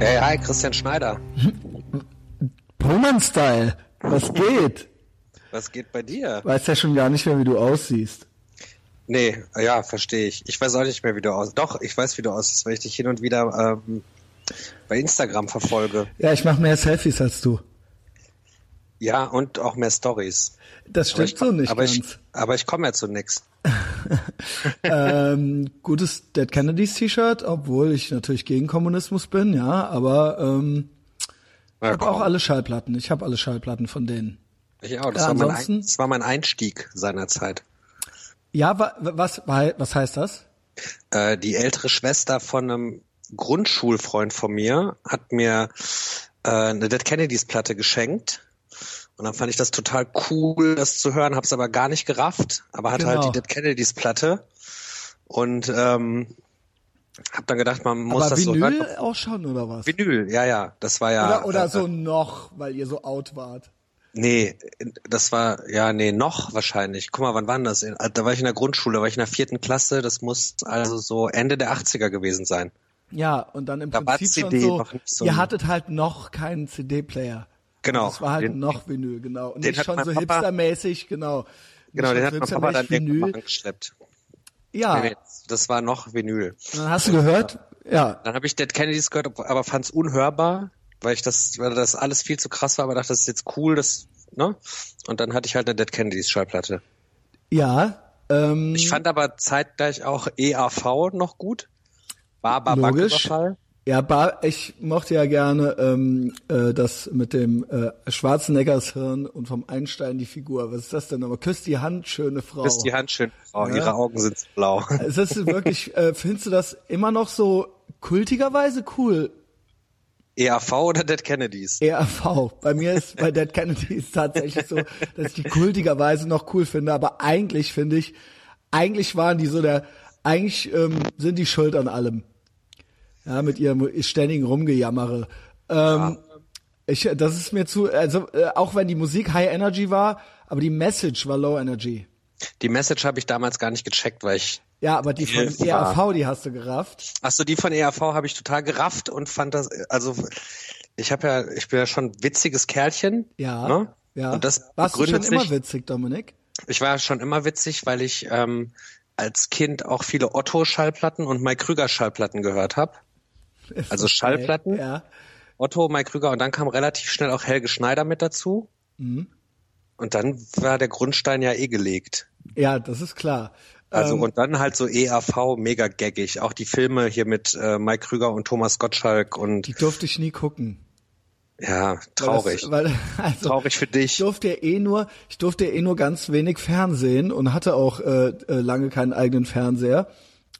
Hey, hi, Christian Schneider. Pullman-Style. Was geht? Was geht bei dir? Weiß ja schon gar nicht mehr, wie du aussiehst. Nee, ja, verstehe ich. Ich weiß auch nicht mehr, wie du aussiehst. Doch, ich weiß, wie du aussiehst, weil ich dich hin und wieder ähm, bei Instagram verfolge. Ja, ich mache mehr Selfies als du. Ja, und auch mehr Stories. Das stimmt ich, so nicht aber ganz. Ich, aber ich komme ja zu nix. ähm, gutes Dead Kennedys T-Shirt, obwohl ich natürlich gegen Kommunismus bin, ja, aber ähm, ich habe auch alle Schallplatten. Ich habe alle Schallplatten von denen. Ich auch. Das, Ja, war mein, Ein- das war mein Einstieg seinerzeit. Ja, wa, was, wa- was heißt das? Äh, die ältere Schwester von einem Grundschulfreund von mir hat mir äh, eine Dead Kennedys Platte geschenkt. Und dann fand ich das total cool, das zu hören, hab's aber gar nicht gerafft, aber hatte Genau. halt die Dead Kennedys Platte. Und ähm, hab dann gedacht, man muss aber das so Vinyl hören. auch schon oder was? Vinyl, ja, ja. Das war ja. oder oder äh, so noch, weil ihr so out wart. Nee, das war, ja, nee, noch wahrscheinlich. Guck mal, wann war das? Da war ich in der Grundschule, da war ich in der vierten Klasse, das muss also so Ende der 80er gewesen sein. Ja, und dann im Da war Prinzip CD schon so, noch nicht so ihr hattet halt noch keinen CD-Player. Genau. Das war halt Den- noch Vinyl, genau. Und nicht schon so hipstermäßig, genau. Genau, den hat mein Papa dann Vinyl. angeschleppt. Ja, Nee, nee, das war noch Vinyl. dann hast du gehört? Ja. Dann habe ich Dead Kennedys gehört, aber fand's unhörbar, weil ich das, weil das alles viel zu krass war, aber dachte, das ist jetzt cool, das, ne? Und dann hatte ich halt eine Dead Kennedys Schallplatte. Ja. Ähm, Ich fand aber zeitgleich auch EAV noch gut. Barber Logisch. Ja, Bar, ich mochte ja gerne ähm, äh, das mit dem äh, Schwarzeneggers Hirn und vom Einstein die Figur. Was ist das denn? Aber küsst die Hand, schöne Frau. Küsst die Hand schön. Oh, Ja. ihre Augen sind blau. Ist das wirklich, äh, findest du das immer noch so kultigerweise cool? EAV oder Dead Kennedys? ERV. Bei mir ist bei Dead Kennedy ist tatsächlich so, dass ich die kultigerweise noch cool finde, aber eigentlich finde ich, eigentlich waren die so der, eigentlich ähm, sind die schuld an allem. Ja, mit ihrem ständigen Rumgejammere. Ähm, ich, das ist mir zu, also äh, auch wenn die Musik High Energy war, aber die Message war Low Energy. Die Message habe ich damals gar nicht gecheckt, weil ich Ja, aber die von Ja. ERV, die hast du gerafft. Ach so, die von ERV habe ich total gerafft und fand das, also ich habe ja, ich bin ja schon ein witziges Kerlchen. Ja. Ne? Ja. Und das Warst du schon begründet immer sich- witzig, Dominik? Ich war schon immer witzig, weil ich ähm, als Kind auch viele Otto-Schallplatten und Mike Krüger-Schallplatten gehört habe. Also Schallplatten, Ja. Otto, Mike Krüger und dann kam relativ schnell auch Helge Schneider mit dazu. Mhm. Und dann war der Grundstein ja eh gelegt. Ja, das ist klar. Also Ähm, und dann halt so EAV, mega gaggig. Auch die Filme hier mit äh, Mike Krüger und Thomas Gottschalk und die durfte ich nie gucken. ja, Weil traurig. Das, weil, also, Traurig für Ich dich. durfte ja eh nur, ich durfte ja eh nur ganz wenig Fernsehen und hatte auch äh, äh, lange keinen eigenen Fernseher.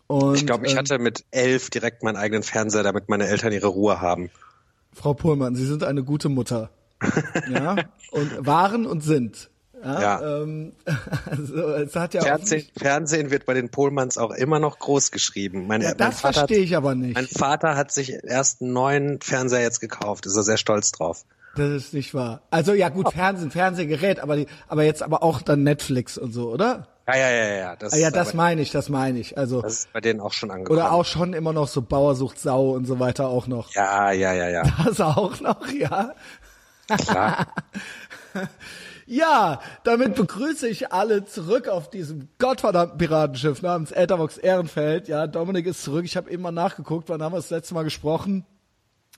Und, Ich glaube, ich ähm, hatte mit elf direkt meinen eigenen Fernseher, damit meine Eltern ihre Ruhe haben. Frau Pohlmann, Sie sind eine gute Mutter. ja, und waren und sind. Ja, Ja. Ähm, also, es hat ja Fernsehen, Fernsehen wird bei den Pohlmanns auch immer noch groß geschrieben. Mein, Ja, mein das verstehe ich aber nicht. Mein Vater hat sich erst einen neuen Fernseher jetzt gekauft. Ist er sehr stolz drauf. Das ist nicht wahr. Also ja gut, Fernsehen, Fernsehgerät, aber die, aber jetzt aber auch dann Netflix und so, oder? Ja, ja, ja, ja. Das, Ah, ja, das meine ich, das meine ich. Also das ist bei denen auch schon angekommen. oder auch schon immer noch so Bauersucht Sau und so weiter auch noch. Ja, ja, ja, ja. Das auch noch, ja. Klar. Ja, damit begrüße ich alle zurück auf diesem gottverdammten Piratenschiff namens Etherbox Ehrenfeld. Ja, Dominik ist zurück. Ich habe eben mal nachgeguckt, wann haben wir das letzte Mal gesprochen?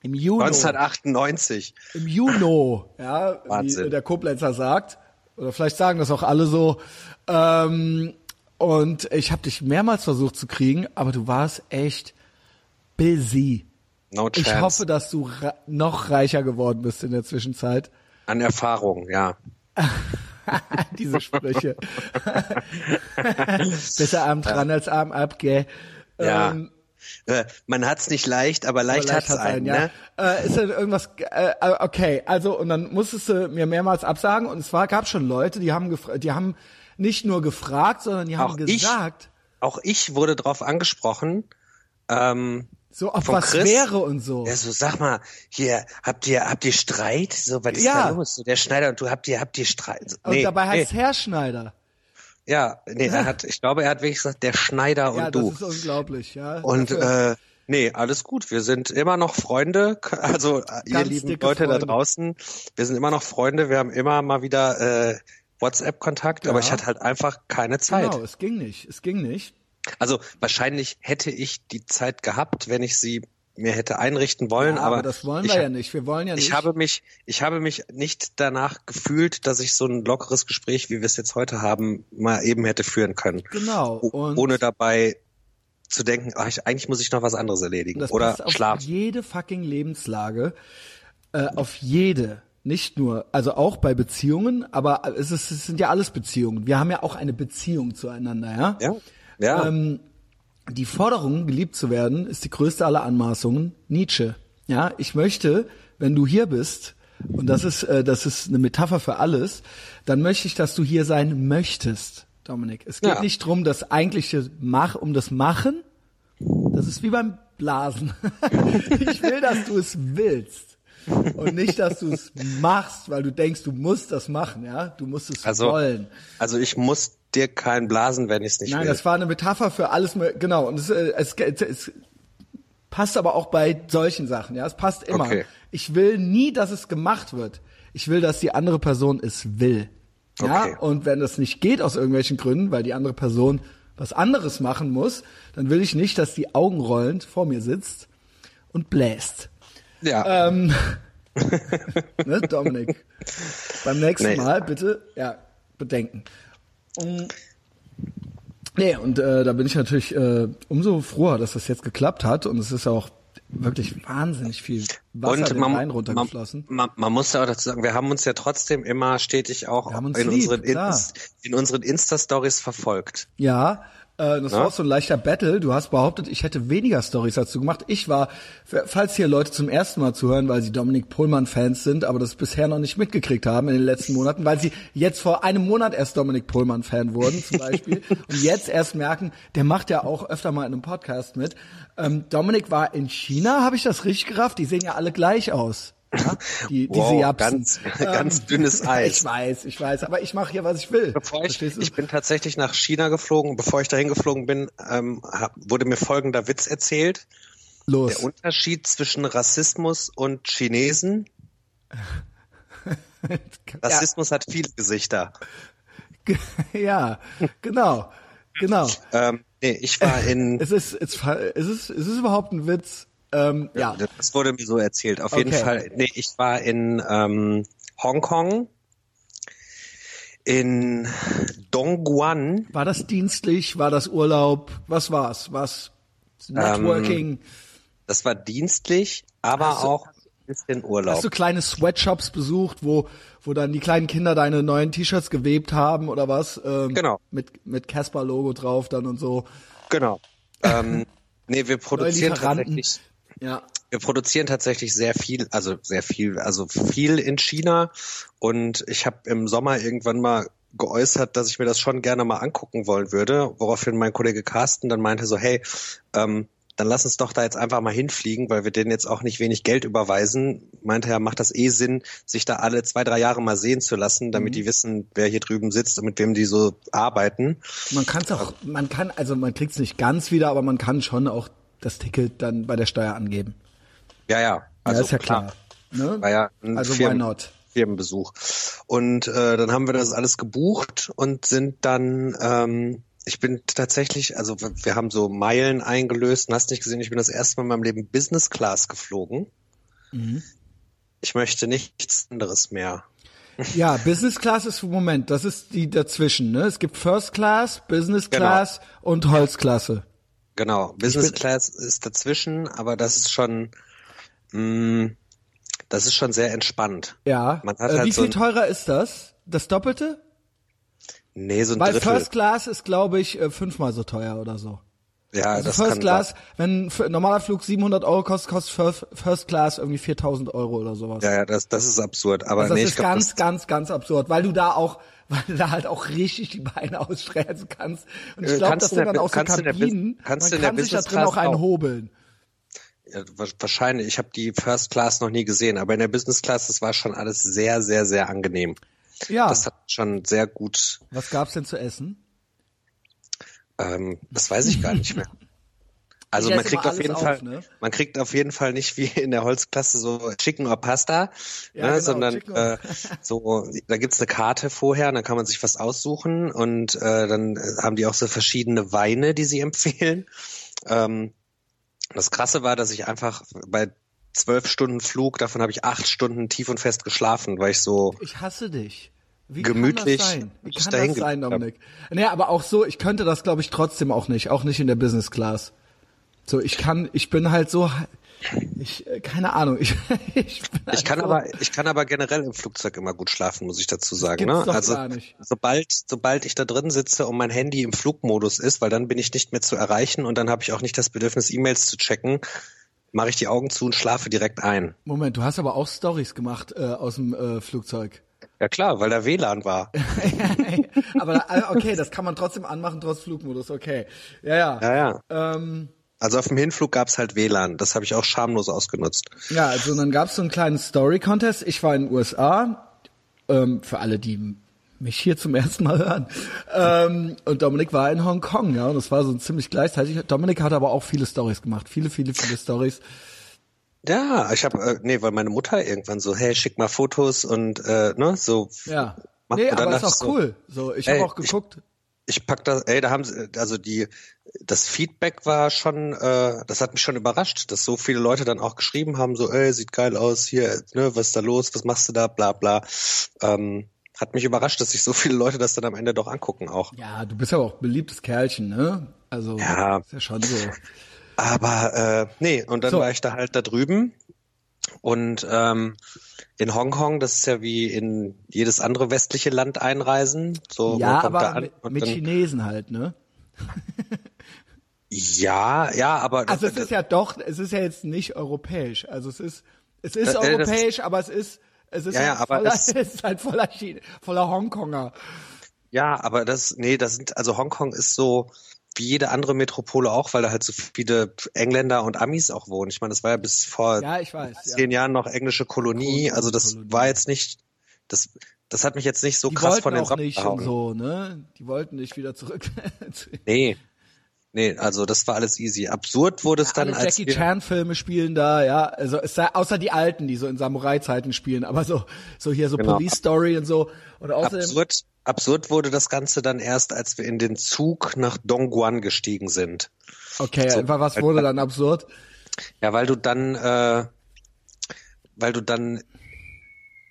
Im Juni. 1998. Im Juni, ja, Wahnsinn. wie der Koblenzer sagt. Oder vielleicht sagen das auch alle so. Ähm, und ich habe dich mehrmals versucht zu kriegen, aber du warst echt busy. No chance. Ich hoffe, dass du noch reicher geworden bist in der Zwischenzeit. An Erfahrung, ja. Diese Sprüche. Besser Abend dran als Abend ab, gell? Ja. Ähm, Äh, man hat's nicht leicht, aber leicht, aber hat's einen, ne? Äh, ist denn irgendwas, äh, äh, okay, also, und dann musstest du mir mehrmals absagen und es war, gab schon Leute, die haben die haben nicht nur gefragt, sondern die haben Auch ich? gesagt, Auch ich wurde drauf angesprochen. Ähm, so, Von was Chris? wäre und so. ja, so sag mal, hier, habt ihr, habt ihr Streit? So, was ist Ja. da los? So, der Schneider und du habt ihr, habt ihr Streit? So, und nee, dabei heißt nee. Herr Schneider. Ja, nee, er hat, ich glaube, er hat wirklich gesagt, der Schneider und ja, du. das ist unglaublich, ja. Und Dafür- äh, Nee, alles gut. Wir sind immer noch Freunde. Also ihr Ganz lieben dicke Leute da Freunde. draußen, wir sind immer noch Freunde. Wir haben immer mal wieder äh, WhatsApp-Kontakt, aber Ja. ich hatte halt einfach keine Zeit. Genau, es ging nicht. Es ging nicht. Also wahrscheinlich hätte ich die Zeit gehabt, wenn ich sie mir hätte einrichten wollen, Ja, aber, aber das wollen ich, wir ja nicht. Wir wollen ja nicht. ich habe mich, ich habe mich nicht danach gefühlt, dass ich so ein lockeres Gespräch, wie wir es jetzt heute haben, mal eben hätte führen können. genau. Und ohne dabei zu denken, ach, ich, eigentlich muss ich noch was anderes erledigen das oder auf schlafen. jede fucking Lebenslage, äh, auf jede. Nicht nur, also auch bei Beziehungen, aber es, ist, es sind ja alles Beziehungen. Wir haben ja auch eine Beziehung zueinander, ja? Ja, ja. Ähm, die Forderung, geliebt zu werden, ist die größte aller Anmaßungen. Nietzsche. Ja, ich möchte, wenn du hier bist, und das ist, äh, das ist eine Metapher für alles, dann möchte ich, dass du hier sein möchtest, Dominik. Es geht Ja. nicht drum, das eigentliche Mach, um das Machen. Das ist wie beim Blasen. ich will, dass du es willst. Und nicht, dass du es machst, weil du denkst, du musst das machen, ja? Du musst es also, wollen. also ich muss dir keinen blasen, wenn ich es nicht Nein, will. das war eine Metapher für alles, genau. Und es, äh, es, es, es passt aber auch bei solchen Sachen, ja. Es passt immer. Okay. Ich will nie, dass es gemacht wird. Ich will, dass die andere Person es will. Ja. Okay. Und wenn das nicht geht aus irgendwelchen Gründen, weil die andere Person was anderes machen muss, dann will ich nicht, dass die Augen rollend vor mir sitzt und bläst. ja, Ähm, ne, Dominik. Beim nächsten Nee. Mal bitte, ja, bedenken. Um, nee, und äh, da bin ich natürlich äh, umso froher, dass das jetzt geklappt hat. Und es ist auch wirklich wahnsinnig viel Wasser den Rhein man, runtergeflossen. man, man muss ja auch dazu sagen, wir haben uns ja trotzdem immer stetig auch in, lieb, unseren. Inst, in unseren Insta-Stories verfolgt. Ja, äh, das Ja? war auch so ein leichter Battle. Du hast behauptet, ich hätte weniger Stories dazu gemacht. Ich war, falls hier Leute zum ersten Mal zuhören, weil sie Dominik Pohlmann-Fans sind, aber das bisher noch nicht mitgekriegt haben in den letzten Monaten, weil sie jetzt vor einem Monat erst Dominik Pohlmann-Fan wurden zum Beispiel und jetzt erst merken, der macht ja auch öfter mal in einem Podcast mit. Ähm, Dominik war in China, habe ich das richtig gerafft? Die sehen ja alle gleich aus. Ja? Die, Wow, diese Japsen. ganz- ganz dünnes Eis. Ich weiß, ich weiß, aber ich mache hier, was ich will. Bevor ich, ich bin tatsächlich nach China geflogen. Bevor ich dahin geflogen bin, ähm, wurde mir folgender Witz erzählt. Los. Der Unterschied zwischen Rassismus und Chinesen. Rassismus hat viele Gesichter. ja, genau, genau. Ähm, nee, ich war in, Es ist, es, es ist, es ist überhaupt ein Witz. Ähm, ja, das wurde mir so erzählt. Auf jeden Okay. Fall, nee, ich war in ähm, Hongkong, in Dongguan. war das dienstlich? War das Urlaub? Was war's? Was? Networking? Das war dienstlich, aber du- auch ein bisschen Urlaub. Hast du kleine Sweatshops besucht, wo, wo dann die kleinen Kinder deine neuen T-Shirts gewebt haben oder was? Ähm, Genau. Mit, mit Casper-Logo drauf dann und so. Genau. ähm, nee, wir produzieren tatsächlich, Ja. wir produzieren tatsächlich sehr viel, also sehr viel, also viel in China. Und ich habe im Sommer irgendwann mal geäußert, dass ich mir das schon gerne mal angucken wollen würde, woraufhin mein Kollege Carsten dann meinte so, hey, ähm, dann lass uns doch da jetzt einfach mal hinfliegen, weil wir denen jetzt auch nicht wenig Geld überweisen. Meinte er, macht das eh Sinn, sich da alle zwei, drei Jahre mal sehen zu lassen, damit die wissen, wer hier drüben sitzt und mit wem die so arbeiten. Man kann es auch, man kann, also man kriegt es nicht ganz wieder, aber man kann schon auch das Ticket dann bei der Steuer angeben. Ja, ja. Also ja, ist ja klar. Ne? War ja also why Firmen- not? Firmenbesuch. Und äh, dann haben wir das alles gebucht und sind dann, ähm, ich bin tatsächlich, also wir haben so Meilen eingelöst und hast nicht gesehen, ich bin das erste Mal in meinem Leben Business Class geflogen. Mhm. Ich möchte nichts anderes mehr. Ja, Business Class ist Moment, das ist die dazwischen, ne? Es gibt First Class, Business Genau. Class und Holzklasse. Genau, Business Class ist dazwischen, aber das ist schon, mh, das ist schon sehr entspannt. Ja. Man hat äh, halt wie so viel teurer ist das? Das Doppelte? Nee, so ein Weil Drittel. First Class ist, glaube ich, äh, fünfmal so teuer oder so. ja, Also das First kann Class, wenn f- ein normaler Flug 700 Euro kostet, kostet First, First Class irgendwie 4000 Euro oder sowas. Ja, ja, das, das ist absurd. Aber Also das nee, ich ist glaube, ganz, ganz, ganz absurd, weil du da auch, weil du da halt auch richtig die Beine ausstrecken kannst. Und ich Äh, glaube, kannst das du sind in der dann auch so in der Kabinen, kannst man in der kann sich da drin auch Class einen auch. hobeln. Ja, wa- wahrscheinlich. Ich habe die First Class noch nie gesehen, aber in der Business Class, das war schon alles sehr, sehr, sehr angenehm. Ja. Das hat schon sehr gut, Was gab's denn zu essen? ähm, das weiß ich gar nicht mehr. Also man kriegt auf jeden auf, Fall, ne? man kriegt auf jeden Fall nicht wie in der Holzklasse so Chicken or Pasta, Ja, ne, genau, sondern äh, so, da gibt's eine Karte vorher, und dann kann man sich was aussuchen und äh, dann äh, haben die auch so verschiedene Weine, die sie empfehlen. Ähm, das Krasse war, dass ich einfach bei zwölf Stunden Flug, davon habe ich acht Stunden tief und fest geschlafen, weil ich so Ich hasse dich. Wie Gemütlich kann das sein? Wie kann das sein. Dominik? Naja, aber auch so, ich könnte das, glaube ich, trotzdem auch nicht. Auch nicht in der Business Class. So, ich kann, ich bin halt so, ich, äh, keine Ahnung, ich, ich, bin halt Ich kann so, aber, ich kann aber generell im Flugzeug immer gut schlafen, muss ich dazu sagen. Ne? Also sobald, sobald ich da drin sitze und mein Handy im Flugmodus ist, weil dann bin ich nicht mehr zu erreichen und dann habe ich auch nicht das Bedürfnis, E-Mails zu checken, mache ich die Augen zu und schlafe direkt ein. Moment, du hast aber auch Stories gemacht äh, aus dem äh, Flugzeug. Ja klar, weil da WLAN war. aber äh, okay, das kann man trotzdem anmachen trotz Flugmodus. Okay, ja, ja. Ja, ja. Ähm, Also auf dem Hinflug gab's halt WLAN. Das habe ich auch schamlos ausgenutzt. Ja, also dann gab es so einen kleinen Story-Contest. Ich war in den USA, ähm, für alle, die mich hier zum ersten Mal hören. Ähm, und Dominik war in Hongkong, ja, und das war so ziemlich gleichzeitig. Dominik hat aber auch viele Stories gemacht, viele, viele, viele Stories. Ja, ich habe, äh, nee, weil meine Mutter irgendwann so, hey, schick mal Fotos und äh, ne, so. Ja. Mach- nee, aber ist auch so, cool. So, ich habe auch geguckt. ich pack das, ey, da haben sie, also die, das Feedback war schon, äh, das hat mich schon überrascht, dass so viele Leute dann auch geschrieben haben, so, ey, sieht geil aus, hier, ne, was ist da los, was machst du da, bla bla. Ähm, hat mich überrascht, dass sich so viele Leute das dann am Ende doch angucken auch. ja, du bist ja auch beliebtes Kerlchen, ne? Also, Ja. ist ja schon so. Aber äh, nee, und dann So. war ich da halt da drüben und ähm, in Hongkong, das ist ja wie in jedes andere westliche Land einreisen. So, ja, aber an mit, dann, Chinesen halt, ne? Ja, ja, aber Also es ist ja doch, es ist ja jetzt nicht europäisch. Also es ist, es ist Äh, äh, europäisch, aber es ist, es ist, Ja, ja, halt, aber voller, es ist halt voller, Chine, voller Hongkonger. Ja, aber das, nee, das sind, also Hongkong ist so wie jede andere Metropole auch, weil da halt so viele Engländer und Amis auch wohnen. Ich meine, das war ja bis vor Ja, weiß. Ja. zehn Jahren noch englische Kolonie. Kol- Also das Kolonie. war jetzt nicht, das, das hat mich jetzt nicht so Die krass von den auch Socken nicht und so, ne? Die wollten nicht wieder zurück. Nee. Nee, also das war alles easy. Absurd wurde es dann, Alle als Jackie Chan Filme spielen da, ja, also es sei, außer die alten, die so in Samurai-Zeiten spielen, aber so, so hier so Genau. Police Story und so. Und außerdem, absurd, absurd wurde das Ganze dann erst, als wir in den Zug nach Dongguan gestiegen sind. okay, so- was wurde dann absurd? Ja, weil du dann, äh, weil du dann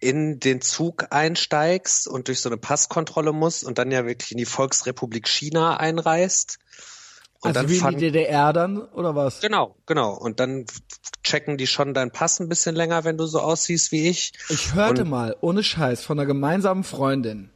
in den Zug einsteigst und durch so eine Passkontrolle musst und dann ja wirklich in die Volksrepublik China einreist. Und Also dann wie in die DDR dann, oder was? genau, genau. Und dann checken die schon deinen Pass ein bisschen länger, wenn du so aussiehst wie ich. Ich hörte Und- mal, ohne Scheiß, von einer gemeinsamen Freundin,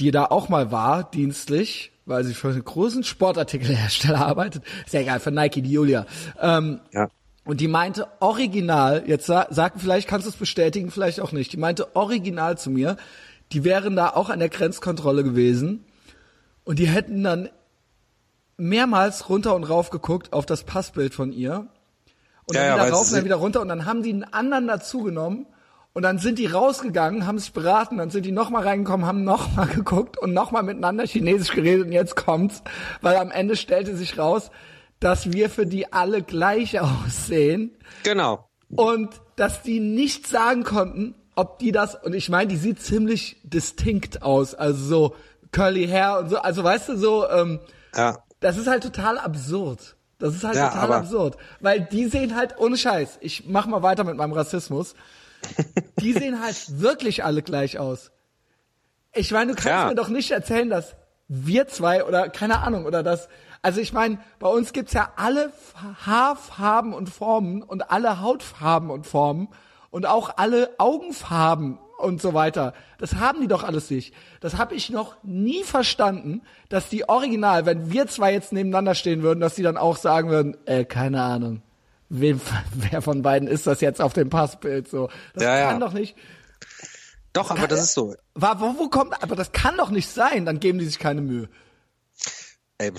die da auch mal war, dienstlich, weil sie für einen großen Sportartikelhersteller arbeitet. Ja egal, für Nike, die Julia. Ähm, Ja. und die meinte original, jetzt sa sag, vielleicht kannst du es bestätigen, vielleicht auch nicht. Die meinte original zu mir, die wären da auch an der Grenzkontrolle gewesen und die hätten dann mehrmals runter und rauf geguckt auf das Passbild von ihr. Und Ja, dann ja, wieder weil rauf und dann wieder runter und dann haben die einen anderen dazugenommen. Und dann sind die rausgegangen, haben sich beraten, dann sind die nochmal reingekommen, haben nochmal geguckt und nochmal miteinander Chinesisch geredet. Und jetzt kommt's, weil am Ende stellte sich raus, dass wir für die alle gleich aussehen. Genau. und dass die nicht sagen konnten, ob die das, und ich meine, die sieht ziemlich distinkt aus, also so curly hair und so, also weißt du, so, ähm, Ja. Das ist halt total absurd. Das ist halt Ja, total absurd. Weil die sehen halt, ohne Scheiß, ich mach mal weiter mit meinem Rassismus, die sehen halt wirklich alle gleich aus. Ich meine, du kannst Ja. mir doch nicht erzählen, dass wir zwei oder keine Ahnung oder das. Also ich meine, bei uns gibt's ja alle Haarfarben und Formen und alle Hautfarben und Formen und auch alle Augenfarben und so weiter. Das haben die doch alles nicht. Das habe ich noch nie verstanden, dass die original, wenn wir zwei jetzt nebeneinander stehen würden, dass die dann auch sagen würden, äh, keine Ahnung, wem, wer von beiden ist das jetzt auf dem Passbild so. Das Ja, ja. kann doch nicht. Doch, aber das ist so. War, wo, wo kommt, aber das kann doch nicht sein, dann geben die sich keine Mühe. Ey,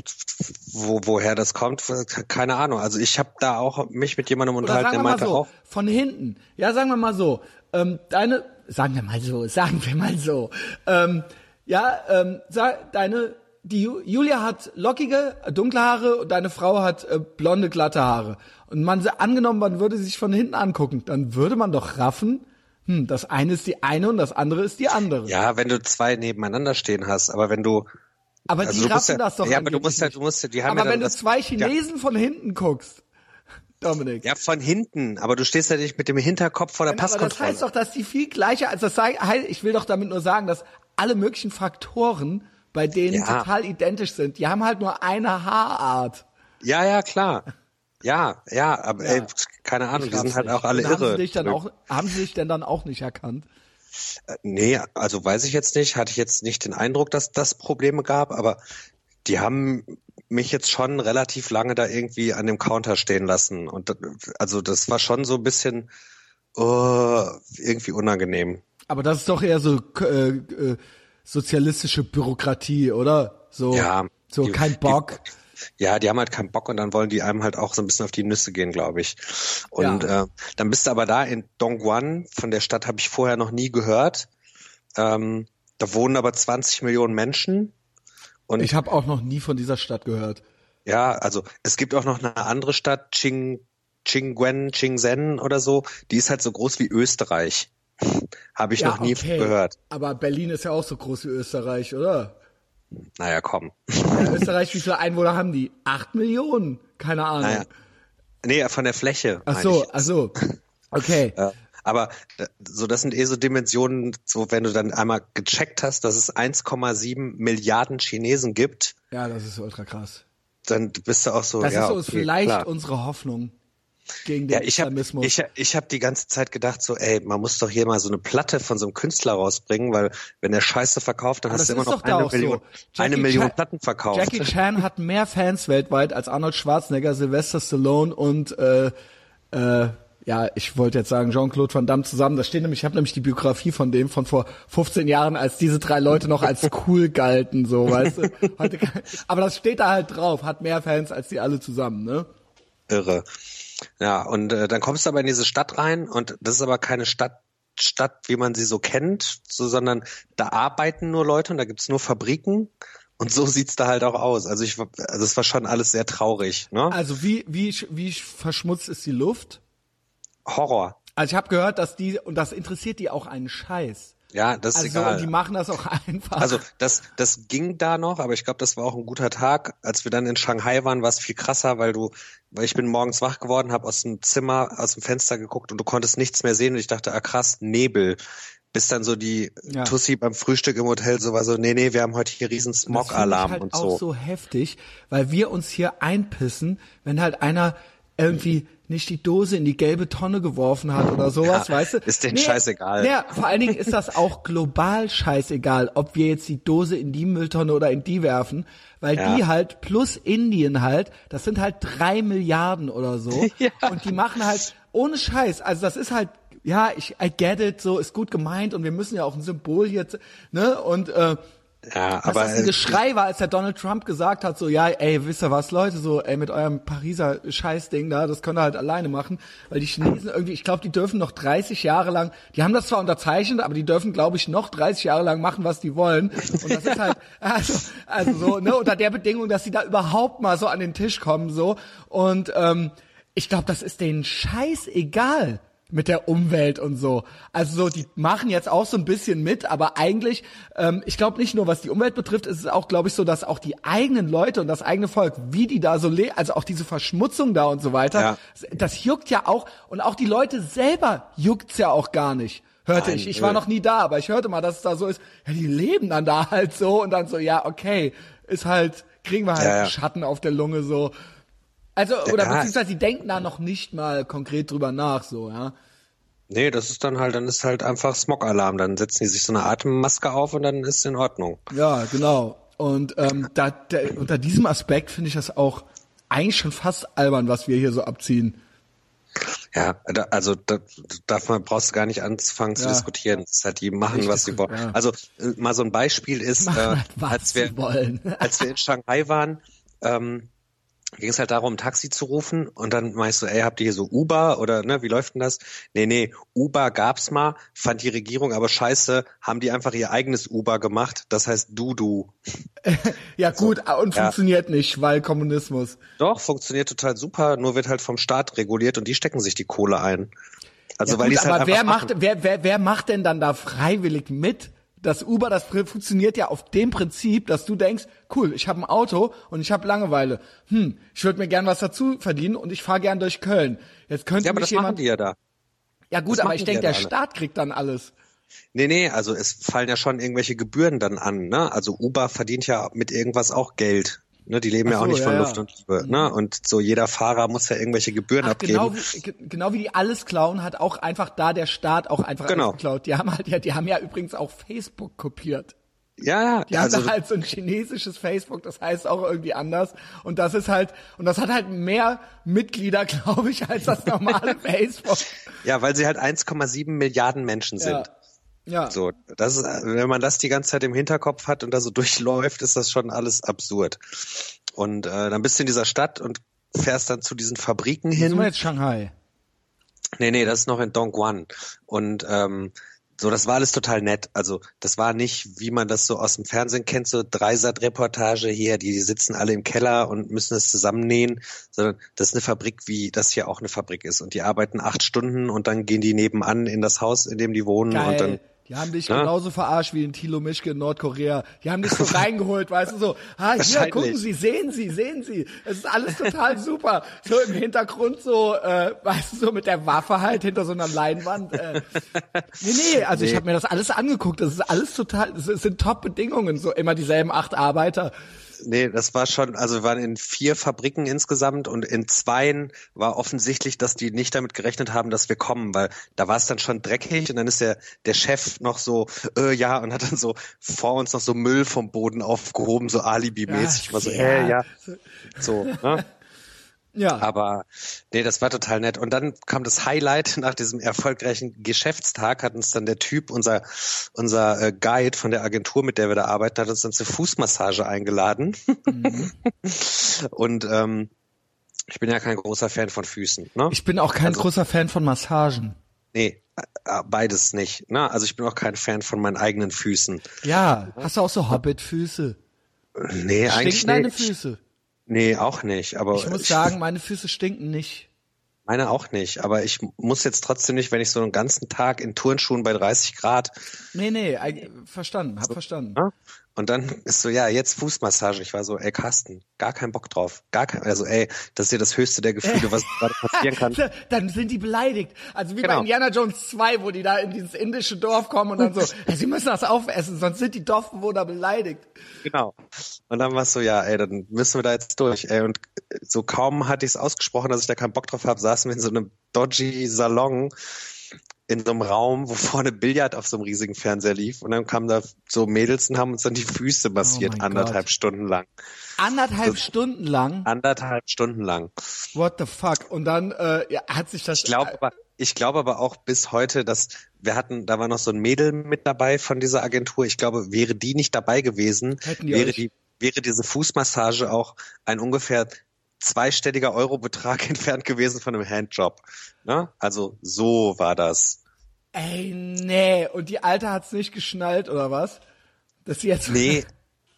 wo, woher das kommt, keine Ahnung. Also ich habe da auch mich mit jemandem unterhalten, der meinte so, auch, von hinten. Ja, sagen wir mal so. Ähm, deine, sagen wir mal so, sagen wir mal so. Ähm, ja, ähm, sag, deine die Ju- Julia hat lockige, dunkle Haare und deine Frau hat äh, blonde, glatte Haare. Und man angenommen, man würde sich von hinten angucken, dann würde man doch raffen, hm, das eine ist die eine und das andere ist die andere. Ja, wenn du zwei nebeneinander stehen hast, aber wenn du aber also die raffen ja- das doch ja, aber du musst ja- du musst ja- die haben Aber ja wenn du zwei Chinesen von hinten guckst, Dominik. ja von hinten, aber du stehst ja nicht mit dem Hinterkopf vor der aber das Passkontrolle. heißt doch, dass die viel gleicher, also das sei, ich will doch damit nur sagen, dass alle möglichen Faktoren bei denen Ja. total identisch sind. Die haben halt nur eine Haarart. ja, ja, klar. Ja, ja, aber Ja. ey, keine Ahnung, die sind halt nicht. auch alle Und haben irre. Sie dich dann auch, haben sie dich denn dann auch nicht erkannt? Nee, also weiß ich jetzt nicht, hatte ich jetzt nicht den Eindruck, dass das Probleme gab, aber die haben mich jetzt schon relativ lange da irgendwie an dem Counter stehen lassen. Und also das war schon so ein bisschen oh, irgendwie unangenehm. Aber das ist doch eher so äh, äh, sozialistische Bürokratie, oder? So, Ja, so die- kein Bock. Ja, die haben halt keinen Bock und dann wollen die einem halt auch so ein bisschen auf die Nüsse gehen, glaube ich. Und äh, dann bist du aber da in Dongguan, von der Stadt habe ich vorher noch nie gehört. Ähm, da wohnen aber 20 Millionen Menschen. Und ich habe auch noch nie von dieser Stadt gehört. Ja, also es gibt auch noch eine andere Stadt, Ching, Qingwen, Qingzhen oder so, die ist halt so groß wie Österreich. Habe ich ja, noch nie okay. gehört. Aber Berlin ist ja auch so groß wie Österreich, oder? Naja, komm. Ja, Österreich, wie viele Einwohner haben die? Acht Millionen? Keine Ahnung. Naja. Nee, von der Fläche. ach so, ach so. Okay. Ja, aber äh, so, das sind eh so Dimensionen, so wenn du dann einmal gecheckt hast, dass es 1,7 Milliarden Chinesen gibt, Ja, das ist ultra krass. dann bist du auch so, Das ja, ist uns okay, vielleicht klar. unsere Hoffnung gegen den Ja, ich habe Islamismus. ich, ich hab die ganze Zeit gedacht, so, ey, man muss doch hier mal so eine Platte von so einem Künstler rausbringen, weil wenn der Scheiße verkauft, dann Aber hast du immer noch eine Million, so. eine Million Chan- Platten verkauft. Jackie Chan hat mehr Fans weltweit als Arnold Schwarzenegger, Sylvester Stallone und äh, äh, ja, ich wollte jetzt sagen Jean-Claude Van Damme zusammen. Da steht nämlich, ich habe nämlich die Biografie von dem von vor 15 Jahren, als diese drei Leute noch als cool galten, so, weißt du. Heute, aber das steht da halt drauf, hat mehr Fans als die alle zusammen, ne? Irre. Ja, und äh, dann kommst du aber in diese Stadt rein und das ist aber keine Stadt, Stadt, wie man sie so kennt, so, sondern da arbeiten nur Leute und da gibt's nur Fabriken und so sieht's da halt auch aus. Also ich, also es war schon alles sehr traurig, ne? Also wie wie wie verschmutzt ist die Luft? Horror. Also ich habe gehört, dass die und das interessiert die auch einen Scheiß. Ja, das ist Also egal. und die machen das auch einfach. Also das, das ging da noch, aber ich glaube, das war auch ein guter Tag. Als wir dann in Shanghai waren, war es viel krasser, weil du, weil ich bin morgens wach geworden, habe aus dem Zimmer, aus dem Fenster geguckt und du konntest nichts mehr sehen und ich dachte, ah krass, Nebel. Bis dann so die Ja. Tussi beim Frühstück im Hotel so war so, nee, nee, wir haben heute hier riesen Das finde ich Smog-Alarm halt und auch so. so heftig, weil wir uns hier einpissen, wenn halt einer irgendwie nicht die Dose in die gelbe Tonne geworfen hat oder sowas, Ja, weißt du? ist denen scheißegal. Ja, vor allen Dingen ist das auch global scheißegal, ob wir jetzt die Dose in die Mülltonne oder in die werfen, weil Ja. die halt plus Indien halt, das sind halt drei Milliarden oder so Ja. und die machen halt ohne Scheiß, also das ist halt ja, ich I get it, so ist gut gemeint und wir müssen ja auch ein Symbol hier, z- ne? Und äh, Ja, dass aber das ein Geschrei war, als der Donald Trump gesagt hat, so, ja, ey, wisst ihr was, Leute, so, ey, mit eurem Pariser Scheißding da, das könnt ihr halt alleine machen, weil die Chinesen irgendwie, ich glaube, die dürfen noch 30 Jahre lang, die haben das zwar unterzeichnet, aber die dürfen, glaube ich, noch 30 Jahre lang machen, was die wollen. Und das ist halt, also, also so, ne, unter der Bedingung, dass sie da überhaupt mal so an den Tisch kommen, so. Und ähm, ich glaube, das ist denen scheißegal mit der Umwelt und so. Also so, die machen jetzt auch so ein bisschen mit, aber eigentlich, ähm, ich glaube nicht nur, was die Umwelt betrifft, ist es auch, glaube ich, so, dass auch die eigenen Leute und das eigene Volk, wie die da so leben, also auch diese Verschmutzung da und so weiter, Ja. das juckt ja auch und auch die Leute selber juckt's ja auch gar nicht. Hörte Nein, ich. Ich war äh. noch nie da, aber ich hörte mal, dass es da so ist. Ja, die leben dann da halt so und dann so, ja, okay, ist halt, kriegen wir halt Ja, ja. Schatten auf der Lunge so. Also, oder Ja. beziehungsweise die denken da noch nicht mal konkret drüber nach, so, ja. nee, das ist dann halt, dann ist halt einfach Smog-Alarm. Dann setzen die sich so eine Atemmaske auf und dann ist es in Ordnung. Ja, genau. Und ähm, da, da, unter diesem Aspekt finde ich das auch eigentlich schon fast albern, was wir hier so abziehen. Ja, da, also da, man brauchst du gar nicht anfangen zu Ja. diskutieren. Das ist halt, die machen, Nicht was sie wollen. ja. Also äh, mal so ein Beispiel ist, äh, halt, was als wir sie wollen. als wir in Shanghai waren, ähm, ging es halt darum, ein Taxi zu rufen und dann meinst du, ey, habt ihr hier so Uber oder ne, wie läuft denn das? Nee, nee, Uber gab's mal, fand die Regierung aber scheiße, haben die einfach ihr eigenes Uber gemacht, das heißt Dudu. ja gut, so, und funktioniert ja. nicht, weil Kommunismus. Doch, funktioniert total super, nur wird halt vom Staat reguliert und die stecken sich die Kohle ein. Also ja, weil gut, halt aber wer macht, wer, wer, wer macht denn dann da freiwillig mit? Das Uber, das funktioniert ja auf dem Prinzip, dass du denkst, cool, ich habe ein Auto und ich habe Langeweile. Hm, ich würde mir gern was dazu verdienen und ich fahre gern durch Köln. Jetzt könnte ja, aber das jemand, machen die ja da. Ja gut, das aber ich denke, der alle. Staat kriegt dann alles. Nee, nee, also es fallen ja schon irgendwelche Gebühren dann an, ne? Also Uber verdient ja mit irgendwas auch Geld. Ne, die leben so, ja auch nicht ja, von Luft und Liebe. Ne? Mhm. Und so jeder Fahrer muss ja irgendwelche Gebühren Ach, abgeben. Genau wie, genau wie die alles klauen, hat auch einfach da der Staat auch einfach genau. alles geklaut. Die haben halt ja, die haben ja übrigens auch Facebook kopiert. Ja, ja. Die also, haben da halt so ein chinesisches Facebook, das heißt auch irgendwie anders. Und das ist halt, und das hat halt mehr Mitglieder, glaube ich, als das normale Facebook. Ja, weil sie halt 1,7 Milliarden Menschen sind. Ja. Ja. So, das ist, wenn man das die ganze Zeit im Hinterkopf hat und da so durchläuft, ist das schon alles absurd. Und äh, dann bist du in dieser Stadt und fährst dann zu diesen Fabriken hin. Sind wir jetzt Shanghai? Nee, nee, das ist noch in Dongguan. Und ähm, so, das war alles total nett. Also das war nicht, wie man das so aus dem Fernsehen kennt, so Dreisat-Reportage hier, die, die sitzen alle im Keller und müssen es zusammennähen, sondern das ist eine Fabrik, wie das hier auch eine Fabrik ist. Und die arbeiten acht Stunden und dann gehen die nebenan in das Haus, in dem die wohnen Geil. und dann die haben dich ja? genauso verarscht wie in Thilo Mischke in Nordkorea. Die haben dich so reingeholt, weißt du, so, ah, hier, gucken Sie, sehen Sie, sehen Sie. Es ist alles total super. So im Hintergrund so, äh, weißt du, so mit der Waffe halt hinter so einer Leinwand. Äh. Nee, nee, also nee. ich habe mir das alles angeguckt. Das ist alles total, das sind Top-Bedingungen. So immer dieselben acht Arbeiter nee, das war schon, also wir waren in vier Fabriken insgesamt und in zweien war offensichtlich, dass die nicht damit gerechnet haben, dass wir kommen, weil da war es dann schon dreckig und dann ist der, der Chef noch so, äh, ja, und hat dann so vor uns noch so Müll vom Boden aufgehoben, so Alibi-mäßig. Ja, war so, äh, ja. So, ne? Ja. Aber nee, das war total nett. Und dann kam das Highlight nach diesem erfolgreichen Geschäftstag, hat uns dann der Typ, unser, unser äh, Guide von der Agentur, mit der wir da arbeiten, hat uns dann zur Fußmassage eingeladen. Mhm. Und ähm, ich bin ja kein großer Fan von Füßen. Ne? Ich bin auch kein also, großer Fan von Massagen. Nee, äh, beides nicht. Ne? Also ich bin auch kein Fan von meinen eigenen Füßen. Ja, hast du auch so Hobbit-Füße? Nee, Stinken eigentlich nicht. Füße? Nee, auch nicht. Aber ich muss sagen, meine Füße stinken nicht. Meine auch nicht, aber ich muss jetzt trotzdem nicht, wenn ich so einen ganzen Tag in Turnschuhen bei 30 Grad. Nee, nee, verstanden, hab so, verstanden. Und dann ist so, ja, jetzt Fußmassage. Ich war so, ey, Carsten, gar keinen Bock drauf. Gar kein, also ey, das ist ja das höchste der Gefühle, was gerade passieren kann. dann sind die beleidigt. Also wie genau. bei Indiana Jones 2, wo die da in dieses indische Dorf kommen und dann so, ey, sie müssen das aufessen, sonst sind die Dorfbewohner beleidigt. Genau. Und dann war es so, ja, ey, dann müssen wir da jetzt durch, ey. Und so kaum hatte ich es ausgesprochen, dass ich da keinen Bock drauf habe, saßen wir in so einem dodgy Salon in so einem Raum, wo vorne Billard auf so einem riesigen Fernseher lief und dann kamen da so Mädels und haben uns dann die Füße massiert, oh anderthalb Gott. Stunden lang. Anderthalb so, Stunden lang? Anderthalb Stunden lang. What the fuck? Und dann äh, ja, hat sich das... Ich glaube aber, ich glaube aber auch bis heute, dass wir hatten, da war noch so ein Mädel mit dabei von dieser Agentur. Ich glaube, wäre die nicht dabei gewesen, die wäre die wäre diese Fußmassage auch ein ungefähr zweistelliger Eurobetrag entfernt gewesen von einem Handjob. Ne? Also so war das. Ey, nee. Und die Alte hat's nicht geschnallt, oder was? Dass sie jetzt. Nee.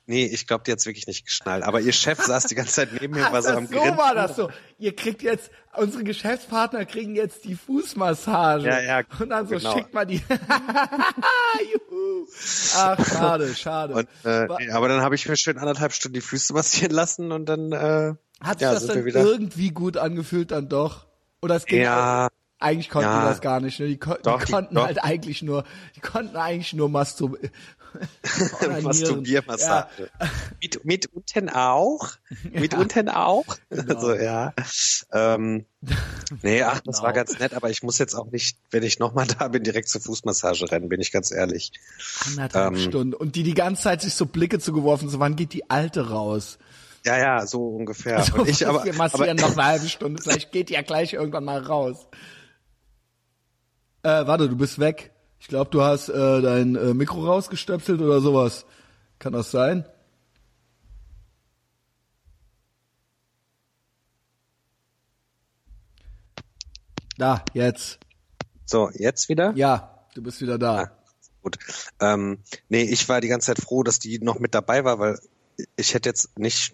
Nee, ich glaube, die hat's wirklich nicht geschnallt. Aber ihr Chef saß die ganze Zeit neben mir, war so am So Grinsen. war das so. Ihr kriegt jetzt, unsere Geschäftspartner kriegen jetzt die Fußmassage. Ja, ja. Und dann so genau. schickt man die. Juhu. Ach, schade, schade. Und, äh, aber dann habe ich mir schön anderthalb Stunden die Füße massieren lassen und dann. Äh, Hat sich ja, das dann irgendwie gut angefühlt dann doch? Oder es ging ja. Auch, eigentlich konnten ja, die das gar nicht. Ne? Die, ko doch, die konnten die, halt eigentlich nur, die konnten eigentlich nur Mastur Masturbiermassage. Ja. Mit, mit unten auch? Mit ja. unten auch? Genau. Also ja. Ähm, nee, ach, das genau. war ganz nett, aber ich muss jetzt auch nicht, wenn ich nochmal da bin, direkt zur Fußmassage rennen, bin ich ganz ehrlich. Anderthalb ähm, Stunden. Und die die ganze Zeit sich so Blicke zugeworfen, so wann geht die Alte raus? Ja, ja, so ungefähr. Also, und ich aber, wir massieren aber, noch eine halbe Stunde, vielleicht geht die ja gleich irgendwann mal raus. Äh, warte, du bist weg. Ich glaube, du hast äh, dein äh, Mikro rausgestöpselt oder sowas. Kann das sein? Da, jetzt. So, jetzt wieder? Ja, du bist wieder da. Ah, gut. Ähm, nee, ich war die ganze Zeit froh, dass die noch mit dabei war, weil ich hätte jetzt nicht.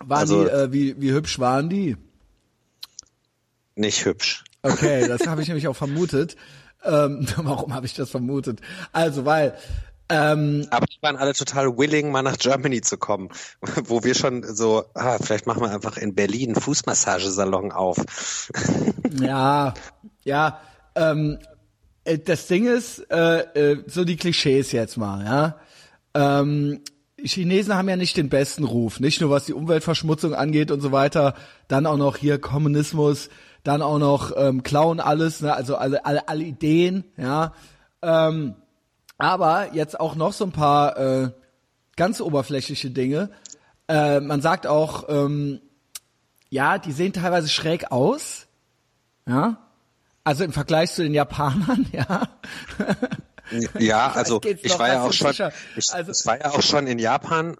Waren also, die, äh, wie, wie hübsch waren die? Nicht hübsch. Okay, das habe ich nämlich auch vermutet. Ähm, warum habe ich das vermutet? Also, weil ähm, Aber die waren alle total willing, mal nach Germany zu kommen, wo wir schon so, ah, vielleicht machen wir einfach in Berlin einen Fußmassagesalon auf. ja, ja. Ähm, äh, das Ding ist, äh, äh, so die Klischees jetzt mal, ja. Ähm, Chinesen haben ja nicht den besten Ruf, nicht nur was die Umweltverschmutzung angeht und so weiter, dann auch noch hier Kommunismus, dann auch noch ähm, klauen alles, ne? also alle, alle, alle Ideen, ja. Ähm, aber jetzt auch noch so ein paar äh, ganz oberflächliche Dinge. Äh, man sagt auch, ähm, ja, die sehen teilweise schräg aus, ja. Also im Vergleich zu den Japanern, ja. Ja, also ich war ja auch schon, ich, Also- war ja auch schon in Japan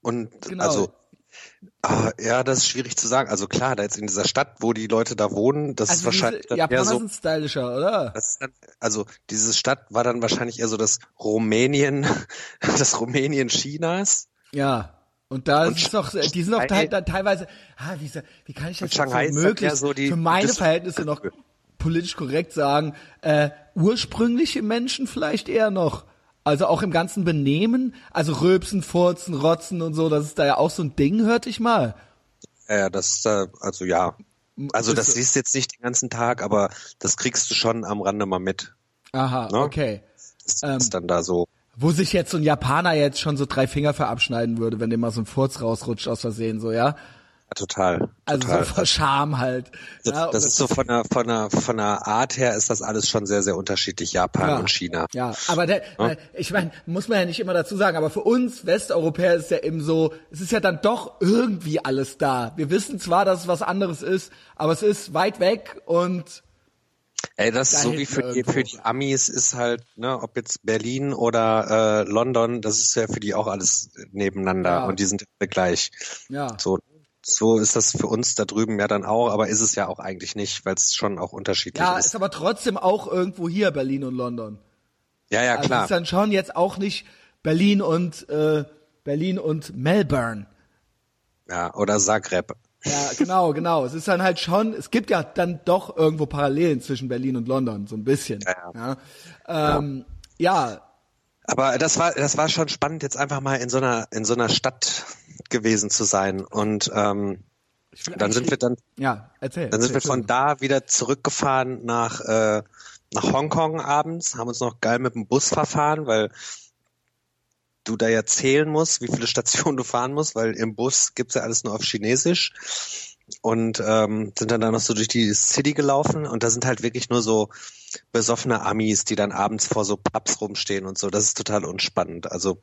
und Genau. also ah, ja, das ist schwierig zu sagen. Also klar, da jetzt in dieser Stadt, wo die Leute da wohnen, das ist Also wahrscheinlich diese Japaner eher so. sind stylischer, oder? Ist dann, also diese Stadt war dann wahrscheinlich eher so das Rumänien, das Rumänien Chinas. Ja. Und da Und ist es doch, die sind Shanghai- te- da teilweise, ah, wie, wie kann ich das jetzt ist so eher so die- für meine Verhältnisse noch politisch korrekt sagen, äh, ursprüngliche Menschen vielleicht eher noch. Also auch im ganzen Benehmen, also Rülpsen, Furzen, Rotzen und so, das ist da ja auch so ein Ding, hörte ich mal. Ja, das, also ja. Also das siehst du jetzt nicht den ganzen Tag, aber das kriegst du schon am Rande mal mit. Aha, Ne? okay. Das Ähm, ist dann da so. Wo sich jetzt so ein Japaner jetzt schon so drei Finger verabschneiden würde, wenn dem mal so ein Furz rausrutscht aus Versehen, so, ja? Ja, total. Also total. so vor Scham halt. Das, ja, das ist so von der, von der, von der Art her ist das alles schon sehr, sehr unterschiedlich, Japan Ja. und China. Ja, aber der, weil, ich meine, muss man ja nicht immer dazu sagen, aber für uns Westeuropäer ist ja eben so, es ist ja dann doch irgendwie alles da. Wir wissen zwar, dass es was anderes ist, aber es ist weit weg und Ey, das Da so wie für die, für die Amis ist halt, ne, ob jetzt Berlin oder äh, London, das ist ja für die auch alles nebeneinander Ja. und die sind gleich. ja. So, so ist das für uns da drüben ja dann auch, aber ist es ja auch eigentlich nicht, weil es schon auch unterschiedlich Ja, ist. ist aber trotzdem auch irgendwo hier Berlin und London. Ja, ja, Also klar. ist dann schon jetzt auch nicht Berlin und äh, Berlin und Melbourne. ja, oder Zagreb. Ja, genau, genau. Es ist dann halt schon, es gibt ja dann doch irgendwo Parallelen zwischen Berlin und London, so ein bisschen. Ja, Ja, ähm, ja Aber das war, das war schon spannend, jetzt einfach mal in so einer, in so einer Stadt gewesen zu sein. Und ähm, dann sind wir dann, Ja, erzähl. dann sind wir erzähl, von da wieder zurückgefahren nach äh, nach Hongkong abends, haben uns noch geil mit dem Bus verfahren, weil du da ja zählen musst, wie viele Stationen du fahren musst, weil im Bus gibt's ja alles nur auf Chinesisch. Und ähm, sind dann da noch so durch die City gelaufen und da sind halt wirklich nur so besoffene Amis, die dann abends vor so Pubs rumstehen und so. Das ist total unspannend. Also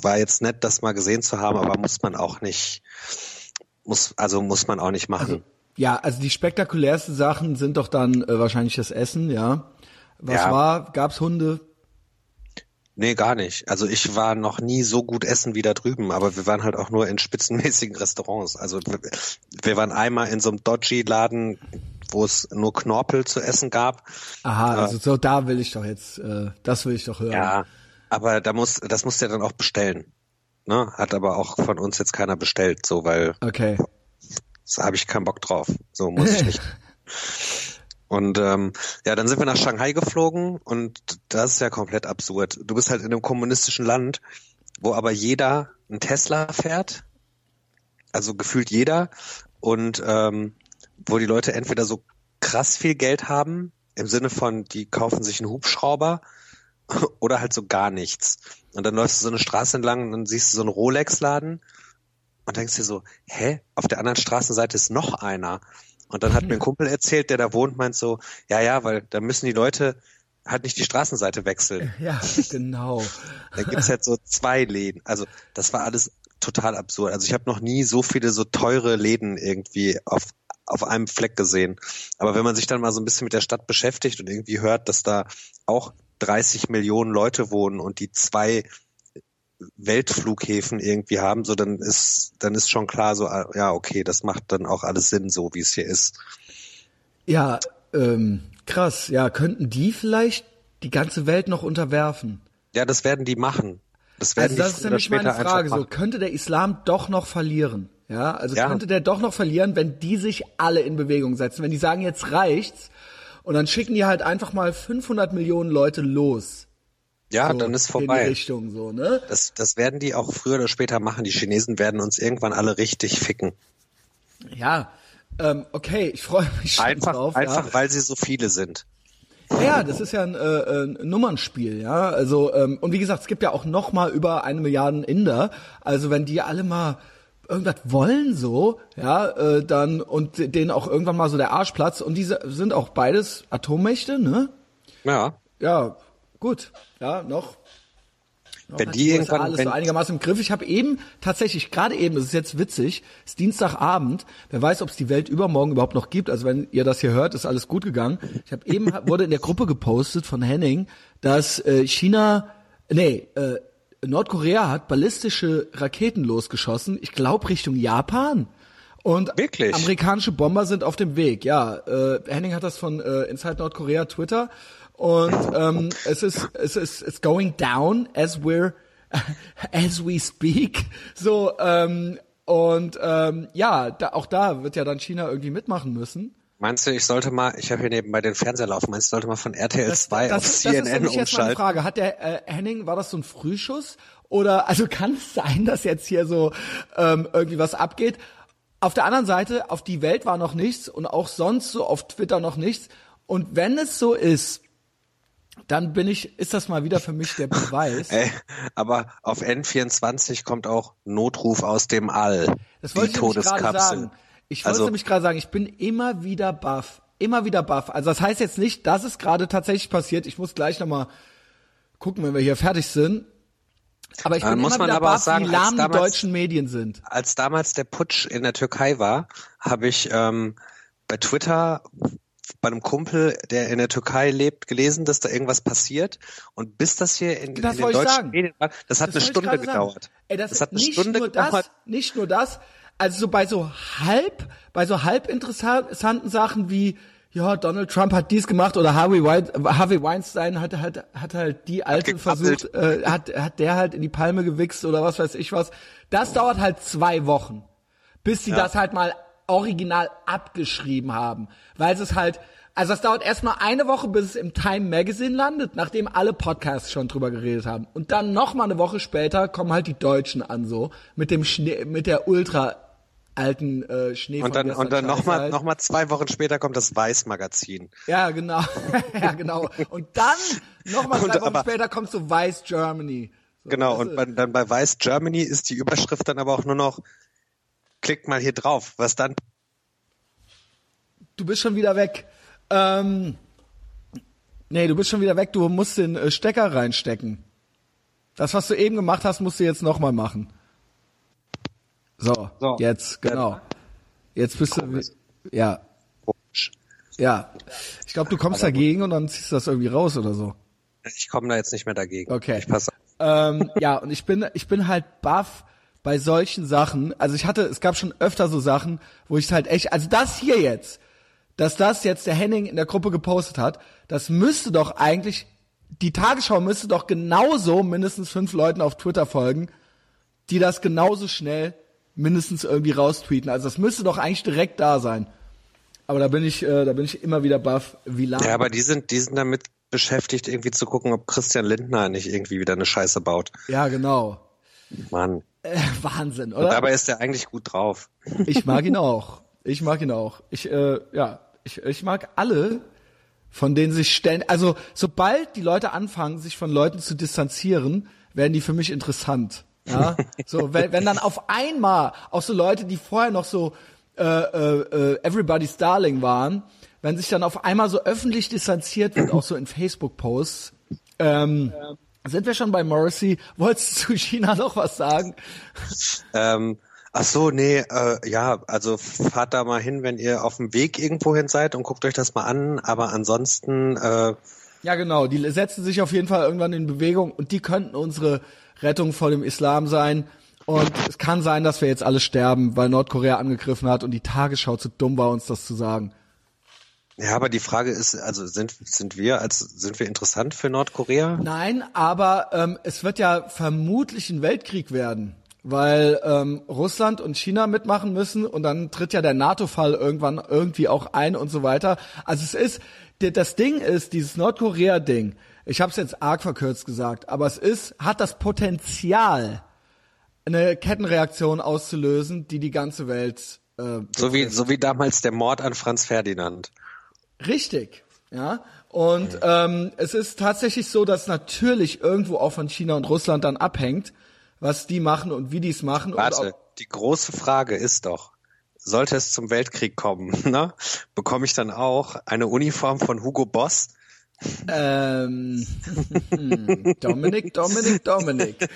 war jetzt nett, das mal gesehen zu haben, aber muss man auch nicht, muss, also muss man auch nicht machen. Ja, also die spektakulärsten Sachen sind doch dann äh, wahrscheinlich das Essen, ja. Was Ja. war? Gab's Hunde? Nee, gar nicht. Also ich war noch nie so gut essen wie da drüben, aber wir waren halt auch nur in spitzenmäßigen Restaurants. Also wir, wir waren einmal in so einem Dodgy-Laden, wo es nur Knorpel zu essen gab. Aha, also so da will ich doch jetzt, äh, das will ich doch hören. Ja, aber da muss, das musst du ja dann auch bestellen. Ne? Hat aber auch von uns jetzt keiner bestellt, so, weil Okay. da habe ich keinen Bock drauf. So muss ich nicht. Und ähm, ja, dann sind wir nach Shanghai geflogen und das ist ja komplett absurd. Du bist halt in einem kommunistischen Land, wo aber jeder einen Tesla fährt, also gefühlt jeder, und ähm, wo die Leute entweder so krass viel Geld haben, im Sinne von, die kaufen sich einen Hubschrauber oder halt so gar nichts. Und dann läufst du so eine Straße entlang und dann siehst du so einen Rolex-Laden und denkst dir so, hä, auf der anderen Straßenseite ist noch einer. Und dann hat mir ein Kumpel erzählt, der da wohnt, meint so, ja, ja, weil da müssen die Leute halt nicht die Straßenseite wechseln. Ja, genau. Da gibt's halt so zwei Läden. Also das war alles total absurd. Also ich habe noch nie so viele so teure Läden irgendwie auf, auf einem Fleck gesehen. Aber wenn man sich dann mal so ein bisschen mit der Stadt beschäftigt und irgendwie hört, dass da auch 30 Millionen Leute wohnen und die zwei Weltflughäfen irgendwie haben, so dann ist dann ist schon klar so ah, ja okay, das macht dann auch alles Sinn so wie es hier ist. Ja, ähm, krass. Ja, könnten die vielleicht die ganze Welt noch unterwerfen? Ja, das werden die machen. Das werden Also das ist nämlich meine Frage. So könnte der Islam doch noch verlieren? Ja, also Ja. könnte der doch noch verlieren, wenn die sich alle in Bewegung setzen. Wenn die sagen, jetzt reicht's, und dann schicken die halt einfach mal 500 Millionen Leute los. Ja, so, dann ist In die vorbei. Richtung so, ne? Das, das werden die auch früher oder später machen. Die Chinesen werden uns irgendwann alle richtig ficken. Ja, ähm, okay, ich freue mich schon Einfach, drauf. einfach ja. weil sie so viele sind. Ja, das ist ja ein, äh, ein Nummernspiel, ja. Also ähm, und wie gesagt, es gibt ja auch noch mal über eine Milliarde Inder. Also wenn die alle mal irgendwas wollen so, ja, äh, dann und denen auch irgendwann mal so der Arsch platzt und diese sind auch beides Atommächte, ne? Ja. Ja, gut, ja, noch. Wenn die irgendwann- alles wenn- so einigermaßen im Griff. Ich habe eben tatsächlich gerade eben, das ist jetzt witzig, es ist Dienstagabend. Wer weiß, ob es die Welt übermorgen überhaupt noch gibt. Also wenn ihr das hier hört, ist alles gut gegangen. Ich habe eben wurde in der Gruppe gepostet von Henning, dass äh, China, nee, äh, Nordkorea hat ballistische Raketen losgeschossen. Ich glaube Richtung Japan. Und Wirklich? amerikanische Bomber sind auf dem Weg. Ja, äh, Henning hat das von äh, Inside Nordkorea Twitter und ähm, es ist es ist it's going down as we're as we speak. So ähm, und ähm, ja, da, auch da wird ja dann China irgendwie mitmachen müssen. Meinst du, ich sollte mal, ich habe hier nebenbei den Fernseher laufen, meinst du, ich sollte mal von RTL 2 auf das, das ist CNN nämlich jetzt mal eine umschalten? Frage. Hat der äh, Henning, war das so ein Frühschuss? Oder also kann es sein, dass jetzt hier so ähm, irgendwie was abgeht? Auf der anderen Seite, auf die Welt war noch nichts und auch sonst so auf Twitter noch nichts. Und wenn es so ist, dann bin ich, ist das mal wieder für mich der Beweis. Ey, aber auf N24 kommt auch Notruf aus dem All. Das wollte die ich Todeskapsel. sagen. Ich wollte Also- nämlich gerade sagen, ich bin immer wieder baff. Immer wieder baff. Also das heißt jetzt nicht, dass es gerade tatsächlich passiert. Ich muss gleich nochmal gucken, wenn wir hier fertig sind. Aber ich Äh, bin muss man aber baff, sagen, wie lahm die damals- deutschen Medien sind. Als damals der Putsch in der Türkei war, habe ich ähm, bei Twitter bei einem Kumpel, der in der Türkei lebt, gelesen, dass da irgendwas passiert. Und bis das hier in, Das in den deutschen sagen. Medien war, das hat Das eine Stunde gedauert. Ey, das, das hat eine Stunde gedauert. nicht nur das. Also so bei so halb, bei so halb interessanten Sachen wie ja, Donald Trump hat dies gemacht oder Harvey, Wein, Harvey Weinstein hat, hat, hat halt die alte versucht, äh, hat, hat der halt in die Palme gewichst oder was weiß ich was. Das dauert halt zwei Wochen, bis sie das halt mal original abgeschrieben haben. Weil es halt, also es dauert erstmal eine Woche, bis es im Time Magazine landet, nachdem alle Podcasts schon drüber geredet haben. Und dann noch mal eine Woche später kommen halt die Deutschen an so, mit dem Schnee, mit der ultra alten äh, Schnee Und dann, und dann nochmal halt. noch mal zwei Wochen später kommt das Weiß-Magazin. Ja, genau. ja, genau. Und dann, nochmal Und Wochen später kommt so Weiß Germany. So, Genau, und bei, dann bei Weiß Germany ist die Überschrift dann aber auch nur noch, klickt mal hier drauf, was dann Du bist schon wieder weg. Ähm, nee, du bist schon wieder weg. Du musst den äh, Stecker reinstecken. Das, was du eben gemacht hast, musst du jetzt nochmal machen. So, So. jetzt, genau. Jetzt bist du, ja, ja. Ich glaube, du kommst dagegen und dann ziehst du das irgendwie raus oder so. Ich komme da jetzt nicht mehr dagegen. Okay. Ich passe. ähm, ja, und ich bin, ich bin halt baff bei solchen Sachen. Also ich hatte, es gab schon öfter so Sachen, wo ich halt echt, also das hier jetzt, dass das jetzt der Henning in der Gruppe gepostet hat, das müsste doch eigentlich, die Tagesschau müsste doch genauso mindestens fünf Leuten auf Twitter folgen, die das genauso schnell mindestens irgendwie raustweeten. Also das müsste doch eigentlich direkt da sein. Aber da bin ich, äh, da bin ich immer wieder baff, wie lange. Ja, aber die sind, die sind damit beschäftigt, irgendwie zu gucken, ob Christian Lindner nicht irgendwie wieder eine Scheiße baut. ja, genau. Mann. Äh, Wahnsinn, Und oder? dabei ist er eigentlich gut drauf. Ich mag ihn auch. Ich mag ihn auch. Ich, äh, ja, ich, ich mag alle, von denen sich stellen. Also, sobald die Leute anfangen, sich von Leuten zu distanzieren, werden die für mich interessant. Ja, so, wenn, wenn dann auf einmal auch so Leute, die vorher noch so äh, äh, Everybody's Darling waren, wenn sich dann auf einmal so öffentlich distanziert wird, auch so in Facebook-Posts, ähm, sind wir schon bei Morrissey? Wolltest du zu China noch was sagen? Ähm, ach so, nee, äh, ja, also fahrt da mal hin, wenn ihr auf dem Weg irgendwo hin seid und guckt euch das mal an. Aber ansonsten, äh, Ja, genau. Die setzen sich auf jeden Fall irgendwann in Bewegung und die könnten unsere Rettung vor dem Islam sein. Und es kann sein, dass wir jetzt alle sterben, weil Nordkorea angegriffen hat und die Tagesschau zu dumm war, uns das zu sagen. Ja, aber die Frage ist, also sind, sind wir als sind wir interessant für Nordkorea? Nein, aber ähm, es wird ja vermutlich ein Weltkrieg werden, weil ähm, Russland und China mitmachen müssen und dann tritt ja der NATO-Fall irgendwann irgendwie auch ein und so weiter. Also es ist, das Ding ist, dieses Nordkorea-Ding, ich habe es jetzt arg verkürzt gesagt, aber es ist, hat das Potenzial, eine Kettenreaktion auszulösen, die die ganze Welt äh, so wie so wie damals der Mord an Franz Ferdinand. Richtig, ja. Und ähm, es ist tatsächlich so, dass natürlich irgendwo auch von China und Russland dann abhängt, was die machen und wie die es machen. Warte, die große Frage ist doch, sollte es zum Weltkrieg kommen, ne? bekomme ich dann auch eine Uniform von Hugo Boss? Ähm, Dominik, Dominik, Dominik.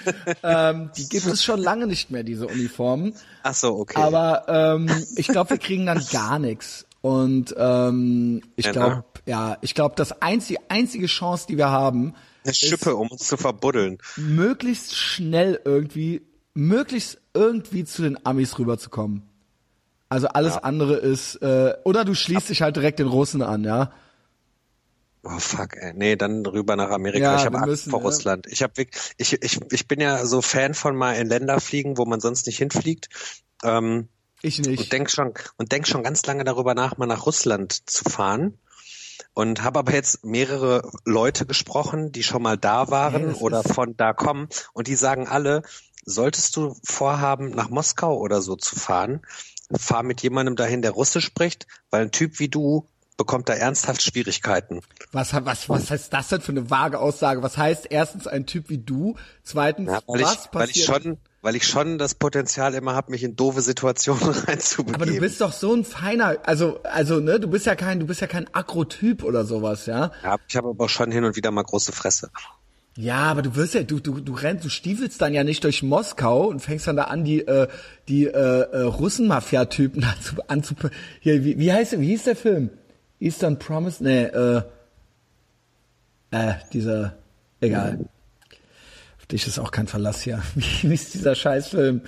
Ähm, die gibt es schon lange nicht mehr, diese Uniformen. Ach so, okay. Aber ähm, ich glaube, wir kriegen dann gar nichts. Und ähm, ich glaube, ja, ich glaube, das einzige, einzige Chance, die wir haben, eine Schippe, um uns zu verbuddeln. Möglichst schnell irgendwie, möglichst irgendwie zu den Amis rüberzukommen. Also alles ja. andere ist, äh, oder du schließt dich halt direkt den Russen an, ja. Oh fuck, ey. Nee, dann rüber nach Amerika. Ja, ich habe Angst vor ja. Russland. Ich habe ich, ich, ich bin ja so Fan von mal in Länder fliegen, wo man sonst nicht hinfliegt. Ähm, ich nicht. Und denk schon und denk schon ganz lange darüber nach, mal nach Russland zu fahren. Und habe aber jetzt mehrere Leute gesprochen, die schon mal da waren ja, oder von da kommen. Und die sagen alle, solltest du vorhaben, nach Moskau oder so zu fahren, fahr mit jemandem dahin, der Russisch spricht, weil ein Typ wie du bekommt da ernsthaft Schwierigkeiten. Was, was, was heißt das denn für eine vage Aussage? Was heißt erstens ein Typ wie du? Zweitens, ja, weil was ich, passiert? Weil ich schon, weil ich schon das Potenzial immer habe, mich in doofe Situationen reinzubegeben. Aber du bist doch so ein feiner, also, also, ne, du bist ja kein, du bist ja kein Akrotyp oder sowas, ja? Ja, ich habe aber schon hin und wieder mal große Fresse. Ja, aber du wirst ja, du, du, du rennst, du stiefelst dann ja nicht durch Moskau und fängst dann da an, die, äh, die äh, äh, Russen-Mafia-Typen anzu, anzu, hier, wie, wie heißt, wie hieß der Film? Eastern Promise? Nee, äh, äh, dieser, egal. Auf dich ist auch kein Verlass hier. Wie ist dieser Scheißfilm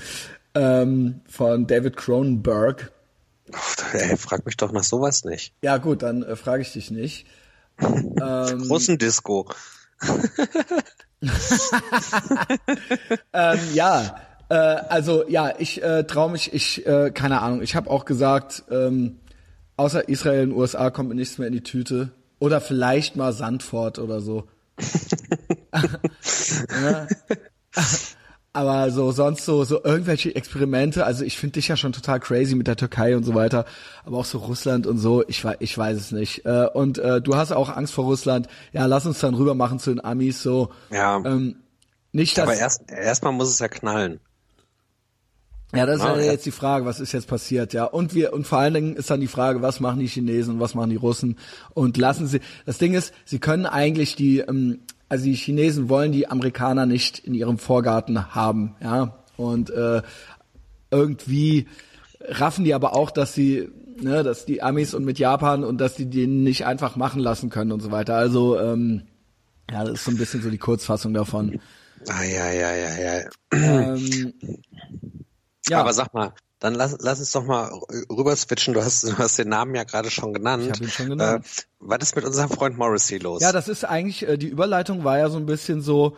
ähm, von David Cronenberg? Ey, frag mich doch nach sowas nicht. Ja gut, dann äh, frage ich dich nicht. ähm, Großen Disco. ähm, ja, äh, also ja, ich äh, traue mich, ich, äh, keine Ahnung, ich habe auch gesagt, ähm, außer Israel und USA kommt mir nichts mehr in die Tüte. Oder vielleicht mal Sandford oder so. Aber so sonst so so irgendwelche Experimente, also ich finde dich ja schon total crazy mit der Türkei und so weiter, aber auch so Russland und so, ich weiß ich weiß es nicht. Äh, und äh, du hast auch Angst vor Russland. Ja, lass uns dann rüber machen zu den Amis so. Ja. Ähm, nicht dass, aber erst erstmal muss es ja knallen. Ja, das ist ja jetzt die Frage, was ist jetzt passiert, ja. Und wir, und vor allen Dingen ist dann die Frage, was machen die Chinesen und was machen die Russen? Und lassen sie, das Ding ist, sie können eigentlich die, ähm, also die Chinesen wollen die Amerikaner nicht in ihrem Vorgarten haben, ja. Und äh, irgendwie raffen die aber auch, dass sie, ne, dass die Amis und mit Japan und dass die den nicht einfach machen lassen können und so weiter. Also, ähm, ja, das ist so ein bisschen so die Kurzfassung davon. Ah, ja, ja, ja, ja. Ähm, ja. Aber sag mal, dann lass, lass uns doch mal rüber switchen. Du hast, du hast den Namen ja gerade schon genannt. Ich habe ihn schon genannt. Äh, was ist mit unserem Freund Morrissey los? Ja, das ist eigentlich, äh, die Überleitung war ja so ein bisschen so,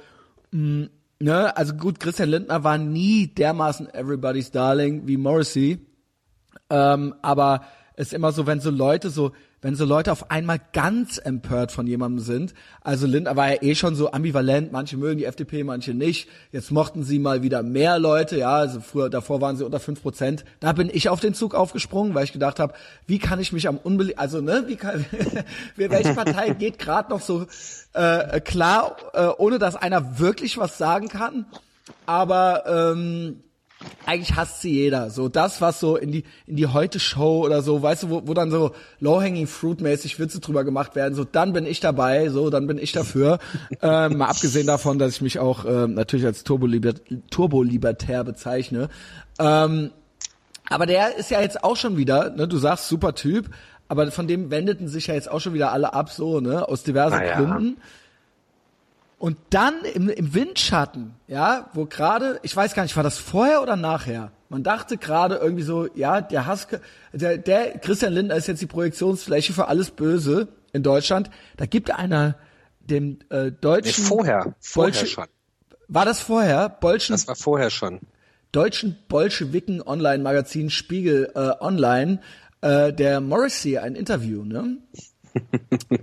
mh, mm, ne, also gut, Christian Lindner war nie dermaßen Everybody's Darling wie Morrissey. Ähm, aber es ist immer so, wenn so Leute so wenn so Leute auf einmal ganz empört von jemandem sind. Also Lindner war ja eh schon so ambivalent, manche mögen die FDP, manche nicht. Jetzt mochten sie mal wieder mehr Leute, ja, also früher, davor waren sie unter fünf Prozent. Da bin ich auf den Zug aufgesprungen, weil ich gedacht habe, wie kann ich mich am unbelie also ne, wie kann, welche Partei geht gerade noch so äh, klar, äh, ohne dass einer wirklich was sagen kann? Aber ähm, eigentlich hasst sie jeder. So das, was so in die in die Heute-Show oder so, weißt du, wo, wo dann so low-hanging fruit-mäßig Witze drüber gemacht werden, so dann bin ich dabei, so dann bin ich dafür. ähm, mal abgesehen davon, dass ich mich auch ähm, natürlich als Turbo-Libertär bezeichne. Ähm, aber der ist ja jetzt auch schon wieder, ne, du sagst super Typ, aber von dem wendeten sich ja jetzt auch schon wieder alle ab, so, ne, aus diversen ah, ja. Gründen. Und dann im, im Windschatten, ja, wo gerade, ich weiß gar nicht, war das vorher oder nachher? Man dachte gerade irgendwie so, ja, der Hass, der, der Christian Lindner ist jetzt die Projektionsfläche für alles Böse in Deutschland. Da gibt einer dem äh, deutschen. Nee, vorher, vorher Bolsche- schon. War das vorher? Bolschen, Das war vorher schon. deutschen Bolschewiken Online-Magazin Spiegel äh, Online, äh, der Morrissey ein Interview, ne?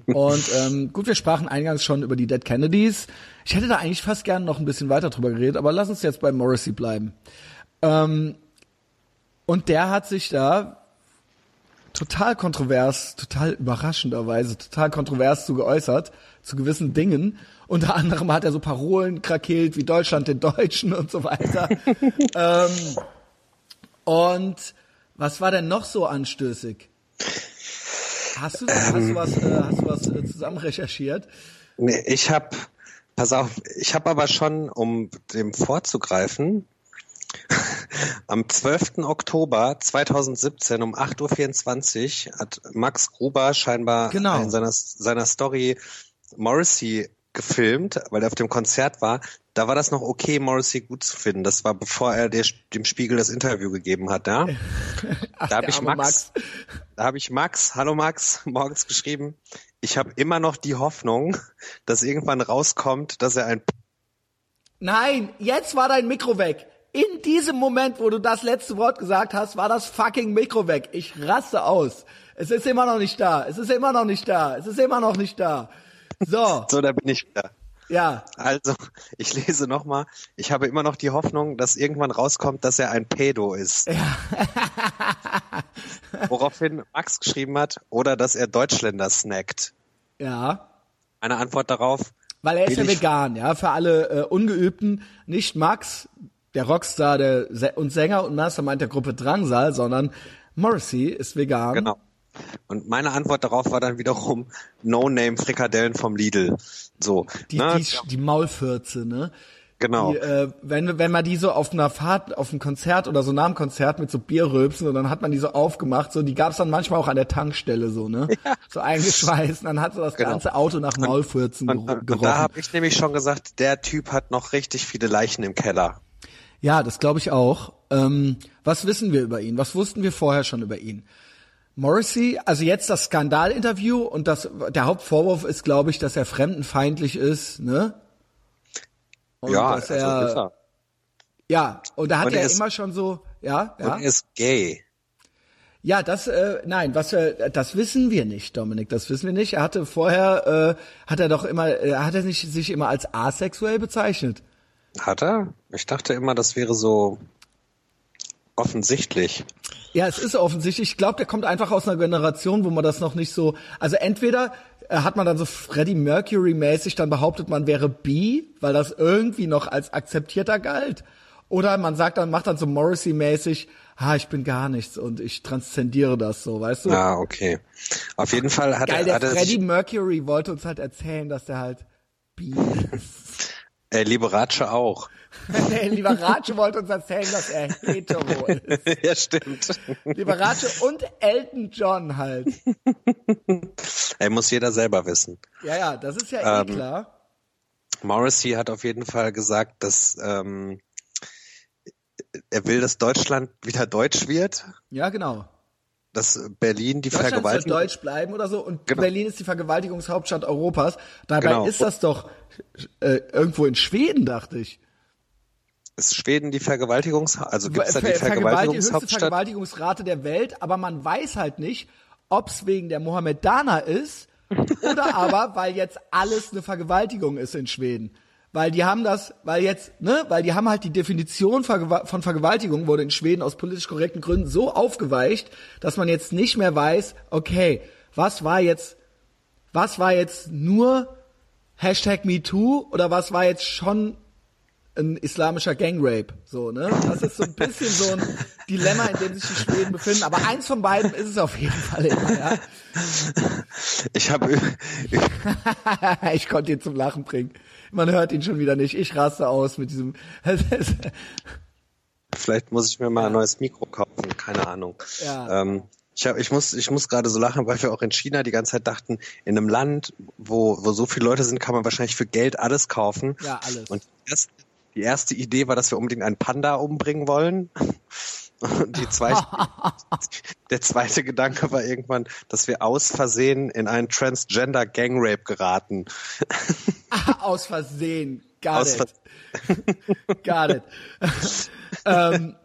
Und ähm, gut, wir sprachen eingangs schon über die Dead Kennedys. Ich hätte da eigentlich fast gern noch ein bisschen weiter drüber geredet, aber lass uns jetzt bei Morrissey bleiben. Ähm, und der hat sich da total kontrovers, total überraschenderweise, total kontrovers zu geäußert, zu gewissen Dingen. Unter anderem hat er so Parolen krakeelt wie Deutschland den Deutschen und so weiter. ähm, und was war denn noch so anstößig? Hast du, hast du was, äh, hast du was äh, zusammen recherchiert? Nee, ich habe, pass auf, ich habe aber schon, um dem vorzugreifen, am 12. Oktober 2017 um 8.24 Uhr hat Max Gruber scheinbar Genau. in seiner, seiner Story Morrissey gefilmt, weil er auf dem Konzert war. Da war das noch okay, Morrissey gut zu finden. Das war bevor er der, dem Spiegel das Interview gegeben hat, ja? Ach, Da habe ich arme Max, da habe ich Max, hallo Max, morgens geschrieben. Ich habe immer noch die Hoffnung, dass irgendwann rauskommt, dass er ein Nein, jetzt war dein Mikro weg. In diesem Moment, wo du das letzte Wort gesagt hast, war das fucking Mikro weg. Ich raste aus. Es ist immer noch nicht da. Es ist immer noch nicht da. Es ist immer noch nicht da. So, so, da bin ich wieder. ja. Also, ich lese nochmal. Ich habe immer noch die Hoffnung, dass irgendwann rauskommt, dass er ein Pedo ist. Woraufhin Max geschrieben hat, oder dass er Deutschländer snackt. Ja. Eine Antwort darauf. Weil er ist ja vegan, ja. Für alle äh, Ungeübten, nicht Max, der Rockstar der und Sänger und Mastermind der Gruppe Drangsal, sondern Morrissey ist vegan. Genau. Und meine Antwort darauf war dann wiederum No-Name-Frikadellen vom Lidl. So. Die, ne? die, die Maulfürze, ne? genau. Die, äh, wenn, wenn man die so auf einer Fahrt, auf einem Konzert oder so nach dem Konzert mit so Bierrülpsen und dann hat man die so aufgemacht, so die gab's dann manchmal auch an der Tankstelle so, ne? So eingeschweißt und dann hat so das Genau. ganze Auto nach Maulfürzen und, und, und gerochen. da habe ich nämlich schon gesagt, der Typ hat noch richtig viele Leichen im Keller. Ja, das glaube ich auch. Ähm, was wissen wir über ihn? Was wussten wir vorher schon über ihn? Morrissey, also jetzt das Skandalinterview und das, der Hauptvorwurf ist, glaube ich, dass er fremdenfeindlich ist, ne? Und ja, dass also er, ist er. ja, und da hat Und er er ist- immer schon so, ja, Und ja. er ist gay. Ja, das, äh, nein, was, äh, das wissen wir nicht, Dominik, das wissen wir nicht. Er hatte vorher, äh, hat er doch immer, äh, hat er nicht sich immer als asexuell bezeichnet? Hat er? Ich dachte immer, das wäre so offensichtlich. Ja, es ist offensichtlich. Ich glaube, der kommt einfach aus einer Generation, wo man das noch nicht so. Also entweder äh, hat man dann so Freddie Mercury mäßig dann behauptet, man wäre bi, weil das irgendwie noch als akzeptierter galt. Oder man sagt dann, macht dann so Morrissey mäßig, ha, ich bin gar nichts und ich transzendiere das so, weißt du? Ah, okay. Auf jeden Fall hat Geil, er, der hat er Freddie Mercury wollte uns halt erzählen, dass der halt bi ist. äh, Liberace auch. Nee, Liberace wollte uns erzählen, dass er hetero ist. ja, stimmt. Liberace und Elton John halt. Er muss jeder selber wissen. Ja, ja, das ist ja eh Ähm, klar. Morrissey hat auf jeden Fall gesagt, dass ähm, er will, dass Deutschland wieder deutsch wird, Ja, genau. dass Berlin die Deutschland soll Vergewaltigung. deutsch bleiben oder so und Genau. Berlin ist die Vergewaltigungshauptstadt Europas. Dabei Genau. ist das doch äh, irgendwo in Schweden, dachte ich. Ist Schweden die Vergewaltigungs... Also gibt es da die Ver- Vergewaltigungshauptstadt? Vergewaltigungsrate der Welt, aber man weiß halt nicht, ob es wegen der Mohammedaner ist oder aber, weil jetzt alles eine Vergewaltigung ist in Schweden. Weil die haben das, weil jetzt, ne, weil die haben halt die Definition von Vergewaltigung wurde in Schweden aus politisch korrekten Gründen so aufgeweicht, dass man jetzt nicht mehr weiß, okay, was war jetzt, was war jetzt nur Hashtag MeToo oder was war jetzt schon ein islamischer Gangrape, so, ne? Das ist so ein bisschen so ein Dilemma, in dem sich die Schweden befinden. Aber eins von beiden ist es auf jeden Fall immer, ja. Ich habe ich konnte ihn zum Lachen bringen. Man hört ihn schon wieder nicht. Ich raste aus mit diesem. Vielleicht muss ich mir mal ein neues Mikro kaufen, keine Ahnung. Ja. Ähm, Ich, hab, ich muss, ich muss gerade so lachen, weil wir auch in China die ganze Zeit dachten, in einem Land, wo, wo so viele Leute sind, kann man wahrscheinlich für Geld alles kaufen. Ja, alles. Und erst, die erste Idee war, dass wir unbedingt einen Panda umbringen wollen. Und die zweite, der zweite Gedanke war irgendwann, dass wir aus Versehen in einen Transgender Gang Rape geraten. Aus Versehen. Got Aus it. Got it. ähm,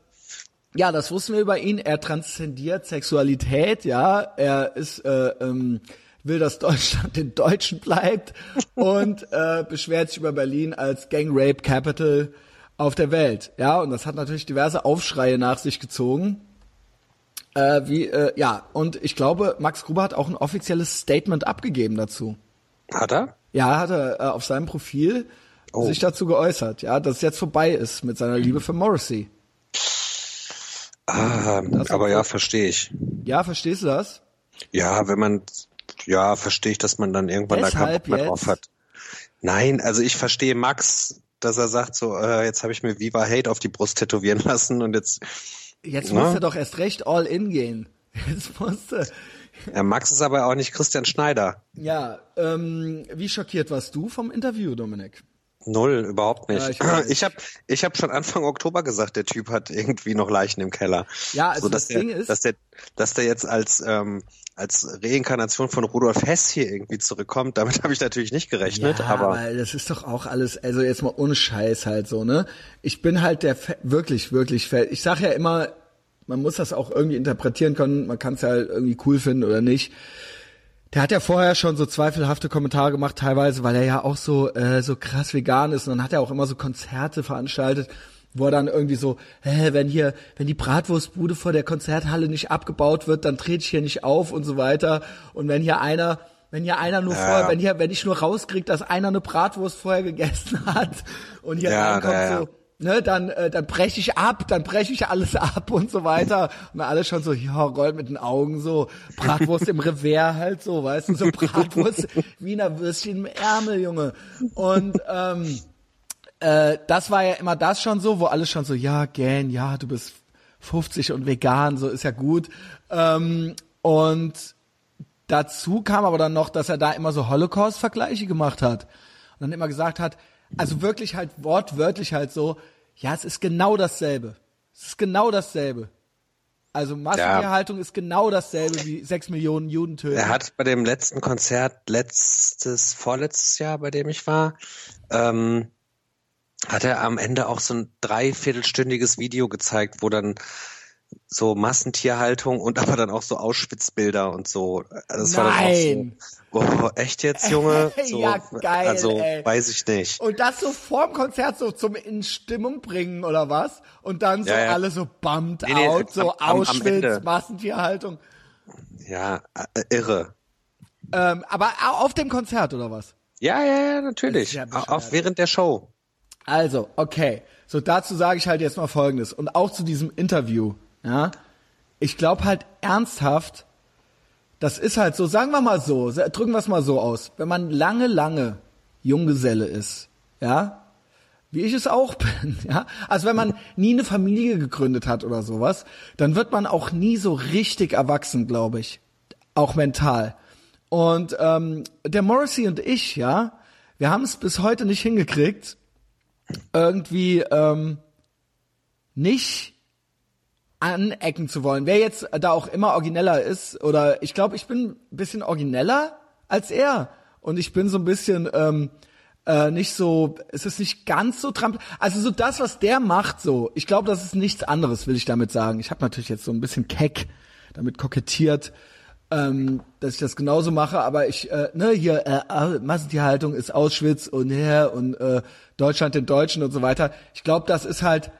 ja, das wussten wir über ihn. Er transzendiert Sexualität, ja. Er ist, äh, ähm, will, dass Deutschland den Deutschen bleibt und äh, beschwert sich über Berlin als Gang Rape Capital auf der Welt. Ja, und das hat natürlich diverse Aufschreie nach sich gezogen. Äh, wie, äh, ja, und ich glaube, Max Gruber hat auch ein offizielles Statement abgegeben dazu. Hat er? Ja, hat er äh, auf seinem Profil Oh. sich dazu geäußert, ja, dass es jetzt vorbei ist mit seiner Liebe für Morrissey. Ah, aber ja, verstehe ich. Ja, verstehst du das? Ja, wenn man, ja, verstehe ich, dass man dann irgendwann da keinen Bock mehr jetzt? drauf hat. Nein, also ich verstehe Max, dass er sagt so, äh, jetzt habe ich mir Viva Hate auf die Brust tätowieren lassen und jetzt, Jetzt Na? muss er doch erst recht all in gehen. Jetzt musste. ja, Max ist aber auch nicht Christian Schneider. Ja, ähm, wie schockiert warst du vom Interview, Dominik? Null, überhaupt nicht. Ja, ich habe ich hab schon Anfang Oktober gesagt, der Typ hat irgendwie noch Leichen im Keller. Ja, also so, das der, Ding ist- dass der, dass der jetzt als ähm, als Reinkarnation von Rudolf Hess hier irgendwie zurückkommt, damit habe ich natürlich nicht gerechnet, ja, aber weil das ist doch auch alles, also jetzt mal ohne Scheiß halt so, ne? Ich bin halt der Fa- wirklich, wirklich Fan. Ich sag ja immer, man muss das auch irgendwie interpretieren können, man kann es ja halt irgendwie cool finden oder nicht. Der hat ja vorher schon so zweifelhafte Kommentare gemacht, teilweise, weil er ja auch so äh, so krass vegan ist. Und dann hat er auch immer so Konzerte veranstaltet, wo er dann irgendwie so, hä, wenn hier, wenn die Bratwurstbude vor der Konzerthalle nicht abgebaut wird, dann trete ich hier nicht auf und so weiter. Und wenn hier einer, wenn hier einer nur Ja. vorher, wenn hier, wenn ich nur rauskrieg, dass einer eine Bratwurst vorher gegessen hat und hier Ja, reinkommt ja, ja. so, ne, dann, äh, dann breche ich ab, dann breche ich alles ab und so weiter. Und alle schon so, ja, rollt mit den Augen so, Bratwurst im Revers halt so, weißt du, so Bratwurst, Wiener Würstchen im Ärmel, Junge. Und ähm, äh, das war ja immer das schon so, wo alle schon so, ja, gähn, ja, du bist 50 und vegan, so ist ja gut. Ähm, und dazu kam aber dann noch, dass er da immer so Holocaust-Vergleiche gemacht hat. Und dann immer gesagt hat, also wirklich halt wortwörtlich halt so, ja, es ist genau dasselbe. Es ist genau dasselbe. Also Massentierhaltung ist genau dasselbe wie sechs Millionen Juden töten. Er hat bei dem letzten Konzert letztes, vorletztes Jahr, bei dem ich war, ähm, hat er am Ende auch so ein dreiviertelstündiges Video gezeigt, wo dann so Massentierhaltung und aber dann auch so Auschwitz-Bilder und so. Also Das war dann Nein. auch so, oh, echt jetzt, Junge? So, Ja, geil, Also, ey. weiß ich nicht. Und das so vorm Konzert so zum in Stimmung bringen oder was? Und dann so Ja, ja. alle so bummed Nee, nee, out, so am- Auschwitz. Massentierhaltung. Ja, äh, irre. Ähm, aber au- auf dem Konzert oder was? Ja, ja, ja, natürlich. ja Auch während der Show. Also, okay. So, dazu sage ich halt jetzt mal Folgendes. Und auch zu diesem Interview, ja. Ich glaube halt ernsthaft, das ist halt so, sagen wir mal so, drücken wir es mal so aus. Wenn man lange, lange Junggeselle ist, ja, wie ich es auch bin, ja. Also wenn man nie eine Familie gegründet hat oder sowas, dann wird man auch nie so richtig erwachsen, glaube ich. Auch mental. Und ähm, der Morrissey und ich, ja, wir haben es bis heute nicht hingekriegt, irgendwie ähm, nicht anecken zu wollen. Wer jetzt da auch immer origineller ist, oder ich glaube, ich bin ein bisschen origineller als er. Und ich bin so ein bisschen ähm, äh, nicht so, es ist nicht ganz so tramp. Also so das, was der macht, so, ich glaube, das ist nichts anderes, will ich damit sagen. Ich habe natürlich jetzt so ein bisschen keck damit kokettiert, ähm, dass ich das genauso mache, aber ich, äh, ne, hier, äh, Massentierhaltung ist Auschwitz und ja, und äh, Deutschland den Deutschen und so weiter. Ich glaube, das ist halt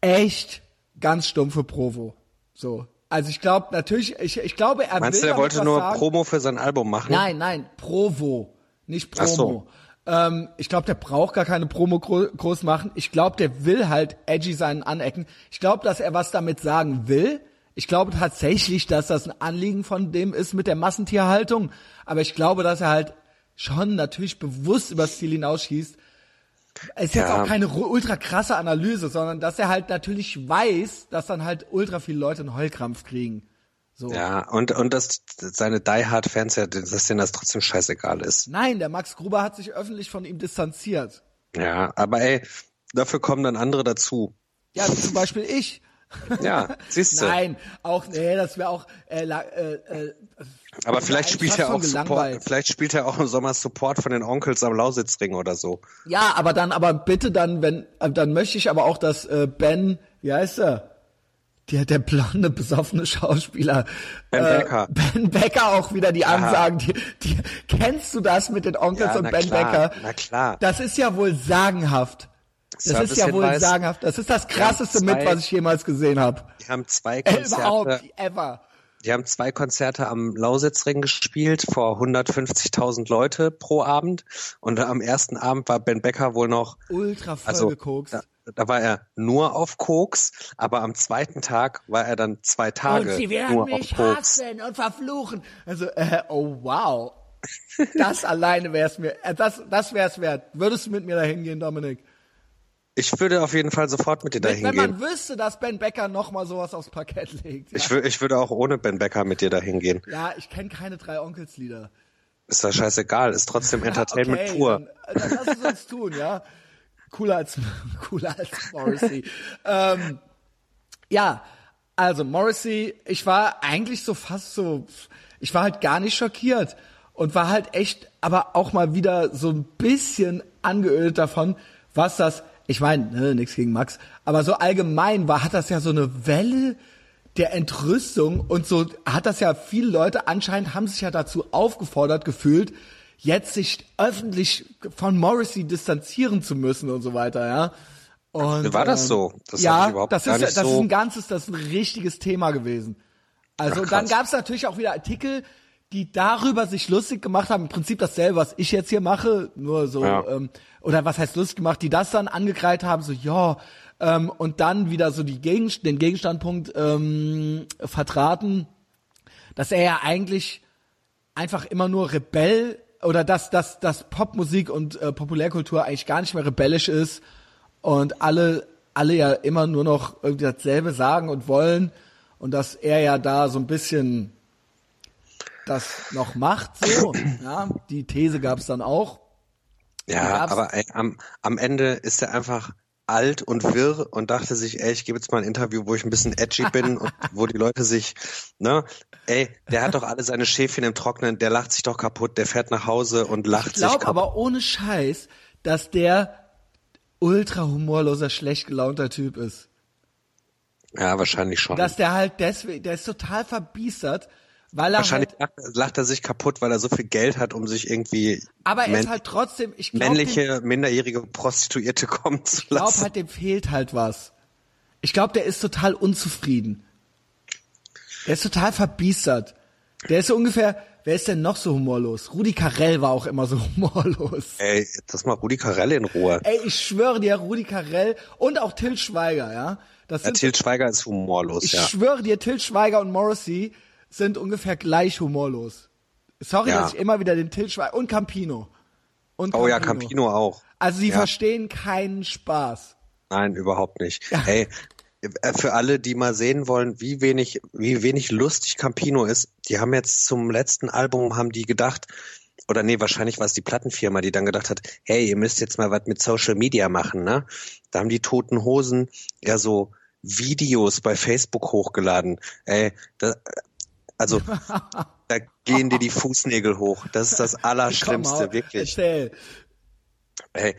echt ganz stumpfe Provo. So. Also ich glaube natürlich, ich, ich glaube, er Meinst will du, er wollte nur sagen. Promo für sein Album machen? Nein, nein, Provo, nicht Ach so. Promo. Ähm, ich glaube, der braucht gar keine Promo gro groß machen. Ich glaube, der will halt edgy seinen anecken. Ich glaube, dass er was damit sagen will. Ich glaube tatsächlich, dass das ein Anliegen von dem ist mit der Massentierhaltung. Aber ich glaube, dass er halt schon natürlich bewusst übers Ziel hinausschießt. Es ist jetzt Ja. auch keine ultra krasse Analyse, sondern dass er halt natürlich weiß, dass dann halt ultra viele Leute einen Heulkrampf kriegen. So. Ja, und, und dass seine Die Hard Fans ja, dass denen das trotzdem scheißegal ist. Nein, der Max Gruber hat sich öffentlich von ihm distanziert. Ja, aber ey, dafür kommen dann andere dazu. Ja, wie zum Beispiel ich. Ja, siehst du. Nein, auch, nee, das wäre auch, äh, äh, äh, Aber vielleicht spielt er auch Support, vielleicht spielt er auch im Sommer Support von den Onkels am Lausitzring oder so. Ja, aber dann, aber bitte dann, wenn, äh, dann möchte ich aber auch, dass äh, Ben, wie heißt er? Der, der blonde, besoffene Schauspieler. Ben äh, Becker. Ben Becker auch wieder die Ansagen. Die, die, kennst du das mit den Onkels Ja, und Ben klar, Becker? na klar. Das ist ja wohl sagenhaft. Das ist ja wohl Servicehinweis. sagenhaft. Das ist das krasseste zwei- mit, was ich jemals gesehen habe. Die haben zwei Konzerte, überhaupt, ever. Die haben zwei Konzerte am Lausitzring gespielt vor 150.000 Leute pro Abend und am ersten Abend war Ben Becker wohl noch Ultra voll also gekokst. da, da war er nur auf Koks, aber am zweiten Tag war er dann zwei Tage und sie werden nur mich auf Koks. hassen und verfluchen. Also, äh, oh wow. Das alleine wär's mir, äh, das, das wär's wert. Würdest du mit mir dahin gehen, Dominik? Ich würde auf jeden Fall sofort mit dir dahin wenn man gehen. wüsste, dass Ben Becker noch mal sowas aufs Parkett legt. Ja, Ich, wür, ich würde auch ohne Ben Becker mit dir dahin gehen. ja ich kenne keine drei Onkelslieder. Ist das scheißegal, ist trotzdem Entertainment okay, pur. Dann, dann lass es uns tun, ja. Cooler als, cooler als Morrissey. ähm, ja, also Morrissey, ich war eigentlich so fast so, ich war halt gar nicht schockiert und war halt echt, aber auch mal wieder so ein bisschen angeölt davon, was das, ich meine, ne, nichts gegen Max, aber so allgemein war, hat das ja so eine Welle der Entrüstung und so hat das ja viele Leute anscheinend haben sich ja dazu aufgefordert gefühlt, jetzt sich öffentlich von Morrissey distanzieren zu müssen und so weiter, ja. Und, War das ähm, so? Das ja, ich überhaupt das ist, das so- ist ein ganzes, das ist ein richtiges Thema gewesen. Also Ach, dann gab es natürlich auch wieder Artikel, die darüber sich lustig gemacht haben, im Prinzip dasselbe, was ich jetzt hier mache, nur so, Ja. ähm, oder was heißt lustig gemacht, die das dann angekreidet haben, so, ja, ähm, und dann wieder so die Gegen den Gegenstandpunkt ähm, vertraten, dass er ja eigentlich einfach immer nur Rebell oder dass, dass, dass Popmusik und äh, Populärkultur eigentlich gar nicht mehr rebellisch ist und alle, alle ja immer nur noch irgendwie dasselbe sagen und wollen und dass er ja da so ein bisschen das noch macht, so, ja, die These gab es dann auch. Ja, aber ey, am, am Ende ist er einfach alt und wirr und dachte sich, ey, ich gebe jetzt mal ein Interview, wo ich ein bisschen edgy bin und wo die Leute sich, ne, ey, der hat doch alle seine Schäfchen im Trocknen, der lacht sich doch kaputt, der fährt nach Hause und lacht Ich sich glaube kaputt. aber ohne Scheiß, dass der ultra humorloser, schlecht gelaunter Typ ist. Ja, wahrscheinlich schon. Dass der halt deswegen, der ist total verbiestert, weil er wahrscheinlich halt, lacht, lacht er sich kaputt, weil er so viel Geld hat, um sich irgendwie aber er ist halt trotzdem, ich glaube, männliche, minderjährige Prostituierte kommen zu ich glaube lassen. halt, dem fehlt halt was. Ich glaube, der ist total unzufrieden. Der ist total verbiestert. Der ist so ungefähr, wer ist denn noch so humorlos? Rudi Carell war auch immer so humorlos. Ey, lass mal Rudi Carell in Ruhe. Ey, ich schwöre dir, Rudi Carell und auch Till Schweiger, ja. Das Ja, sind Til Schweiger ist humorlos, Ich ja. schwöre dir, Till Schweiger und Morrissey sind ungefähr gleich humorlos. Sorry, Ja. dass ich immer wieder den Schweiger und Campino. Und Oh ja, Campino auch. Also sie Ja. verstehen keinen Spaß. Nein, überhaupt nicht. Ey, äh, für alle, die mal sehen wollen, wie wenig, wie wenig lustig Campino ist, die haben jetzt zum letzten Album haben die gedacht, oder nee, wahrscheinlich war es die Plattenfirma, die dann gedacht hat, hey, ihr müsst jetzt mal was mit Social Media machen, ne? Da haben die Toten Hosen ja so Videos bei Facebook hochgeladen. Ey, da, also da gehen dir die Fußnägel hoch. Das ist das Allerschlimmste, wirklich. Erzähl. Ey,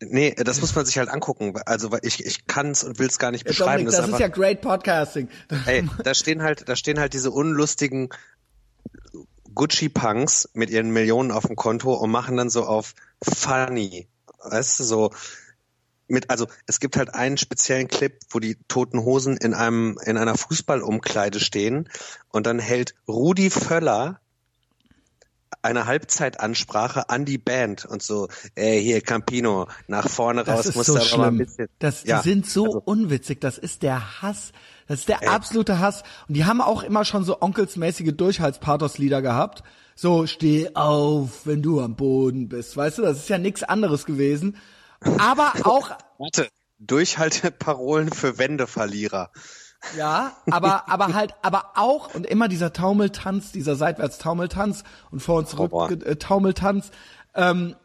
nee, das muss man sich halt angucken. Also ich, ich kann es und will es gar nicht Ja, beschreiben. Dominik, das ist einfach, ja great Podcasting. ey, da stehen halt, da stehen halt diese unlustigen Gucci-Punks mit ihren Millionen auf dem Konto und machen dann so auf funny. Weißt du, so mit, also es gibt halt einen speziellen Clip, wo die toten Hosen in einem, in einer Fußballumkleide stehen und dann hält Rudi Völler eine Halbzeitansprache an die Band und so, ey, hier Campino, nach vorne Das raus, ist musst so aber mal ein bisschen. Das, die ja, sind so also, unwitzig. Das ist der Hass. Das ist der absolute Hass. Und die haben auch immer schon so onkelsmäßige Durchhaltspathos-Lieder gehabt. So, steh auf, wenn du am Boden bist. Weißt du, das ist ja nichts anderes gewesen. Aber auch, Warte, Durchhalteparolen für Wendeverlierer. Ja, aber, aber halt, aber auch, und immer dieser Taumeltanz, dieser seitwärts Taumeltanz und vor und zurück Horror. äh, Taumeltanz. Ähm,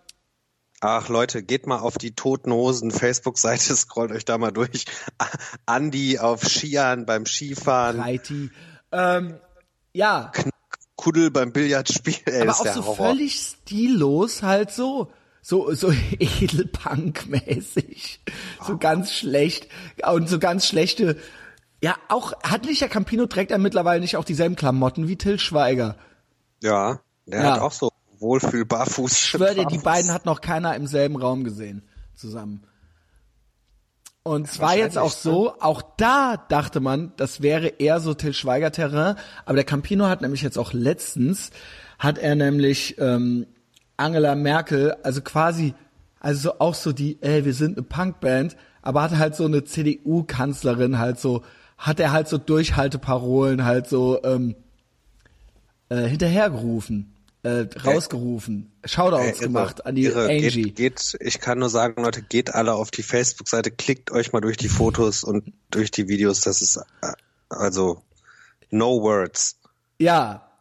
Ach Leute, geht mal auf die Toten Hosen Facebook-Seite, scrollt euch da mal durch. Andi auf Skiern beim Skifahren, Reiti. Ähm, ja, Kuddel beim Billardspiel. Ey, aber das auch so Horror. völlig stillos halt so. So, so edelpunk-mäßig. So ganz schlecht. Und so ganz schlechte, ja, auch, hat Licha Campino trägt er mittlerweile nicht auch dieselben Klamotten wie Till Schweiger. Ja, der Ja. hat auch so wohlfühl barfuß. Ich schwöre dir, die beiden hat noch keiner im selben Raum gesehen zusammen. Und zwar jetzt auch so, auch da dachte man, das wäre eher so Till Schweiger Terrain, aber der Campino hat nämlich jetzt auch letztens, hat er nämlich ähm, Angela Merkel, also quasi, also so, auch so die, ey, wir sind eine Punkband, aber hat halt so eine CDU-Kanzlerin halt so, hat er halt so Durchhalteparolen halt so ähm, äh, hinterhergerufen, äh, rausgerufen, Shoutouts Irre, gemacht an die irre. Angie. Geht, geht, ich kann nur sagen, Leute, geht alle auf die Facebook-Seite, klickt euch mal durch die Fotos und durch die Videos. Das ist äh, also no words. Ja,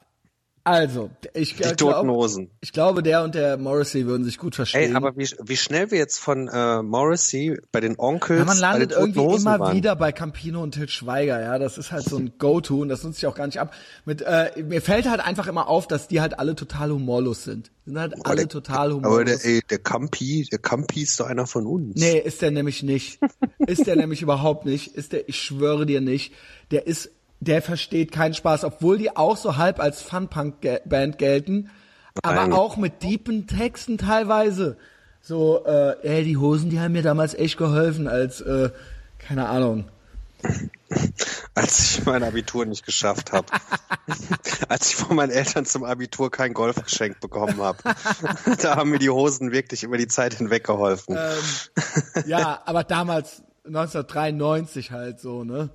also, ich, Die glaub, Hosen. ich glaube, der und der Morrissey würden sich gut verstehen. Ey, aber wie, wie schnell wir jetzt von äh, Morrissey bei den Onkels ja, man landet irgendwie Hosen immer waren. wieder bei Campino und Til Schweiger, ja, das ist halt so ein Go-To und das nutze ich auch gar nicht ab. Mit, äh, mir fällt halt einfach immer auf, dass die halt alle total humorlos sind. Die sind halt alle der- total Aber humorlos. der, ey, der Campi, der Campi ist doch einer von uns. Nee, ist der nämlich nicht. Ist der nämlich überhaupt nicht. Ist der, ich schwöre dir nicht. Der ist, der versteht keinen Spaß, obwohl die auch so halb als Fun-Punk-Band gelten, aber Nein. auch mit deepen Texten teilweise. So, äh, ey, die Hosen, die haben mir damals echt geholfen, als, äh, keine Ahnung. Als ich mein Abitur nicht geschafft habe. Als ich von meinen Eltern zum Abitur kein Golf geschenkt bekommen habe. da haben mir die Hosen wirklich über die Zeit hinweg geholfen. Ähm, ja, aber damals 1993 halt so, ne?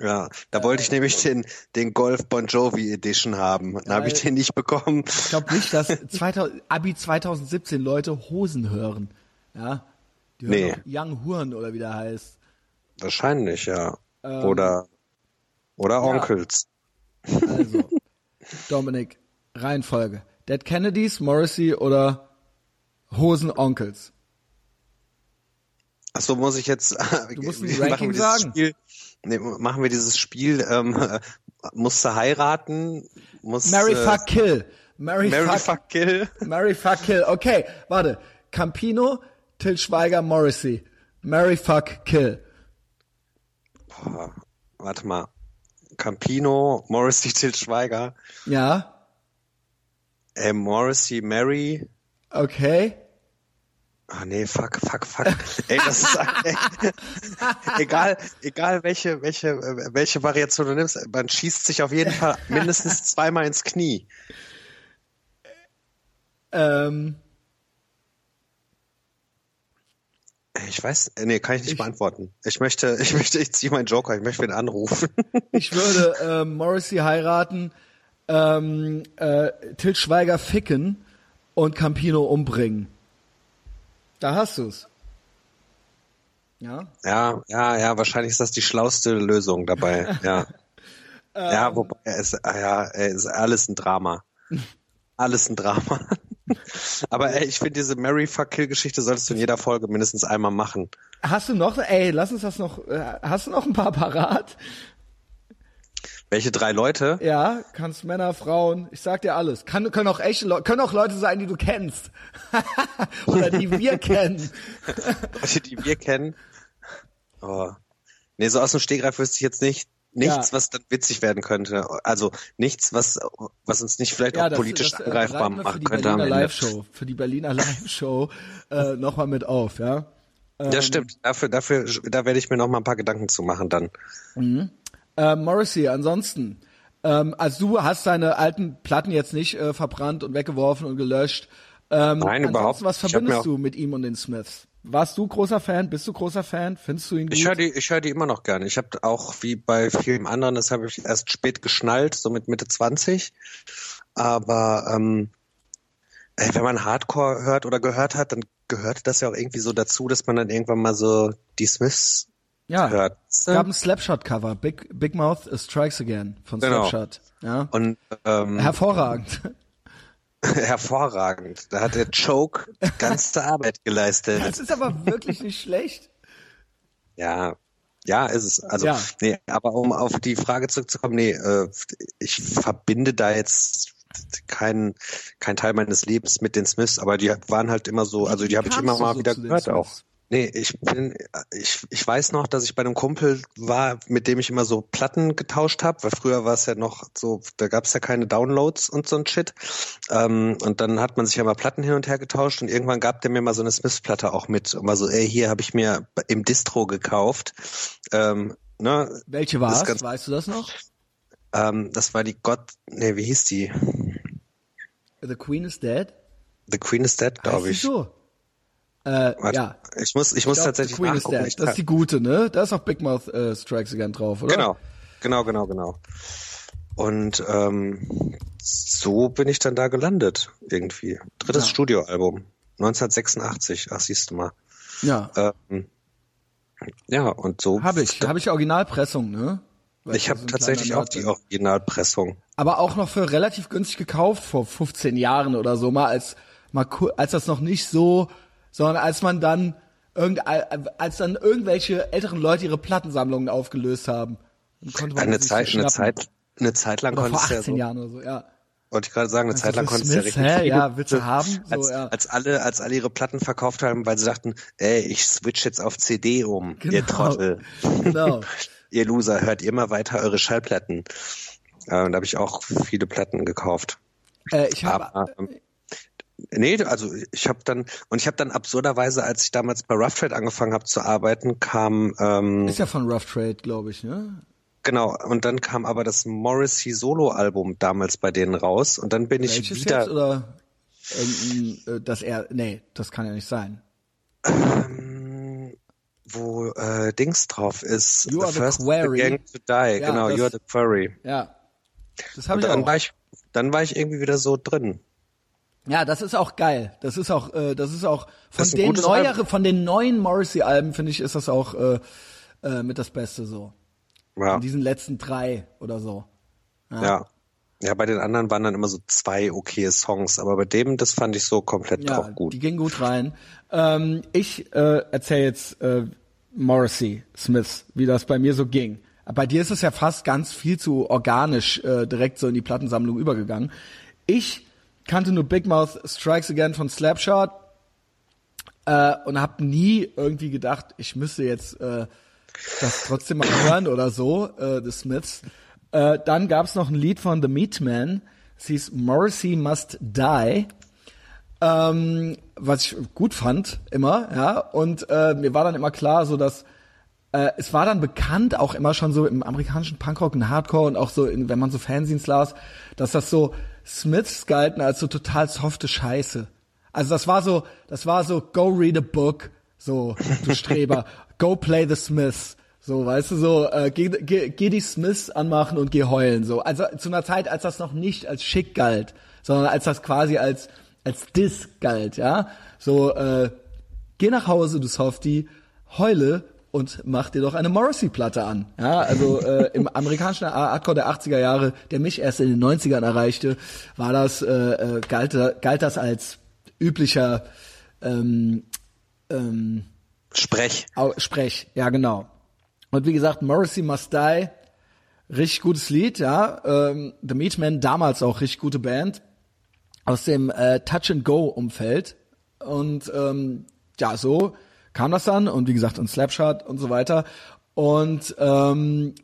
Ja, da wollte ich nämlich den, den Golf Bon Jovi Edition haben. Dann habe ich den nicht bekommen. Ich glaube nicht, dass 2000, Abi 2017 Leute Hosen hören. Ja. Die hören Nee. Young Huren oder wie der heißt. Wahrscheinlich, ja. Ähm, Oder, oder Onkels. Also, Dominik, Reihenfolge. Dead Kennedys, Morrissey oder Hosen Onkels? Ach so, muss ich jetzt, Du musst ein Ranking sagen. Spiel, machen wir dieses Spiel, ähm, musst du heiraten, muss, Mary äh, fuck kill. Mary, Mary fuck, fuck kill. Mary fuck kill. Okay, warte. Campino, Till Schweiger, Morrissey. Mary fuck kill. Boah, warte mal. Campino, Morrissey, Til Schweiger, Ja, äh, Morrissey, Mary. okay. Ah nee, fuck, fuck, fuck. Ey, das ist ey, egal, egal welche, welche, äh, welche Variation du nimmst, man schießt sich auf jeden Fall mindestens zweimal ins Knie. Ähm, Ich weiß, äh, nee, kann ich nicht beantworten. Ich möchte, ich möchte, ich ziehe meinen Joker, ich möchte wen anrufen. ich würde ähm, Morrissey heiraten, ähm, äh, Til Schweiger ficken und Campino umbringen. Da hast du's. Ja. Ja, ja, ja, wahrscheinlich ist das die schlauste Lösung dabei, ja. ja, wobei, es, ah ja, es ist alles ein Drama. Alles ein Drama. Aber ey, ich finde diese Mary Fuck Kill Geschichte solltest du in jeder Folge mindestens einmal machen. Hast du noch, ey, lass uns das noch, äh, hast du noch ein paar parat? Welche drei Leute? Ja, kannst Männer, Frauen, ich sag dir alles. Kann, können auch echte Leute, können auch Leute sein, die du kennst. Oder die wir kennen. Leute, die wir kennen. Oh. Nee, so aus dem Stegreif wüsste ich jetzt nicht. Nichts, Ja. was dann witzig werden könnte. Also nichts, was, was uns nicht vielleicht auch politisch das, angreifbar wir für machen die könnte Berliner Ende. Live-Show, für die Berliner Live-Show äh, nochmal mit auf, ja. Ja, stimmt. Dafür, dafür, da werde ich mir noch mal ein paar Gedanken zu machen dann. Äh, Morrissey, ansonsten, ähm, also du hast deine alten Platten jetzt nicht äh, verbrannt und weggeworfen und gelöscht. Ähm, Nein, ansonsten, überhaupt Was verbindest du mit ihm und den Smiths? Warst du großer Fan? Bist du großer Fan? Findest du ihn gut? Ich höre die, ich höre die immer noch gerne. Ich habe auch wie bei vielen anderen, das habe ich erst spät geschnallt, so mit Mitte 20. Aber ähm, ey, wenn man Hardcore hört oder gehört hat, dann gehört das ja auch irgendwie so dazu, dass man dann irgendwann mal so die Smiths Ja, hört. es gab ein Slapshot-Cover, Big, Big Mouth Strikes Again von Genau. Slapshot. Ja. Und ähm, Hervorragend. hervorragend. Da hat der Choke die ganze Arbeit geleistet. Das ist aber wirklich nicht schlecht. Ja, ja, ist es. Also, Ja. nee, aber um auf die Frage zurückzukommen, nee, äh, ich verbinde da jetzt keinen kein Teil meines Lebens mit den Smiths, aber die waren halt immer so, also die habe ich immer mal wieder gehört Smiths? auch. Nee, ich bin, ich, ich weiß noch, dass ich bei einem Kumpel war, mit dem ich immer so Platten getauscht habe, weil früher war es ja noch so, da gab es ja keine Downloads und so ein Shit. Ähm, und dann hat man sich ja mal Platten hin und her getauscht und irgendwann gab der mir mal so eine Smiths-Platte auch mit. Und mal so, ey, hier habe ich mir im Distro gekauft. Ähm, ne, Welche war es? Weißt du das noch? ähm, das war die Gott, nee, wie hieß die? The Queen is Dead? The Queen is Dead, glaube ich. so? Äh, Warte, ja. Ich muss, ich muss Ich glaub, tatsächlich Queen nachgucken. Ich Das ist die gute, ne? Da ist auch Big Mouth äh, Strikes Again drauf, oder? Genau, genau, genau, genau. Und ähm, so bin ich dann da gelandet irgendwie. Drittes Ja. Studioalbum, 1986. Ach, siehst du mal. Ja. Ähm, ja, und so. Habe ich. Habe ich Originalpressung, ne? Weil Ich habe so tatsächlich auch die. Originalpressung. Aber auch noch für relativ günstig gekauft vor 15 Jahren oder so mal als mal als das noch nicht so, sondern als man dann irgend als dann irgendwelche älteren Leute ihre Plattensammlungen aufgelöst haben. Konnte man Eine Zeit, eine. Zeit, eine Zeit lang oder vor konntest du ja 18 so, Jahren oder so, ja. wollte ich gerade sagen, eine Also Zeit lang konntest du ja richtig hä? Ja, willst du haben? So, als, ja. als alle, als alle ihre Platten verkauft haben, weil sie dachten, ey, ich switch jetzt auf CD um, ihr Genau. Trottel. Genau. ihr Loser, hört ihr mal weiter eure Schallplatten. Äh, und da habe ich auch viele Platten gekauft. Äh, ich habe ähm, nee, also ich habe dann und ich habe dann absurderweise, als ich damals bei Rough Trade angefangen habe zu arbeiten, kam ähm, ist ja von Rough Trade, glaube ich, ne? genau und dann kam aber das Morrissey Solo Album damals bei denen raus und dann bin ich Welches wieder jetzt oder irgendein, äh, dass er nee, das kann ja nicht sein. ähm, wo äh, Dings drauf ist. You are the First Quarry. Gang to Die, Ja, genau, das- You are the Quarry. Ja. Das habe ich dann auch. war ich, dann war ich irgendwie wieder so drin. Ja, das ist auch geil. Das ist auch, äh, das ist auch von ist den neueren, von den neuen Morrissey-Alben finde ich, ist das auch äh, äh, mit das Beste so. Ja, In diesen letzten drei oder so. ja. Ja, bei den anderen waren dann immer so zwei okaye Songs, aber bei dem, das fand ich so komplett Ja, auch gut. die gingen gut rein. Ähm, ich äh, erzähle jetzt äh, Morrissey, Smith, wie das bei mir so ging. Bei dir ist es ja fast ganz viel zu organisch äh, direkt so in die Plattensammlung übergegangen. Ich kannte nur Big Mouth Strikes Again von Slapshot äh, und habe nie irgendwie gedacht, ich müsste jetzt äh, das trotzdem mal hören oder so, äh, The Smiths. Äh, dann gab's noch ein Lied von The Meatman, es hieß Morrissey Must Die ähm, was ich gut fand immer, ja. Und äh, mir war dann immer klar, so dass äh, es war dann bekannt, auch immer schon so im amerikanischen Punkrock und Hardcore und auch so, in, wenn man so Fanzines las, dass das so Smiths galten als so total softe Scheiße. Also das war so, das war so, go read a book, so, du Streber, go play the Smiths. So, weißt du, so, äh, geh, geh, geh die Smiths anmachen und geh heulen. So. Also zu einer Zeit, als das noch nicht als schick galt, sondern als das quasi als, als Diss galt, ja. So, äh, geh nach Hause, du Softie, heule und mach dir doch eine Morrissey-Platte an. Ja, also äh, im amerikanischen Hardcore der 80er Jahre, der mich erst in den 90ern erreichte, war das, äh, äh, galt, galt das als üblicher ähm, ähm, Sprech. Sprech, ja genau. Und wie gesagt, Morrissey Must Die, richtig gutes Lied, ja. Ähm, The Meatmen, damals auch richtig gute Band aus dem äh, Touch and Go Umfeld und ähm, ja, so kam das dann und wie gesagt und Slapshot und so weiter. Und ähm,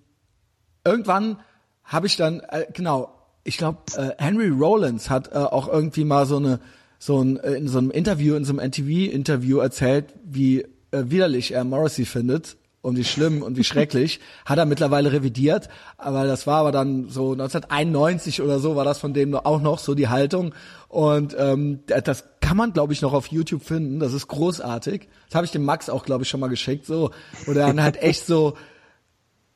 irgendwann habe ich dann äh, genau, ich glaube äh, Henry Rollins hat äh, auch irgendwie mal so eine so ein äh, in so einem Interview in so einem NTV Interview erzählt, wie äh, widerlich er Morrissey findet und wie schlimm und wie schrecklich, hat er mittlerweile revidiert, aber das war aber dann so 1991 oder so war das von dem auch noch so die Haltung und ähm, das kann man glaube ich noch auf YouTube finden, das ist großartig. Das habe ich dem Max auch glaube ich schon mal geschickt so, der dann halt echt so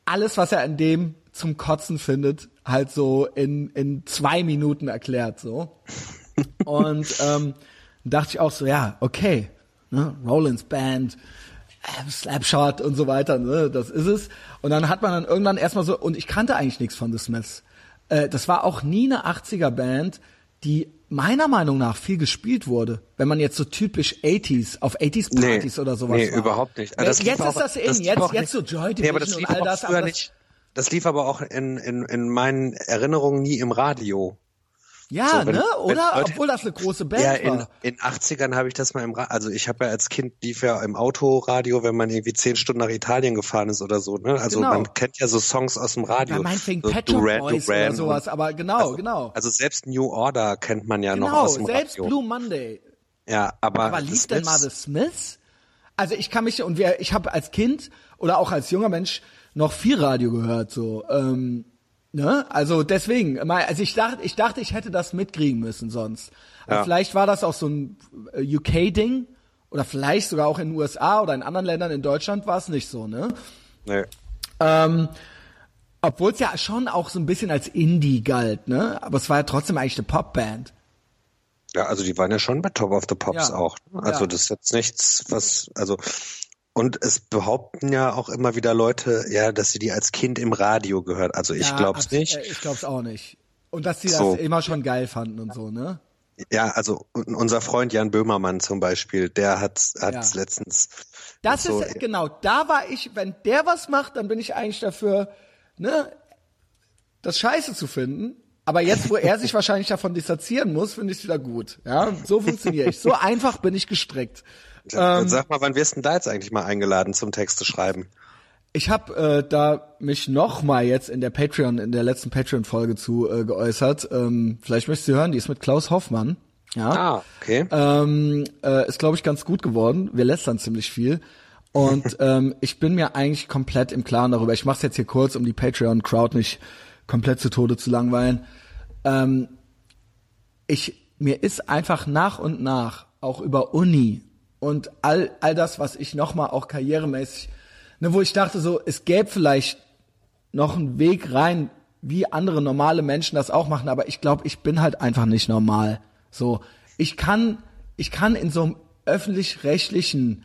alles, was er an dem zum Kotzen findet, halt so in, in zwei Minuten erklärt, so. Und ähm, dachte ich auch so, ja, okay, ne, Rollins Band, Slapshot und so weiter, ne, das ist es. Und dann hat man dann irgendwann erstmal so, und ich kannte eigentlich nichts von The Smiths. Äh, das war auch nie eine 80er Band, die meiner Meinung nach viel gespielt wurde, wenn man jetzt so typisch 80s auf 80s Partys nee, oder sowas Nee, war. überhaupt nicht. Lief jetzt ist das lief jetzt jetzt so Joy Nee, aber Division das lief und all aber auch das, früher aber das, nicht. Das lief aber auch in, in, in meinen Erinnerungen nie im Radio. Ja, So, wenn- ne, oder? Leute- Obwohl das eine große Band Ja, in, war. in 80ern habe ich das mal im Radio, also ich habe ja als Kind lief ja im Autoradio, wenn man irgendwie zehn Stunden nach Italien gefahren ist oder so, ne? Also Genau. man kennt ja so Songs aus dem Radio. Ja, meinetwegen so Pet Shop Boys Duran oder sowas, und- aber genau, also, genau. Also selbst New Order kennt man ja noch Genau, aus dem selbst Radio. Blue Monday. ja, aber, Aber lief denn mal The Smiths? Also ich kann mich und wir, ich habe als Kind oder auch als junger Mensch noch viel Radio gehört, so. Ähm, ne? Also deswegen, also ich dachte, ich dachte, ich hätte das mitkriegen müssen sonst. Ja. Vielleicht war das auch so ein äh, UK-Ding oder vielleicht sogar auch in den USA oder in anderen Ländern in Deutschland war es nicht so, ne? Nee. Ähm, obwohl es ja schon auch so ein bisschen als Indie galt, ne? Aber es war ja trotzdem eigentlich eine Popband. Ja, also die waren ja schon bei Top of the Pops Ja. auch. ne? Also Ja. das ist jetzt nichts, was, also und es behaupten ja auch immer wieder Leute, ja, dass sie die als Kind im Radio gehört. Also ich Ja, glaub's abs- nicht. äh, Ich glaub's auch nicht. Und dass sie So. das immer schon geil fanden und so, ne? Ja, also un- unser Freund Jan Böhmermann zum Beispiel, der hat hat's Ja. letztens. Das so, ist, genau, da war ich, wenn der was macht, dann bin ich eigentlich dafür, ne, das Scheiße zu finden. Aber jetzt, wo er sich wahrscheinlich davon distanzieren muss, finde ich es wieder gut. Ja, so funktioniere ich. So einfach bin ich gestrickt. Ähm, Sag mal, wann wirst denn da jetzt eigentlich mal eingeladen zum Texte schreiben? Ich habe äh, da mich noch mal jetzt in der Patreon, in der letzten Patreon-Folge zu äh, geäußert. Ähm, vielleicht möchtest du hören, die ist mit Klaus Hoffmann. Ja. Ah, okay. Ähm, äh, ist, glaube ich, ganz gut geworden. Wir lästern ziemlich viel. Und ähm, ich bin mir eigentlich komplett im Klaren darüber. Ich mache es jetzt hier kurz, um die Patreon-Crowd nicht komplett zu Tode zu langweilen. Ähm, ich, mir ist einfach nach und nach auch über Uni und all, all das, was ich nochmal auch karrieremäßig, ne, wo ich dachte so, es gäbe vielleicht noch einen Weg rein, wie andere normale Menschen das auch machen, aber ich glaube, ich bin halt einfach nicht normal. So, ich kann, ich kann in so einem öffentlich-rechtlichen,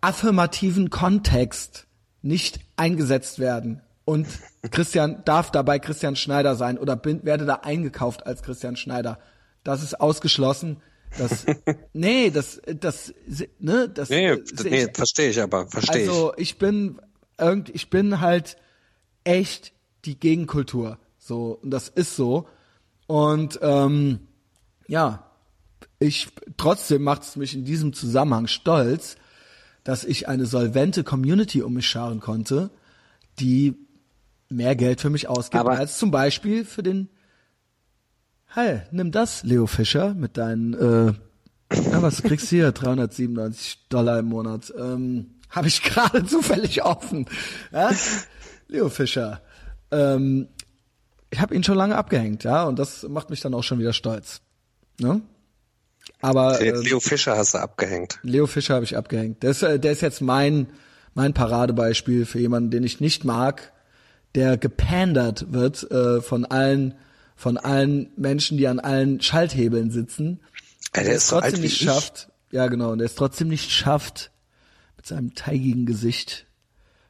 affirmativen Kontext nicht eingesetzt werden. Und Christian darf dabei Christian Schneider sein oder bin, werde da eingekauft als Christian Schneider. Das ist ausgeschlossen. Das, nee, das, das, ne, das, nee, das, nee, verstehe ich aber, verstehe ich. also ich bin irgend, ich bin halt echt die Gegenkultur. So, und das ist so. Und ähm, ja, ich trotzdem macht es mich in diesem Zusammenhang stolz, dass ich eine solvente Community um mich scharen konnte, die mehr Geld für mich ausgibt Aber- als zum Beispiel für den Hi, nimm das, Leo Fischer, mit deinen, äh, ja, was kriegst du hier? 397 Dollar im Monat. Ähm, Habe ich gerade zufällig offen. Ja? Leo Fischer. Ähm, ich habe ihn schon lange abgehängt, ja, und das macht mich dann auch schon wieder stolz. Ne? Aber äh, Leo Fischer hast du abgehängt. Leo Fischer habe ich abgehängt. Der ist, äh, der ist jetzt mein, mein Paradebeispiel für jemanden, den ich nicht mag, der gepandert wird äh, von allen von allen Menschen, die an allen Schalthebeln sitzen. Ja, der ist es so trotzdem nicht ich. schafft. Ja, genau. Und der es trotzdem nicht schafft, mit seinem teigigen Gesicht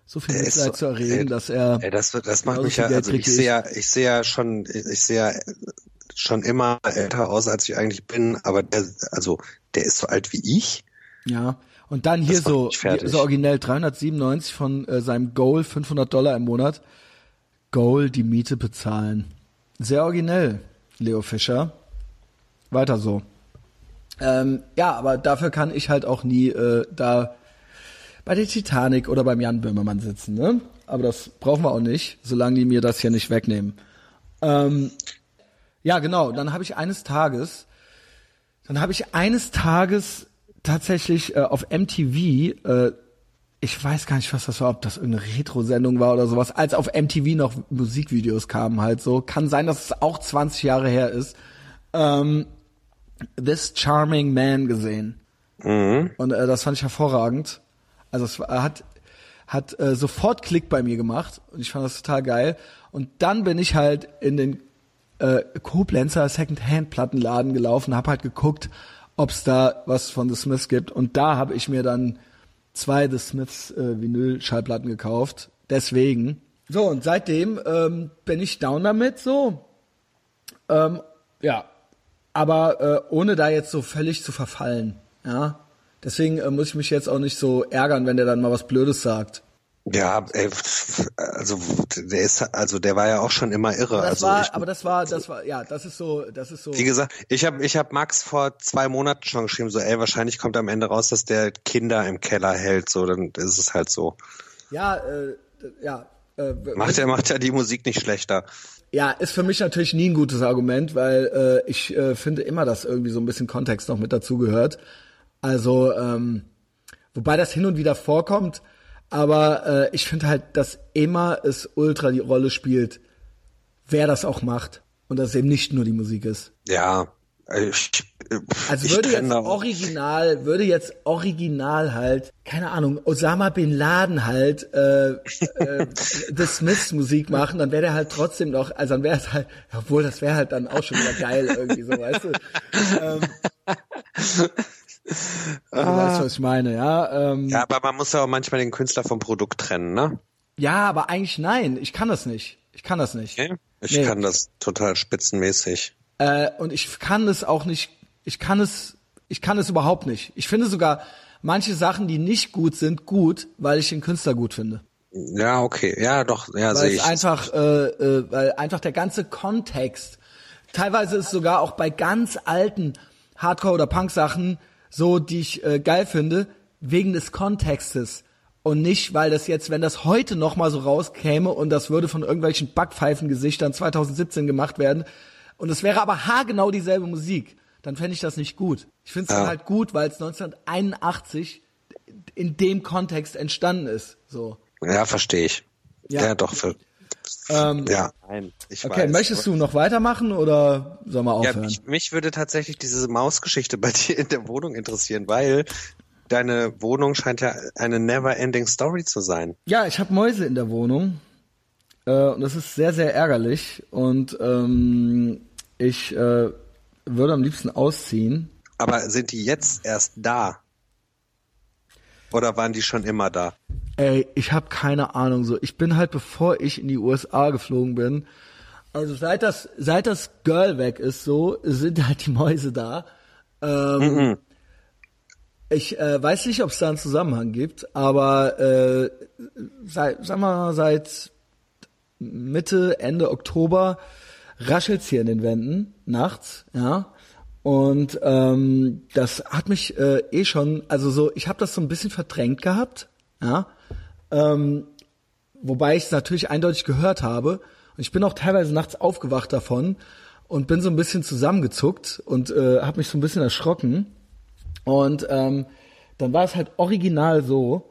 so viel Der ist Mitleid so- zu erregen, dass er Ey, das, das macht mich ja, also ich sehe ja, ich sehe ja schon, ich sehe ja schon immer älter aus, als ich eigentlich bin, aber der, also, der ist so alt wie ich. Ja, und dann hier so, so originell 397 von äh, seinem Goal 500 Dollar im Monat. Goal die Miete bezahlen. Sehr originell, Leo Fischer. Weiter so. Ähm, ja, aber dafür kann ich halt auch nie äh, da bei der Titanic oder beim Jan Böhmermann sitzen, ne? Aber das brauchen wir auch nicht, solange die mir das hier nicht wegnehmen. Ähm, ja, genau. Dann habe ich eines Tages, dann habe ich eines Tages tatsächlich äh, auf MTV, äh, ich weiß gar nicht, was das war, ob das irgendeine Retro-Sendung war oder sowas, als auf MTV noch Musikvideos kamen halt so. Kann sein, dass es auch 20 Jahre her ist. Ähm, This Charming Man gesehen. Und äh, das fand ich hervorragend. Also es war, hat hat äh, sofort Klick bei mir gemacht und ich fand das total geil. Und dann bin ich halt in den äh, Koblenzer Second-Hand-Plattenladen gelaufen, habe halt geguckt, ob es da was von The Smiths gibt. Und da habe ich mir dann zwei The Smiths äh, Vinyl-Schallplatten gekauft. Deswegen. So, und seitdem ähm, bin ich down damit, so. Ähm, ja. Aber äh, ohne da jetzt so völlig zu verfallen. Ja. Deswegen äh, muss ich mich jetzt auch nicht so ärgern, wenn der dann mal was Blödes sagt. Ja, ey, also der ist also der war ja auch schon immer irre. Aber das also war, ich, aber das war, das war, ja, das ist so, das ist so. wie gesagt, ich habe ich hab Max vor zwei Monaten schon geschrieben, so ey, wahrscheinlich kommt am Ende raus, dass der Kinder im Keller hält, so dann ist es halt so. Ja, äh, ja. Äh, Macht er macht ja die Musik nicht schlechter. Ja, ist für mich natürlich nie ein gutes Argument, weil äh, ich äh, finde immer, dass irgendwie so ein bisschen Kontext noch mit dazugehört. Also, ähm, wobei das hin und wieder vorkommt, aber äh, ich finde halt, dass immer es ultra die Rolle spielt, wer das auch macht und dass es eben nicht nur die Musik ist. Ja, ich, Also ich würde trenn jetzt auch. original, würde jetzt original halt, keine Ahnung, Osama Bin Laden halt äh, äh, The Smiths Musik machen, dann wäre der halt trotzdem noch, also dann wäre es halt, obwohl das wäre halt dann auch schon wieder geil irgendwie so, weißt du. Ähm, du weißt, was ich meine, ja. Ähm, ja. Ja, aber man muss ja auch manchmal den Künstler vom Produkt trennen, ne? aber eigentlich nein, ich kann das nicht. Ich kann das nicht. Okay. Ich Nee. kann das total spitzenmäßig. Äh, und ich kann es auch nicht, ich kann es, ich kann es überhaupt nicht. Ich finde sogar manche Sachen, die nicht gut sind, gut, weil ich den Künstler gut finde. Ja, okay. Ja, doch, ja, sehe ich. einfach, äh, äh, weil einfach der ganze Kontext, teilweise ist sogar auch bei ganz alten Hardcore- oder Punk-Sachen so, die ich äh, geil finde, wegen des Kontextes. Und nicht, weil das jetzt, wenn das heute noch mal so rauskäme und das würde von irgendwelchen Backpfeifengesichtern 2017 gemacht werden und es wäre aber haargenau dieselbe Musik, dann fände ich das nicht gut. Ich finde es Ja. halt gut, weil es 1981 in dem Kontext entstanden ist. So. Ja, verstehe ich. Ja. Ja, doch. Für, Ähm, ja, nein, ich Okay, weiß. möchtest du noch weitermachen oder wir Ja, aufhören? mich, mich würde tatsächlich diese Mausgeschichte bei dir in der Wohnung interessieren, weil deine Wohnung scheint ja eine never-ending Story zu sein. Ja, ich habe Mäuse in der Wohnung äh, und das ist sehr, sehr ärgerlich und ähm, ich äh, würde am liebsten ausziehen. Aber sind die jetzt erst da? Oder waren die schon immer da? Ey, ich habe keine Ahnung so. Ich bin halt, bevor ich in die USA geflogen bin, also seit das, seit das Girl weg ist, so sind halt die Mäuse da. Ähm, Ich äh, weiß nicht, ob es da einen Zusammenhang gibt, aber äh, seit, sagen wir mal, seit Mitte, Ende Oktober raschelt's hier in den Wänden nachts, ja. Und ähm, das hat mich äh, eh schon, also so, ich habe das so ein bisschen verdrängt gehabt, ja. Ähm, wobei ich es natürlich eindeutig gehört habe. Und ich bin auch teilweise nachts aufgewacht davon und bin so ein bisschen zusammengezuckt und äh, habe mich so ein bisschen erschrocken. Und ähm, dann war es halt original so,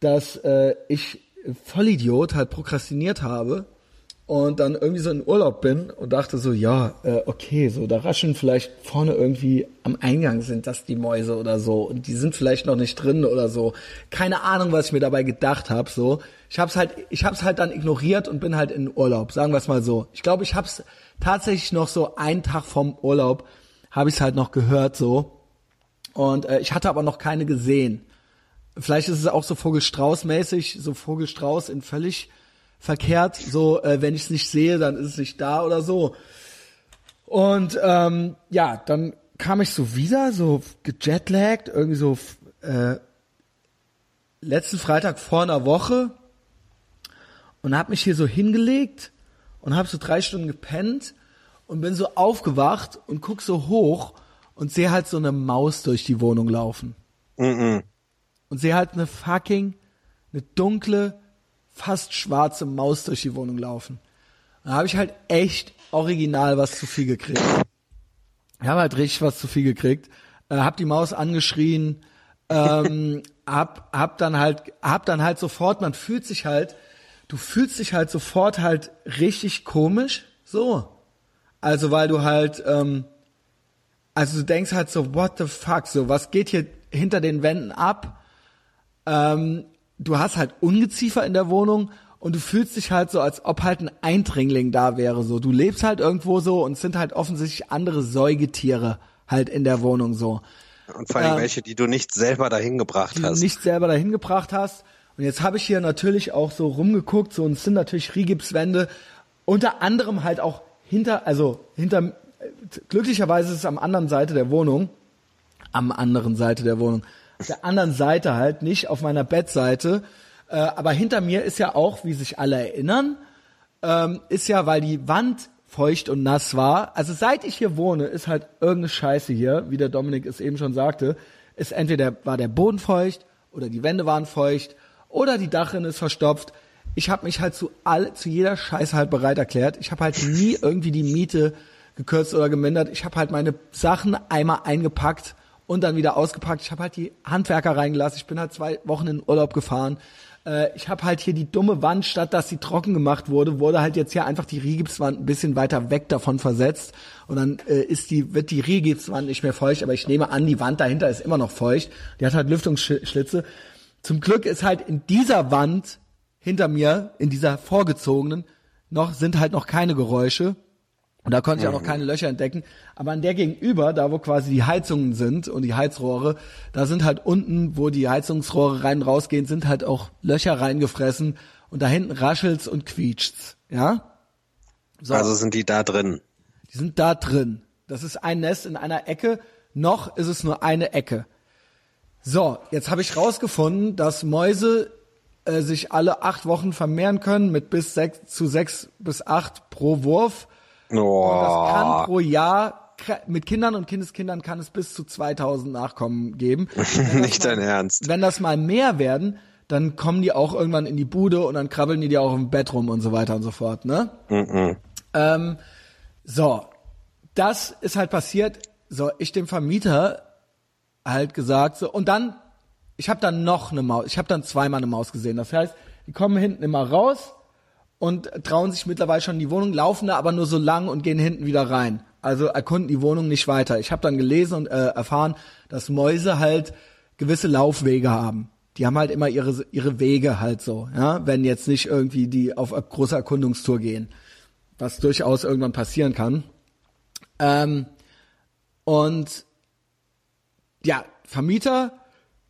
dass äh, ich Vollidiot halt prokrastiniert habe und dann irgendwie so in Urlaub bin und dachte so, ja, äh, okay, so da rascheln vielleicht vorne irgendwie am Eingang sind das die Mäuse oder so und die sind vielleicht noch nicht drin oder so. Keine Ahnung, was ich mir dabei gedacht habe, so. Ich hab's halt ich hab's halt dann ignoriert und bin halt in Urlaub, sagen wir es mal so. Ich glaube, ich hab's tatsächlich noch so einen Tag vom Urlaub habe ich es halt noch gehört so und äh, ich hatte aber noch keine gesehen. Vielleicht ist es auch so Vogelstrauß-mäßig, so Vogelstrauß in völlig verkehrt. So, äh, wenn ich es nicht sehe, dann ist es nicht da oder so. Und ähm, ja, dann kam ich so wieder, so gejetlaggt, irgendwie so äh, letzten Freitag vor einer Woche und habe mich hier so hingelegt und habe so drei Stunden gepennt und bin so aufgewacht und guck so hoch und sehe halt so eine Maus durch die Wohnung laufen Mhm. und sehe halt eine fucking, eine dunkle, fast schwarze Maus durch die Wohnung laufen. Da habe ich halt echt original was zu viel gekriegt. Ich habe halt richtig was zu viel gekriegt. Äh, hab die Maus angeschrien, ähm, hab, hab dann halt, hab dann halt sofort, man fühlt sich halt, du fühlst dich halt sofort halt richtig komisch, so. Also weil du halt, ähm, also du denkst halt so, what the fuck, so, was geht hier hinter den Wänden ab? Ähm, du hast halt Ungeziefer in der Wohnung und du fühlst dich halt so, als ob halt ein Eindringling da wäre, so. Du lebst halt irgendwo so und es sind halt offensichtlich andere Säugetiere halt in der Wohnung so. Und vor allem ähm, welche, die du nicht selber dahin gebracht die hast. Du nicht selber dahin gebracht hast. Und jetzt habe ich hier natürlich auch so rumgeguckt, so und es sind natürlich Rigipswände, unter anderem halt auch hinter, also hinter, glücklicherweise ist es am anderen Seite der Wohnung, am anderen Seite der Wohnung, auf der anderen Seite halt, nicht auf meiner Bettseite, äh, aber hinter mir ist ja auch, wie sich alle erinnern, ähm, ist ja, weil die Wand feucht und nass war. Also seit ich hier wohne, ist halt irgendeine Scheiße hier, wie der Dominik es eben schon sagte, ist entweder war der Boden feucht oder die Wände waren feucht oder die Dachrinne ist verstopft. Ich habe mich halt zu all zu jeder Scheiße halt bereit erklärt. Ich habe halt nie irgendwie die Miete gekürzt oder gemindert. Ich habe halt meine Sachen einmal eingepackt und dann wieder ausgepackt. Ich habe halt die Handwerker reingelassen. Ich bin halt zwei Wochen in Urlaub gefahren äh, ich habe halt hier die dumme Wand, statt dass sie trocken gemacht wurde, wurde halt jetzt hier einfach die Rigipswand ein bisschen weiter weg davon versetzt und dann äh, ist die wird die Rigipswand nicht mehr feucht, aber ich nehme an, die Wand dahinter ist immer noch feucht. Die hat halt Lüftungsschlitze. Zum Glück ist halt in dieser Wand hinter mir, in dieser vorgezogenen, noch sind halt noch keine Geräusche. Und da konnte ich auch noch mhm. keine Löcher entdecken. Aber an der gegenüber, da wo quasi die Heizungen sind und die Heizrohre, da sind halt unten, wo die Heizungsrohre rein rausgehen, sind halt auch Löcher reingefressen. Und da hinten raschelt's und quietscht's. Ja? So. Also sind die da drin? Die sind da drin. Das ist ein Nest in einer Ecke. Noch ist es nur eine Ecke. So, jetzt habe ich rausgefunden, dass Mäuse äh, sich alle acht Wochen vermehren können mit bis sechs zu sechs bis acht pro Wurf Oh. Und das kann pro Jahr mit Kindern und Kindeskindern kann es bis zu 2000 Nachkommen geben. Nicht dein Ernst. Wenn das mal mehr werden, dann kommen die auch irgendwann in die Bude und dann krabbeln die dir auch im Bett rum und so weiter und so fort, ne? Mm -mm. Ähm, so, das ist halt passiert. So, ich dem Vermieter halt gesagt so und dann, ich habe dann noch eine Maus, ich habe dann zweimal eine Maus gesehen. Das heißt, die kommen hinten immer raus und trauen sich mittlerweile schon in die Wohnung, laufen da aber nur so lang und gehen hinten wieder rein. Also erkunden die Wohnung nicht weiter. Ich habe dann gelesen und äh, erfahren, dass Mäuse halt gewisse Laufwege haben. Die haben halt immer ihre ihre Wege halt so, ja, wenn jetzt nicht irgendwie die auf eine große Erkundungstour gehen, was durchaus irgendwann passieren kann. Ähm, und ja, Vermieter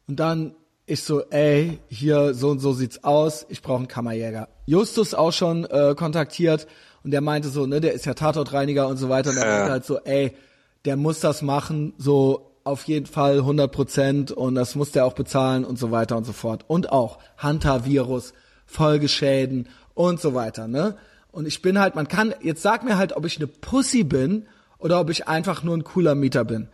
und dann ich so, ey, hier so und so sieht's aus, ich brauche einen Kammerjäger. Justus auch schon äh, kontaktiert und der meinte so, ne, der ist ja Tatortreiniger und so weiter und der meinte halt so, ey, der muss das machen, so auf jeden Fall 100 Prozent und das muss der auch bezahlen und so weiter und so fort. Und auch Hunter-Virus, Folgeschäden und so weiter, ne? Und ich bin halt, man kann, jetzt sag mir halt, ob ich eine Pussy bin oder ob ich einfach nur ein cooler Mieter bin.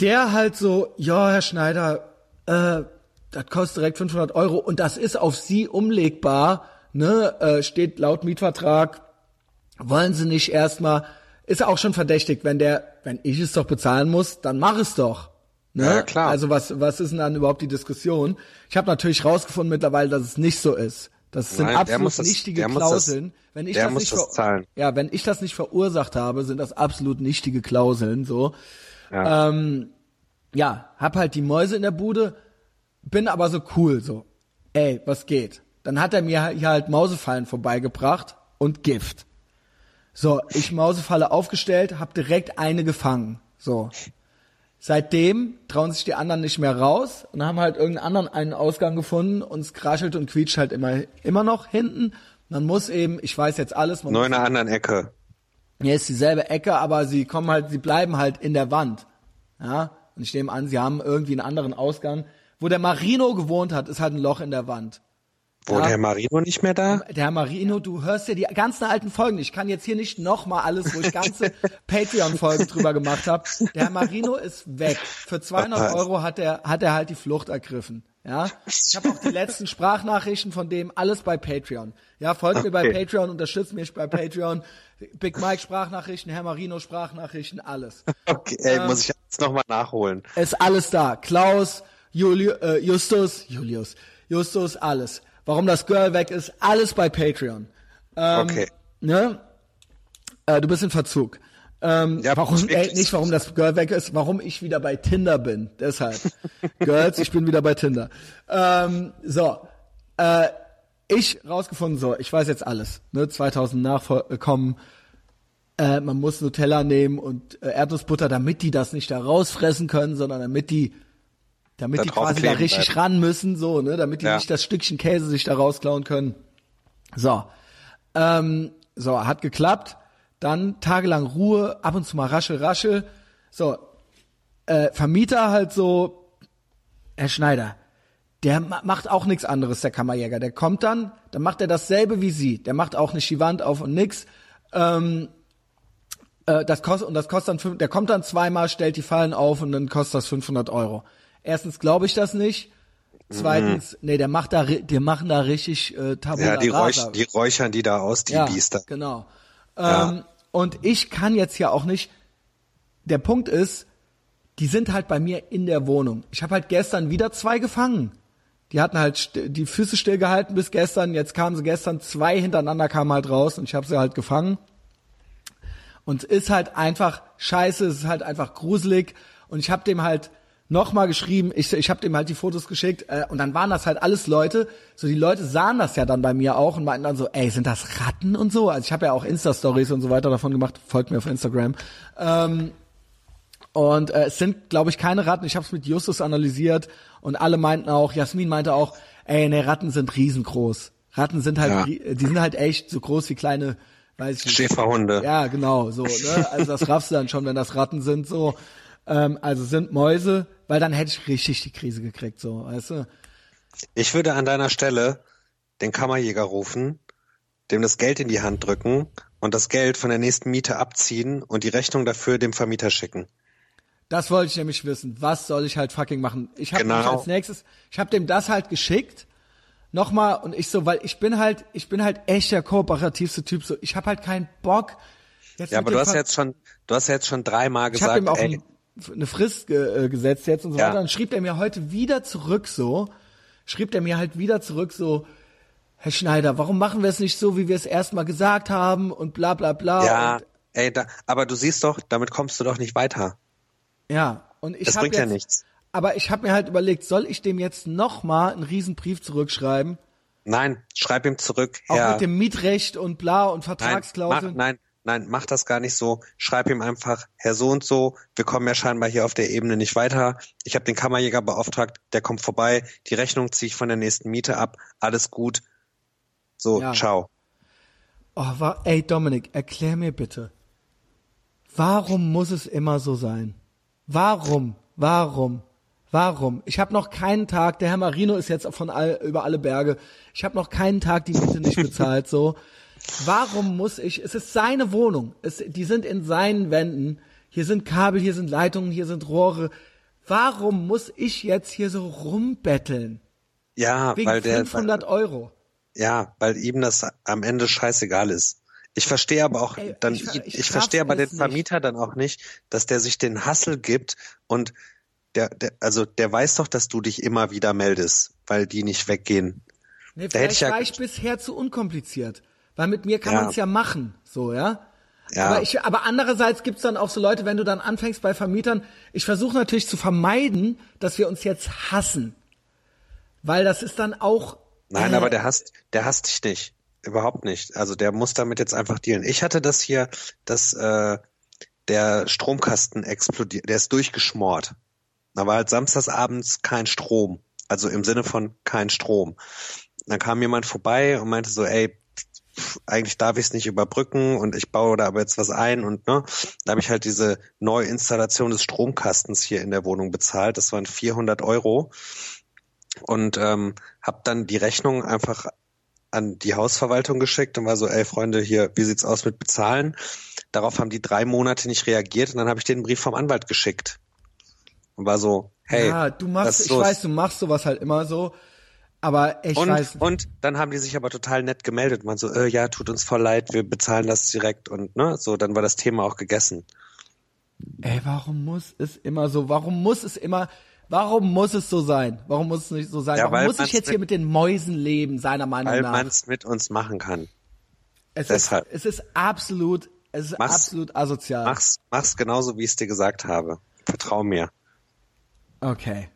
Der halt so, ja, Herr Schneider, äh, das kostet direkt 500 Euro und das ist auf Sie umlegbar, ne, äh, steht laut Mietvertrag, wollen Sie nicht erstmal, ist auch schon verdächtig, wenn der, wenn ich es doch bezahlen muss, dann mach es doch. Ne? Ja, klar. Also was, was ist denn dann überhaupt die Diskussion? Ich habe natürlich rausgefunden mittlerweile, dass es nicht so ist. Das sind Nein, absolut das, nichtige Klauseln. Das, wenn ich das nicht das ja, wenn ich das nicht verursacht habe, sind das absolut nichtige Klauseln. So, ja. Ähm, ja, hab halt die Mäuse in der Bude, bin aber so cool, so, ey, was geht? Dann hat er mir hier halt Mausefallen vorbeigebracht und Gift. So, ich Mausefalle aufgestellt, hab direkt eine gefangen. So. Seitdem trauen sich die anderen nicht mehr raus und haben halt irgendeinen anderen einen Ausgang gefunden und es kraschelt und quietscht halt immer, immer noch hinten. Man muss eben, ich weiß jetzt alles. Nur in einer anderen Ecke. Ja, ist dieselbe Ecke, aber sie kommen halt, sie bleiben halt in der Wand. Ja, und ich nehme an, sie haben irgendwie einen anderen Ausgang. Wo der Marino gewohnt hat, ist halt ein Loch in der Wand. Wo ja, der Marino nicht mehr da? Der Marino, du hörst ja die ganzen alten Folgen. Ich kann jetzt hier nicht nochmal alles, wo ich ganze Patreon-Folgen drüber gemacht habe. Der Marino ist weg. Für 200 Euro hat er, hat er halt die Flucht ergriffen. Ja, ich habe auch die letzten Sprachnachrichten von dem alles bei Patreon. Ja, folgt okay. mir bei Patreon, unterstützt mich bei Patreon. Big Mike Sprachnachrichten, Herr Marino Sprachnachrichten, alles. Okay, ey, ähm, muss ich jetzt nochmal nachholen. Ist alles da. Klaus, Juli äh, Justus, Julius, Justus, alles. Warum das Girl weg ist, alles bei Patreon. Ähm, okay. Ne? Äh, du bist in Verzug. Ähm, ja, warum, ey, nicht warum das Girl weg ist, warum ich wieder bei Tinder bin. Deshalb. Girls, ich bin wieder bei Tinder. Ähm, so. Äh, ich rausgefunden, so, ich weiß jetzt alles. Ne? 2000 Nachkommen. äh, man muss Nutella nehmen und äh, Erdnussbutter, damit die das nicht da rausfressen können, sondern damit die damit Da die quasi da richtig bleiben. ran müssen, so, ne, damit die Ja. nicht das Stückchen Käse sich da rausklauen können. So. Ähm, so, hat geklappt. Dann tagelang Ruhe, ab und zu mal raschel, raschel. So, äh, Vermieter halt so, Herr Schneider, der ma macht auch nichts anderes, der Kammerjäger. Der kommt dann, dann macht er dasselbe wie Sie. Der macht auch nicht die Wand auf und nix. Ähm, äh, das kostet, und das kostet dann, fünf, der kommt dann zweimal, stellt die Fallen auf und dann kostet das 500 Euro. Erstens glaube ich das nicht. Zweitens, nee, der macht da, die machen da richtig äh, Tabula Mhm. Ja, die, räuch, die räuchern die da aus, die ja, Biester. Genau. Ja. Ähm, und ich kann jetzt ja auch nicht. Der Punkt ist, die sind halt bei mir in der Wohnung. Ich habe halt gestern wieder zwei gefangen. Die hatten halt die Füße stillgehalten bis gestern. Jetzt kamen sie gestern zwei hintereinander kamen halt raus und ich habe sie halt gefangen. Und es ist halt einfach scheiße, es ist halt einfach gruselig. Und ich habe dem halt nochmal geschrieben, ich, ich habe dem halt die Fotos geschickt äh, und dann waren das halt alles Leute, so die Leute sahen das ja dann bei mir auch und meinten dann so, ey, sind das Ratten und so? Also ich habe ja auch Insta-Stories und so weiter davon gemacht, folgt mir auf Instagram. Ähm, und äh, es sind, glaube ich, keine Ratten. Ich habe es mit Justus analysiert und alle meinten auch, Jasmin meinte auch, ey, ne, Ratten sind riesengroß. Ratten sind halt, Ja. die sind halt echt so groß wie kleine, weiß ich. Schäferhunde. Ja, genau, so, ne? Also das raffst du dann schon, wenn das Ratten sind, so. Ähm, also sind Mäuse, weil dann hätte ich richtig die Krise gekriegt, so, weißt du? Ich würde an deiner Stelle den Kammerjäger rufen, dem das Geld in die Hand drücken und das Geld von der nächsten Miete abziehen und die Rechnung dafür dem Vermieter schicken. Das wollte ich nämlich wissen. Was soll ich halt fucking machen? Ich habe Genau. als nächstes, ich habe dem das halt geschickt. Nochmal und ich so, weil ich bin halt, ich bin halt echt der kooperativste Typ. So, ich habe halt keinen Bock. Jetzt Ja, aber du hast Ver- jetzt schon, du hast jetzt schon dreimal ich habe gesagt, ihm auch ey, ein, eine Frist ge, äh, gesetzt jetzt und so Ja. weiter. Dann schrieb er mir heute wieder zurück so, schrieb er mir halt wieder zurück so, Herr Schneider, warum machen wir es nicht so, wie wir es erstmal gesagt haben und bla bla bla. ja, ey, da, aber du siehst doch, damit kommst du doch nicht weiter. ja. Und ich Das hab bringt jetzt, ja nichts. Aber ich habe mir halt überlegt, soll ich dem jetzt nochmal einen riesen Brief zurückschreiben? Nein, schreib ihm zurück, Auch Herr, mit dem Mietrecht und bla und nein, Vertragsklauseln. nein, nein, mach das gar nicht so. Schreib ihm einfach, Herr so und so, wir kommen ja scheinbar hier auf der Ebene nicht weiter. Ich habe den Kammerjäger beauftragt, der kommt vorbei, die Rechnung ziehe ich von der nächsten Miete ab, alles gut. So, Ja. ciao. Oh, wa ey Dominik, erklär mir bitte. Warum muss es immer so sein? Warum? Warum? Warum? Ich habe noch keinen Tag, der Herr Marino ist jetzt von all, über alle Berge. Ich habe noch keinen Tag die Miete nicht bezahlt, so. Warum muss ich, es ist seine Wohnung. Es, die sind in seinen Wänden. Hier sind Kabel, hier sind Leitungen, hier sind Rohre. Warum muss ich jetzt hier so rumbetteln? Ja, Wegen weil der, 500 Euro. ja, weil ihm das am Ende scheißegal ist. Ich verstehe aber auch Ey, dann, ich ich, ich verstehe aber den es nicht. Vermieter dann auch nicht, dass der sich den Hassel gibt und der, der, also der weiß doch, dass du dich immer wieder meldest, weil die nicht weggehen. Nee, Da hätte ich ja- war ich bisher zu unkompliziert. Weil mit mir kann Ja. man es ja machen, so, ja. Ja. Aber, ich, aber andererseits gibt's dann auch so Leute, wenn du dann anfängst bei Vermietern, ich versuche natürlich zu vermeiden, dass wir uns jetzt hassen. Weil das ist dann auch. Nein, äh, aber der hasst, der hasst dich nicht. Überhaupt nicht. Also der muss damit jetzt einfach dealen. Ich hatte das hier, dass äh, der Stromkasten explodiert, der ist durchgeschmort. Da war halt samstags abends kein Strom. Also im Sinne von kein Strom. Dann kam jemand vorbei und meinte so, ey, eigentlich darf ich es nicht überbrücken und ich baue da aber jetzt was ein und ne, da habe ich halt diese Neuinstallation des Stromkastens hier in der Wohnung bezahlt. Das waren 400 Euro und ähm, habe dann die Rechnung einfach an die Hausverwaltung geschickt und war so, ey Freunde, hier, wie sieht's aus mit bezahlen? Darauf haben die drei Monate nicht reagiert und dann habe ich den Brief vom Anwalt geschickt und war so, hey, ja, du machst, ich weiß, du machst sowas halt immer so. Aber ich und, weiß. und dann haben die sich aber total nett gemeldet. Man so, äh, ja, tut uns voll leid, wir bezahlen das direkt und ne, so, dann war das Thema auch gegessen. Ey, warum muss es immer so? Warum muss es immer? Warum muss es so sein? Warum muss es nicht so sein? Ja, warum weil muss ich jetzt hier mit den Mäusen leben, seiner Meinung Weil nach? man's mit uns machen kann. Es deshalb. ist, es ist absolut, es ist Mach's- absolut asozial. Mach's, mach's genauso, wie ich es dir gesagt habe. Vertrau mir. Okay.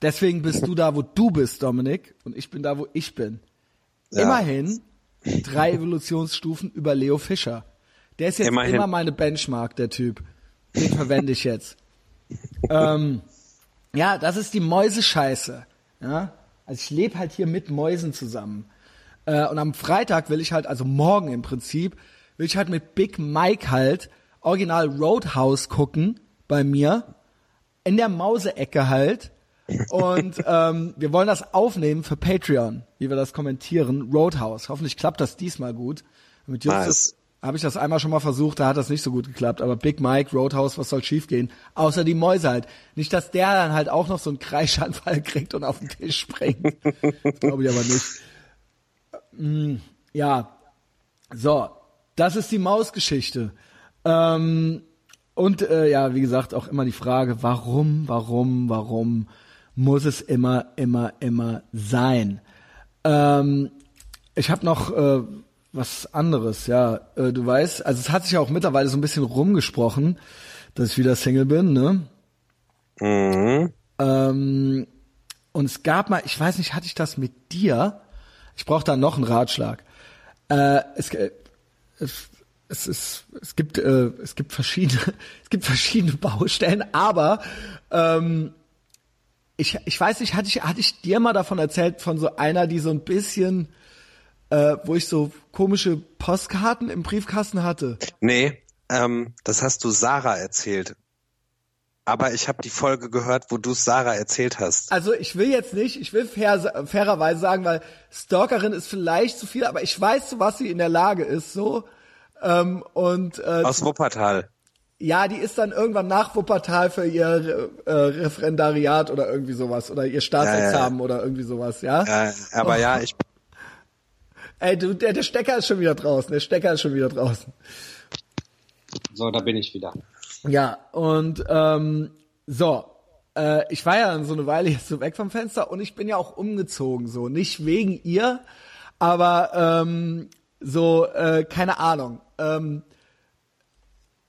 Deswegen bist du da, wo du bist, Dominik, und ich bin da, wo ich bin. Ja. Immerhin drei Evolutionsstufen über Leo Fischer. Der ist jetzt Immerhin. immer meine Benchmark, der Typ. Den verwende ich jetzt. ähm, ja, das ist die Mäusescheiße. Ja? Also ich lebe halt hier mit Mäusen zusammen. Äh, und am Freitag will ich halt, also morgen im Prinzip, will ich halt mit Big Mike halt Original Roadhouse gucken bei mir. In der Mauseecke halt. Und ähm, wir wollen das aufnehmen für Patreon, wie wir das kommentieren. Roadhouse. Hoffentlich klappt das diesmal gut. Mit Justus habe ich das einmal schon mal versucht, da hat das nicht so gut geklappt. Aber Big Mike, Roadhouse, was soll schiefgehen? Außer die Mäuse halt. Nicht, dass der dann halt auch noch so einen Kreischanfall kriegt und auf den Tisch springt. Glaube ich aber nicht. Mm, Ja, so, das ist die Mausgeschichte. Ähm, und äh, ja, wie gesagt, auch immer die Frage, warum, warum, warum muss es immer, immer, immer sein? Ähm, ich habe noch äh, was anderes, ja. Äh, du weißt, also es hat sich ja auch mittlerweile so ein bisschen rumgesprochen, dass ich wieder Single bin, ne? Mhm. Ähm, und es gab mal, ich weiß nicht, hatte ich das mit dir? Ich brauche da noch einen Ratschlag. Äh, es, äh, es, es, ist, es gibt äh, es gibt verschiedene es gibt verschiedene Baustellen, aber ähm, ich, ich weiß nicht, hatte ich hatte ich dir mal davon erzählt von so einer, die so ein bisschen äh, wo ich so komische Postkarten im Briefkasten hatte. Nee, ähm, das hast du Sarah erzählt. Aber ich habe die Folge gehört, wo du es Sarah erzählt hast. Also ich will jetzt nicht, ich will fair, fairerweise sagen, weil Stalkerin ist vielleicht zu viel, aber ich weiß, zu was sie in der Lage ist, so. Ähm, und äh, Aus Wuppertal. ja, die ist dann irgendwann nach Wuppertal für ihr äh, Referendariat oder irgendwie sowas oder ihr Staatsexamen Ja, oder irgendwie sowas, ja. Äh, aber ja, ich Ey, du, der, der Stecker ist schon wieder draußen, der Stecker ist schon wieder draußen. so, da bin ich wieder. Ja, und ähm, so, äh, ich war ja dann so eine Weile jetzt so weg vom Fenster und ich bin ja auch umgezogen, so nicht wegen ihr, aber ähm, so äh, keine Ahnung. Ähm,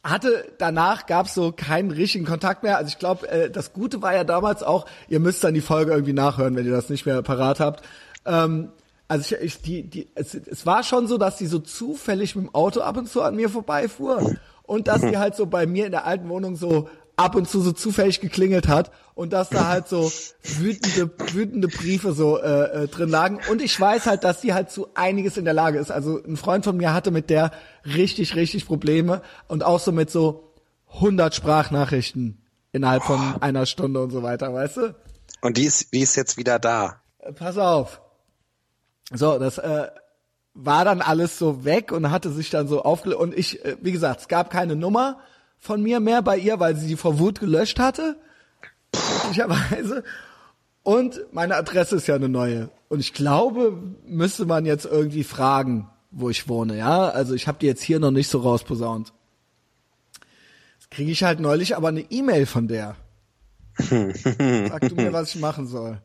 hatte danach gab's so keinen richtigen Kontakt mehr. Also ich glaube, äh, das Gute war ja damals auch, ihr müsst dann die Folge irgendwie nachhören, wenn ihr das nicht mehr parat habt. Ähm, also ich, ich die, die, es, es war schon so, dass sie so zufällig mit dem Auto ab und zu an mir vorbeifuhr und dass die halt so bei mir in der alten Wohnung so ab und zu so zufällig geklingelt hat und dass da halt so wütende, wütende Briefe so äh, äh, drin lagen. Und ich weiß halt, dass sie halt zu einiges in der Lage ist. Also ein Freund von mir hatte mit der richtig, richtig Probleme und auch so mit so 100 Sprachnachrichten innerhalb von einer Stunde und so weiter, weißt du? Und die ist, die ist jetzt wieder da. Äh, Pass auf. So, das äh, war dann alles so weg und hatte sich dann so aufgelöst. Und ich, äh, wie gesagt, es gab keine Nummer von mir mehr bei ihr, weil sie die vor Wut gelöscht hatte. Möglicherweise. Und meine Adresse ist ja eine neue. Und ich glaube, müsste man jetzt irgendwie fragen, wo ich wohne, ja? Also ich habe die jetzt hier noch nicht so rausposaunt. Jetzt kriege ich halt neulich aber eine E-Mail von der. Sag du mir, was ich machen soll.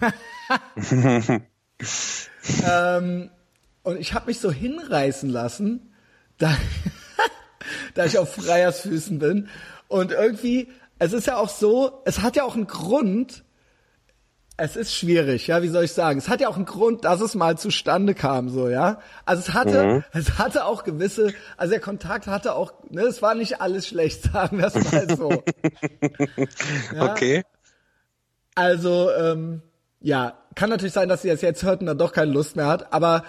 ähm, und ich habe mich so hinreißen lassen, da, da ich auf Freiersfüßen bin. Und irgendwie, es ist ja auch so, es hat ja auch einen Grund, es ist schwierig, ja, wie soll ich sagen? Es hat ja auch einen Grund, dass es mal zustande kam, so, ja. Also es hatte, es hatte auch gewisse, also der Kontakt hatte auch, ne, es war nicht alles schlecht, sagen wir es mal so. Ja. Okay. Also, ähm, ja, kann natürlich sein, dass sie das jetzt hört und dann doch keine Lust mehr hat, aber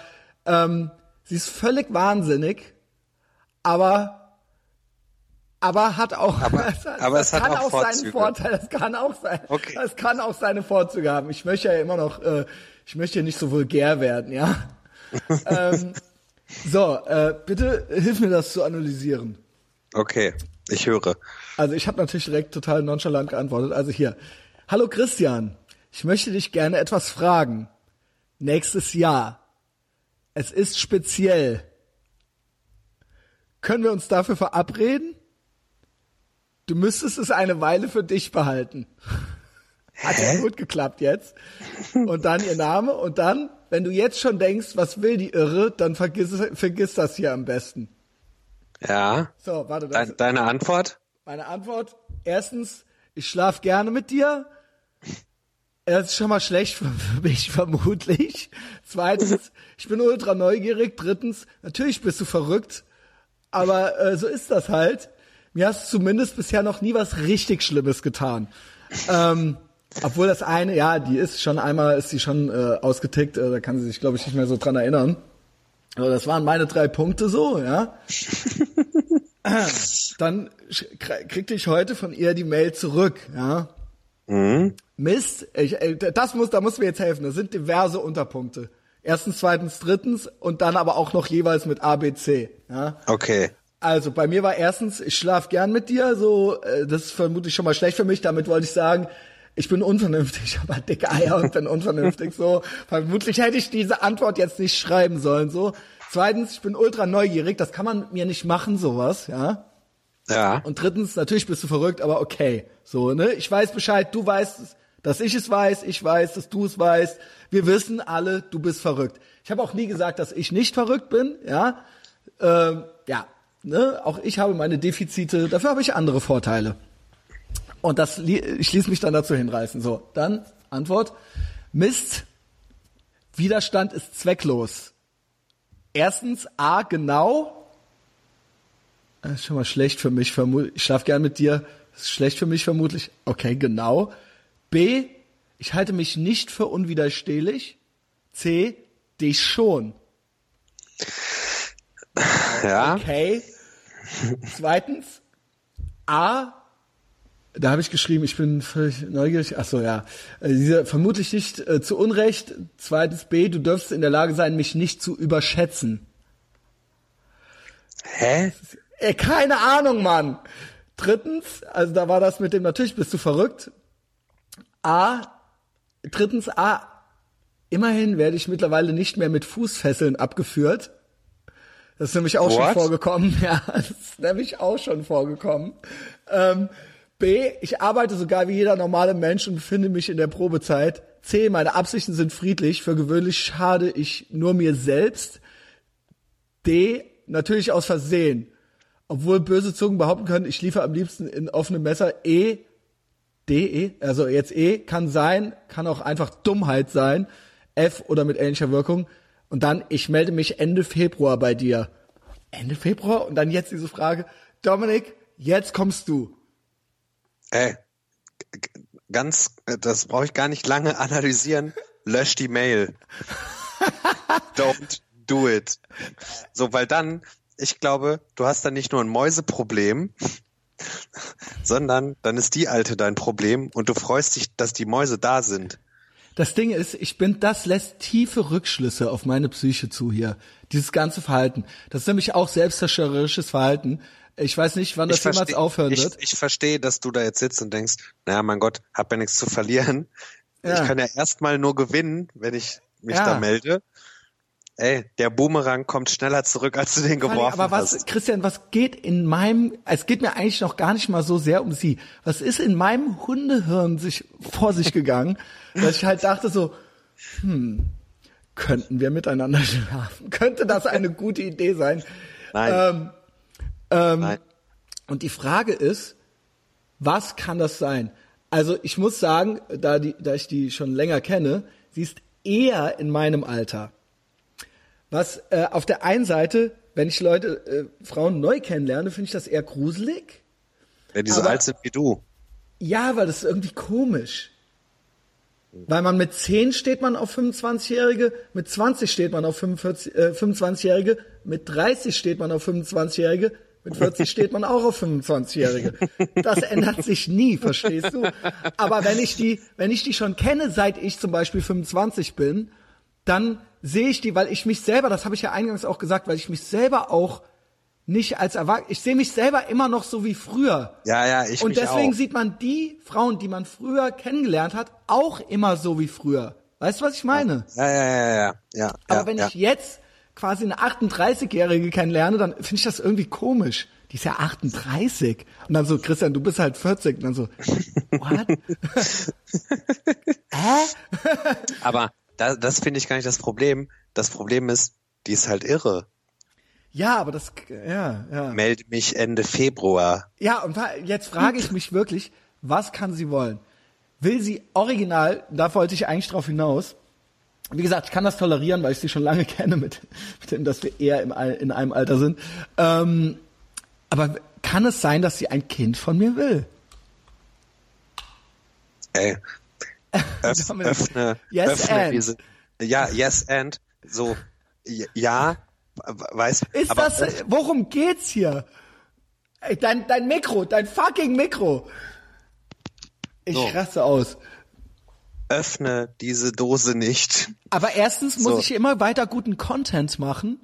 ähm, sie ist völlig wahnsinnig, aber aber hat auch Aber- aber es hat kann auch auch seinen. Vorteil, das kann auch sein, Okay. das kann auch seine Vorzüge haben. Ich möchte ja immer noch, äh, ich möchte ja nicht so vulgär werden, ja. ähm, so, äh, bitte hilf mir das zu analysieren. Okay, ich höre. Also ich habe natürlich direkt total nonchalant geantwortet. Also hier. Hallo Christian, ich möchte dich gerne etwas fragen. Nächstes Jahr. Es ist speziell. Können wir uns dafür verabreden? Du müsstest es eine Weile für dich behalten. Hat ja gut geklappt jetzt. Und dann ihr Name und dann, wenn du jetzt schon denkst, was will die Irre, dann vergiss, vergiss das hier am besten. Ja. So, warte, das, Dein, deine Antwort? meine Antwort, erstens, ich schlaf gerne mit dir. Das ist schon mal schlecht für für mich, vermutlich. Zweitens, ich bin ultra neugierig. Drittens, natürlich bist du verrückt. aber äh, so ist das halt. Mir hast zumindest bisher noch nie was richtig Schlimmes getan. Ähm, obwohl das eine, ja, die ist schon einmal, ist die schon äh, ausgetickt, äh, da kann sie sich, glaube ich, nicht mehr so dran erinnern. Also das waren meine drei Punkte so, ja. Dann kriegte ich heute von ihr die Mail zurück, ja. Mhm. Mist, ich, äh, das muss, da muss mir jetzt helfen. Das sind diverse Unterpunkte. Erstens, zweitens, drittens und dann aber auch noch jeweils mit A, B, C. Ja? Okay. Also bei mir war erstens, ich schlaf gern mit dir, so äh, das ist vermutlich schon mal schlecht für mich. Damit wollte ich sagen, ich bin unvernünftig, aber dicke Eier und bin unvernünftig. So vermutlich hätte ich diese Antwort jetzt nicht schreiben sollen. So zweitens, ich bin ultra neugierig. Das kann man mir nicht machen, sowas, ja. Ja. Und drittens, natürlich bist du verrückt, aber okay. So, ne? Ich weiß Bescheid, du weißt, dass ich es weiß, ich weiß, dass du es weißt. Wir wissen alle, du bist verrückt. Ich habe auch nie gesagt, dass ich nicht verrückt bin, ja. Ähm, ja, ne? Auch ich habe meine Defizite, dafür habe ich andere Vorteile. Und das, ich ließ mich dann dazu hinreißen. So, dann Antwort. Mist, Widerstand ist zwecklos. Erstens, A, genau, das ist schon mal schlecht für mich, vermutlich. Ich schlaf gern mit dir. Das ist schlecht für mich vermutlich. Okay, genau. B, ich halte mich nicht für unwiderstehlich. C, dich schon. Ja. Okay. Zweitens, A, da habe ich geschrieben, ich bin völlig neugierig. Ach so, ja. Äh, dieser, vermutlich nicht äh, zu Unrecht. Zweitens B, du dürfst in der Lage sein, mich nicht zu überschätzen. Hä? Ey, keine Ahnung, Mann. Drittens, also da war das mit dem, natürlich bist du verrückt. A, drittens, A, immerhin werde ich mittlerweile nicht mehr mit Fußfesseln abgeführt. Das ist nämlich auch What? schon vorgekommen. Ja, das ist nämlich auch schon vorgekommen. Ähm, B, ich arbeite sogar wie jeder normale Mensch und befinde mich in der Probezeit. C, meine Absichten sind friedlich. Für gewöhnlich schade ich nur mir selbst. D, natürlich aus Versehen. Obwohl böse Zungen behaupten können, ich liefere am liebsten in offene Messer. E, D, E, also jetzt E, kann sein, kann auch einfach Dummheit sein. F oder mit ähnlicher Wirkung. Und dann, ich melde mich Ende Februar bei dir. Ende Februar? Und dann jetzt diese Frage, Dominik, jetzt kommst du. Ey, ganz, das brauche ich gar nicht lange analysieren. Lösch die Mail. Don't do it. So, weil dann ich glaube, du hast dann nicht nur ein Mäuseproblem, sondern dann ist die Alte dein Problem und du freust dich, dass die Mäuse da sind. Das Ding ist, ich bin, das lässt tiefe Rückschlüsse auf meine Psyche zu hier. Dieses ganze Verhalten. Das ist nämlich auch selbstzerstörerisches Verhalten. Ich weiß nicht, wann das jemals aufhören ich, wird. Ich verstehe, dass du da jetzt sitzt und denkst, naja, mein Gott, hab ja nichts zu verlieren. Ja. Ich kann ja erstmal nur gewinnen, wenn ich mich ja. da melde. Ey, der Boomerang kommt schneller zurück, als du den geworfen aber was, hast. Christian, was geht in meinem, es geht mir eigentlich noch gar nicht mal so sehr um sie. Was ist in meinem Hundehirn sich vor sich gegangen, dass ich halt dachte so, hm, könnten wir miteinander schlafen? Könnte das eine gute Idee sein? Nein. Ähm, ähm, Nein. Und die Frage ist, was kann das sein? Also ich muss sagen, da, die, da ich die schon länger kenne, sie ist eher in meinem Alter. Was äh, auf der einen Seite, wenn ich Leute, äh, Frauen neu kennenlerne, finde ich das eher gruselig. Wenn die so alt sind wie du. Ja, weil das ist irgendwie komisch. Weil man mit 10 steht man auf 25-Jährige, mit 20 steht man auf 45, äh, 25-Jährige, mit 30 steht man auf 25-Jährige, mit 40 steht man auch auf 25-Jährige. Das ändert sich nie, verstehst du? Aber wenn ich die, wenn ich die schon kenne, seit ich zum Beispiel 25 bin, dann sehe ich die, weil ich mich selber, das habe ich ja eingangs auch gesagt, weil ich mich selber auch nicht als Erwachsener, ich sehe mich selber immer noch so wie früher. Ja, ja, ich Und mich deswegen auch. sieht man die Frauen, die man früher kennengelernt hat, auch immer so wie früher. Weißt du, was ich meine? Ja, ja, ja, ja, ja. Aber wenn ja. ich jetzt quasi eine 38-Jährige kennenlerne, dann finde ich das irgendwie komisch. Die ist ja 38. Und dann so, Christian, du bist halt 40. Und dann so, what? Hä? Aber da, das finde ich gar nicht das Problem. Das Problem ist, die ist halt irre. Ja, aber das, ja, ja. Melde mich Ende Februar. Ja, und jetzt frage ich mich wirklich, was kann sie wollen? Will sie original, da wollte ich eigentlich drauf hinaus, wie gesagt, ich kann das tolerieren, weil ich sie schon lange kenne, mit, mit dem, dass wir eher im, in einem Alter sind. Ähm, Aber kann es sein, dass sie ein Kind von mir will? Ey, öff, öffne, yes öffne and. diese, ja, yes and, so, ja, weiß, Ist aber das, worum geht's hier? Dein, dein Mikro, dein fucking Mikro. Ich So. raste aus. öffne diese Dose nicht. Aber erstens muss So. ich immer weiter guten Content machen.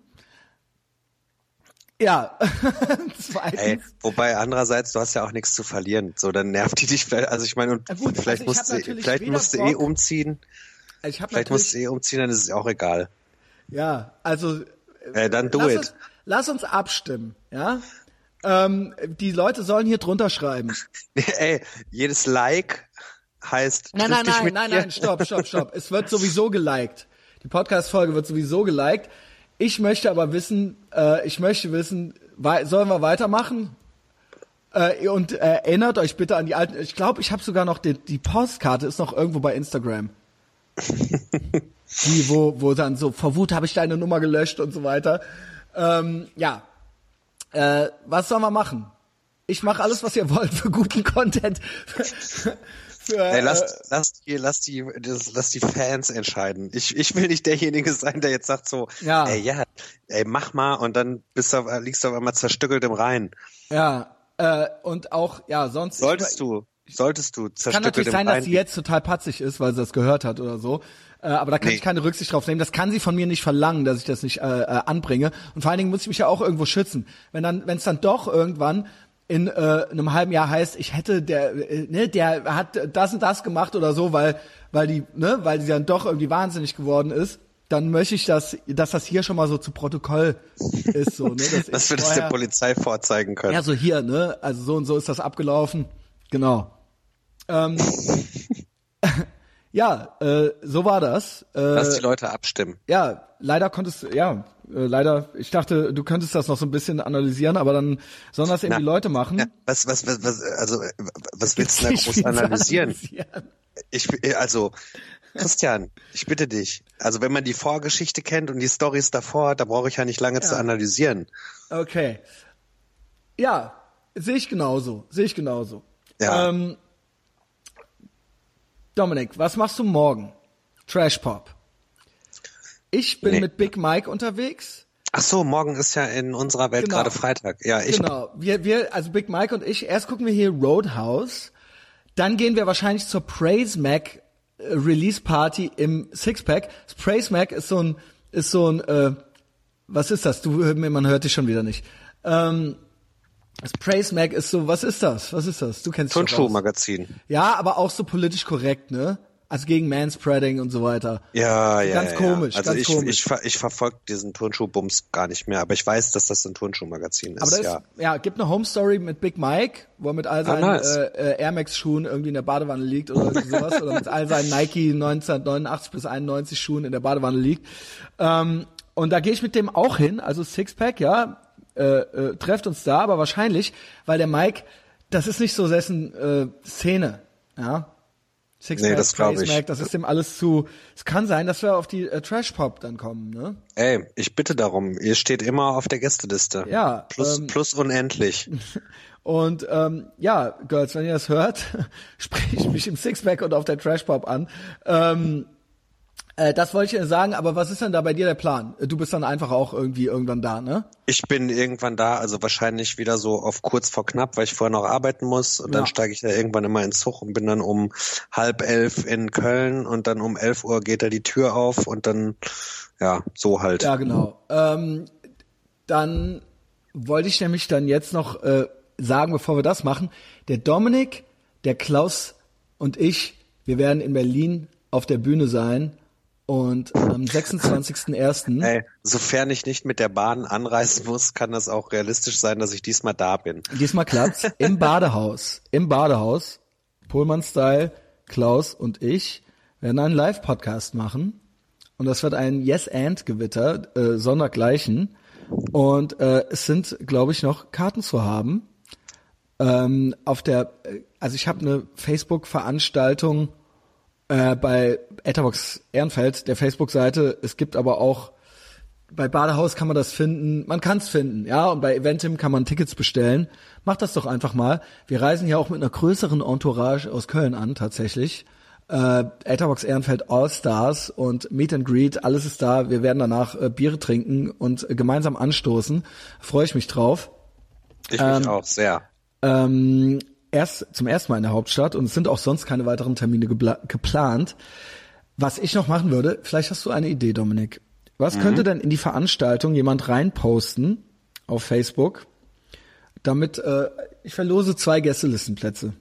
Ja. Zweitens. Ey, wobei andererseits, du hast ja auch nichts zu verlieren. So, dann nervt die dich vielleicht. Also ich meine, und gut, vielleicht also ich musst du, natürlich vielleicht weder musst du eh umziehen. ich Vielleicht musst du eh umziehen, dann ist es auch egal. ja, also Äh, dann do lass it. uns, lass uns abstimmen, ja? Ähm, die Leute sollen hier drunter schreiben. Ey, jedes Like heißt. Nein, nein, nein, nein, nein, stopp, stopp, stopp. Es wird sowieso geliked. Die Podcast-Folge wird sowieso geliked. Ich möchte aber wissen, äh, ich möchte wissen, sollen wir weitermachen? Äh, und äh, erinnert euch bitte an die alten. Ich glaube, ich habe sogar noch die, die Postkarte ist noch irgendwo bei Instagram. die, wo, wo dann so vor Wut habe ich deine Nummer gelöscht und so weiter. Ähm, ja, äh, was sollen wir machen? Ich mache alles, was ihr wollt für guten Content. für, Ey, äh, lass, lass, die, lass, die, das, lass die Fans entscheiden. Ich, ich will nicht derjenige sein, der jetzt sagt so, Ja. ey, ja, ey, mach mal und dann bist du, liegst du auf einmal zerstückelt im Rhein. Ja, äh, und auch, ja, sonst. Solltest du, solltest du Kann zerstückelt natürlich im sein, dass Rhein. sie jetzt total patzig ist, weil sie das gehört hat oder so. Äh, aber da kann Nee. ich keine Rücksicht drauf nehmen. Das kann sie von mir nicht verlangen, dass ich das nicht äh, äh, anbringe. Und vor allen Dingen muss ich mich ja auch irgendwo schützen. Wenn dann, wenn es dann doch irgendwann in äh, einem halben Jahr heißt, ich hätte der, äh, ne, der hat das und das gemacht oder so, weil, weil die, ne, weil die dann doch irgendwie wahnsinnig geworden ist, dann möchte ich, dass, dass das hier schon mal so zu Protokoll ist, so, ne, dass, dass ich wir das der vorher- Polizei vorzeigen können. ja, so hier, ne? Also so und so ist das abgelaufen. Genau. Ähm, ja, äh, so war das. Äh, Lass die Leute abstimmen. ja, leider konntest ja, äh, leider, ich dachte, du könntest das noch so ein bisschen analysieren, aber dann sollen das eben Na, die Leute machen. Ja, was, was, was, was, also, äh, was willst du da groß analysieren? analysieren. Ich, also, Christian, ich bitte dich. Also, wenn man die Vorgeschichte kennt und die Stories davor, da brauche ich ja nicht lange zu analysieren. Okay. Ja, sehe ich genauso, sehe ich genauso. Ja. Ähm, Dominik, was machst du morgen? Trash Pop. Ich bin Nee. mit Big Mike unterwegs. Ach so, morgen ist ja in unserer Welt Genau. gerade Freitag. Ja, ich, Genau. Wir, wir, also Big Mike und ich, erst gucken wir hier Roadhouse, dann gehen wir wahrscheinlich zur Praise Mac äh, Release Party im Sixpack. Das Praise Mac ist so ein, ist so ein, äh, was ist das? Du, man hört dich schon wieder nicht. Ähm, das Praise Mac ist so, was ist das? Was ist das? Du kennst. Turnschuhmagazin. Ja, aber auch so politisch korrekt, ne? Also gegen Manspreading und so weiter. Ja, ja, Ganz ja, komisch, Ja. Also ganz ich, komisch. ich, ver- ich verfolge diesen Turnschuhbums gar nicht mehr, aber ich weiß, dass das ein Turnschuhmagazin ist. Aber das ja. ist, ja, gibt eine Home Story mit Big Mike, wo er mit all seinen Ah, nice. äh, äh, Air Max Schuhen irgendwie in der Badewanne liegt oder sowas oder mit all seinen Nike 1989 bis 91 Schuhen in der Badewanne liegt. Ähm, und da gehe ich mit dem auch hin, also Sixpack, ja, äh, äh, trefft uns da, aber wahrscheinlich, weil der Mike, das ist nicht so dessen äh, Szene, ja. Sixpack, Nee, das glaub Praise ich. Mac, das ist dem alles zu. Es kann sein, dass wir auf die äh, Trash Pop dann kommen, ne? Ey, ich bitte darum. Ihr steht immer auf der Gästeliste. Ja, Plus, ähm, plus unendlich. Und ähm, ja, Girls, wenn ihr das hört, spreche ich mich im Sixpack und auf der Trash Pop an. Ähm, äh, das wollte ich sagen, aber was ist denn da bei dir der Plan? Du bist dann einfach auch irgendwie irgendwann da, ne? Ich bin irgendwann da, also wahrscheinlich wieder so auf kurz vor knapp, weil ich vorher noch arbeiten muss. Und dann Ja. steige ich da irgendwann immer in den Zug und bin dann um halb elf in Köln und dann um elf Uhr geht da die Tür auf und dann, ja, so halt. Ja, genau. Ähm, dann wollte ich nämlich dann jetzt noch äh, sagen, bevor wir das machen, der Dominik, der Klaus und ich, wir werden in Berlin auf der Bühne sein und am 26.01. Ey, sofern ich nicht mit der Bahn anreisen muss, kann das auch realistisch sein, dass ich diesmal da bin. Diesmal klappt's. Im Badehaus. Im Badehaus. Pullman-Style, Klaus und ich werden einen Live-Podcast machen. Und das wird ein Yes-And-Gewitter, äh, sondergleichen. Und äh, es sind, glaube ich, noch Karten zu haben. Ähm, auf der, äh, also ich habe eine Facebook-Veranstaltung äh, bei Etherbox Ehrenfeld, der Facebook-Seite. Es gibt aber auch bei Badehaus kann man das finden. Man kann es finden, ja. Und bei Eventim kann man Tickets bestellen. Macht das doch einfach mal. Wir reisen ja auch mit einer größeren Entourage aus Köln an, tatsächlich. Äh, Etherbox Ehrenfeld All Stars und Meet and Greet, alles ist da. Wir werden danach äh, Biere trinken und äh, gemeinsam anstoßen. Freue ich mich drauf. Ich mich auch sehr. Ähm, erst zum ersten Mal in der Hauptstadt und es sind auch sonst keine weiteren Termine geplant. Was ich noch machen würde, vielleicht hast du eine Idee, Dominik. Was mhm. könnte denn in die Veranstaltung jemand reinposten auf Facebook, damit äh, ich verlose zwei Gästelistenplätze.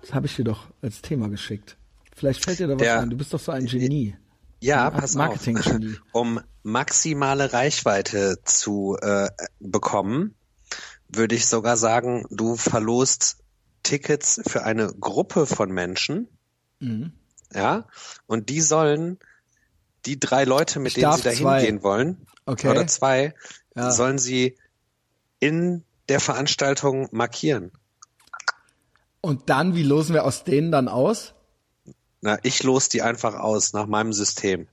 Das habe ich dir doch als Thema geschickt. Vielleicht fällt dir da was Der, ein. Du bist doch so ein Genie. Ja, pass Marketing auf. Um maximale Reichweite zu äh, bekommen, würde ich sogar sagen, du verlost Tickets für eine Gruppe von Menschen. Mhm. Ja, und die sollen die drei Leute, mit ich denen sie da hingehen wollen, okay. oder zwei, ja. sollen sie in der Veranstaltung markieren. Und dann, wie losen wir aus denen dann aus? Na, ich los die einfach aus nach meinem System.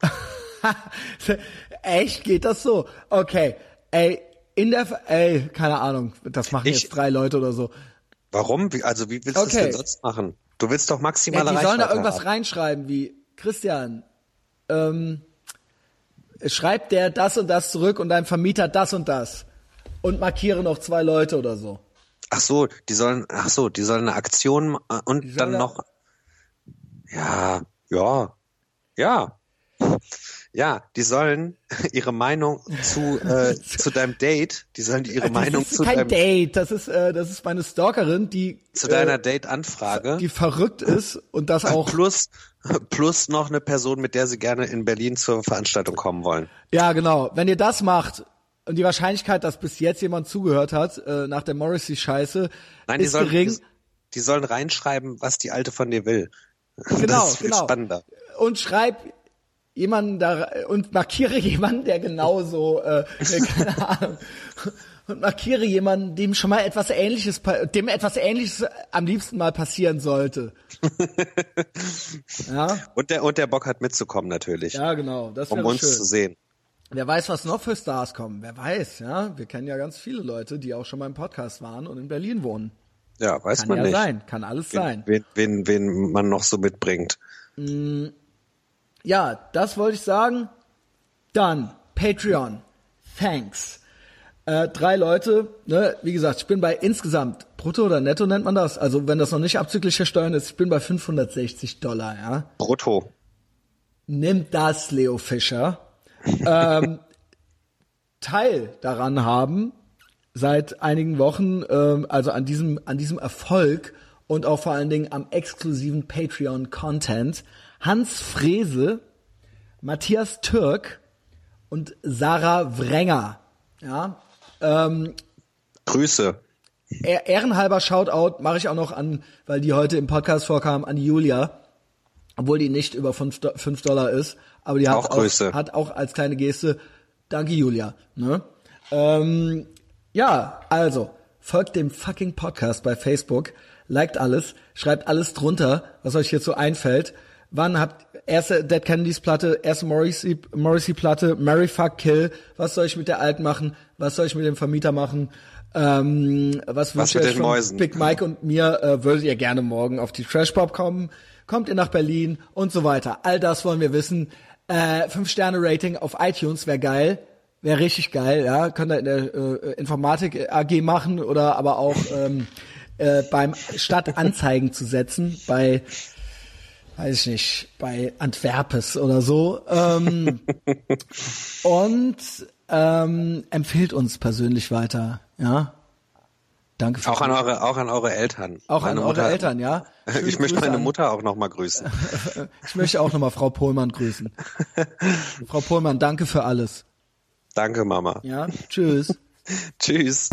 Echt? Geht das so? Okay. Ey, in der, ey, keine Ahnung, das machen ich, jetzt drei Leute oder so. Warum? Also wie willst du okay. das denn sonst machen? Du willst doch maximale ja, Die sollen da irgendwas haben. reinschreiben wie, Christian, ähm, schreibt der das und das zurück und dein Vermieter das und das und markiere noch zwei Leute oder so. Ach so, die sollen, ach so, die sollen eine Aktion äh, und dann noch, ja, ja, ja. Ja, die sollen ihre Meinung zu äh, zu deinem Date, die sollen ihre das Meinung zu deinem Das ist kein Date, das ist äh, das ist meine Stalkerin, die zu deiner äh, Date Anfrage, die verrückt ist und das auch plus plus noch eine Person, mit der sie gerne in Berlin zur Veranstaltung kommen wollen. Ja, genau. Wenn ihr das macht und die Wahrscheinlichkeit, dass bis jetzt jemand zugehört hat äh, nach der Morrissey Scheiße Nein, ist sollen, gering. Die, die sollen reinschreiben, was die alte von dir will. Genau, das ist viel genau. spannender. Und schreib jemanden da und markiere jemanden, der genauso, äh, keine Ahnung, und markiere jemanden, dem schon mal etwas Ähnliches, dem etwas Ähnliches am liebsten mal passieren sollte. ja. Und der und der Bock hat mitzukommen natürlich. Ja, genau. Das um uns schön. zu sehen. Wer weiß, was noch für Stars kommen. Wer weiß, ja. Wir kennen ja ganz viele Leute, die auch schon mal im Podcast waren und in Berlin wohnen. Ja, weiß kann man ja nicht. sein, kann alles wen, sein. Wen, wen, wen man noch so mitbringt. Mm, ja, das wollte ich sagen. Dann Patreon. Thanks. Äh, drei Leute, ne, wie gesagt, ich bin bei insgesamt brutto oder netto nennt man das. Also wenn das noch nicht abzüglich Steuern ist, ich bin bei 560 Dollar, ja. Brutto. Nimm das, Leo Fischer. ähm, Teil daran haben seit einigen Wochen, ähm, also an diesem an diesem Erfolg und auch vor allen Dingen am exklusiven Patreon Content Hans Frese, Matthias Türk und Sarah Wrenger. Ja, ähm, Grüße. Ehrenhalber Shoutout mache ich auch noch an, weil die heute im Podcast vorkam, an Julia. Obwohl die nicht über 5 Dollar ist. Aber die hat auch, auch, hat auch als kleine Geste, danke Julia. Ne? Ähm, ja, also, folgt dem fucking Podcast bei Facebook, liked alles, schreibt alles drunter, was euch hierzu einfällt. Wann habt erste Dead Kennedys Platte, erste Morrissey, Morrissey Platte, Mary Fuck Kill, was soll ich mit der alten machen, was soll ich mit dem Vermieter machen, ähm, was, wünscht ihr von Mäusen? Big Mike und mir, äh, würdet ihr gerne morgen auf die Trash Pop kommen, kommt ihr nach Berlin und so weiter. All das wollen wir wissen. Äh, fünf Sterne Rating auf iTunes wäre geil. Wäre richtig geil, ja. Könnt ihr in der äh, Informatik AG machen oder aber auch ähm, äh, beim Stadt Anzeigen zu setzen, bei weiß ich nicht, bei Antwerpes oder so. Ähm, und ähm, empfiehlt uns persönlich weiter, ja. Danke für auch an eure auch an eure Eltern. Auch meine an Mutter, eure Eltern, ja. Schöne ich möchte Grüße meine Mutter auch noch mal grüßen. ich möchte auch noch mal Frau Pohlmann grüßen. Frau Pohlmann, danke für alles. Danke, Mama. Ja, tschüss. tschüss.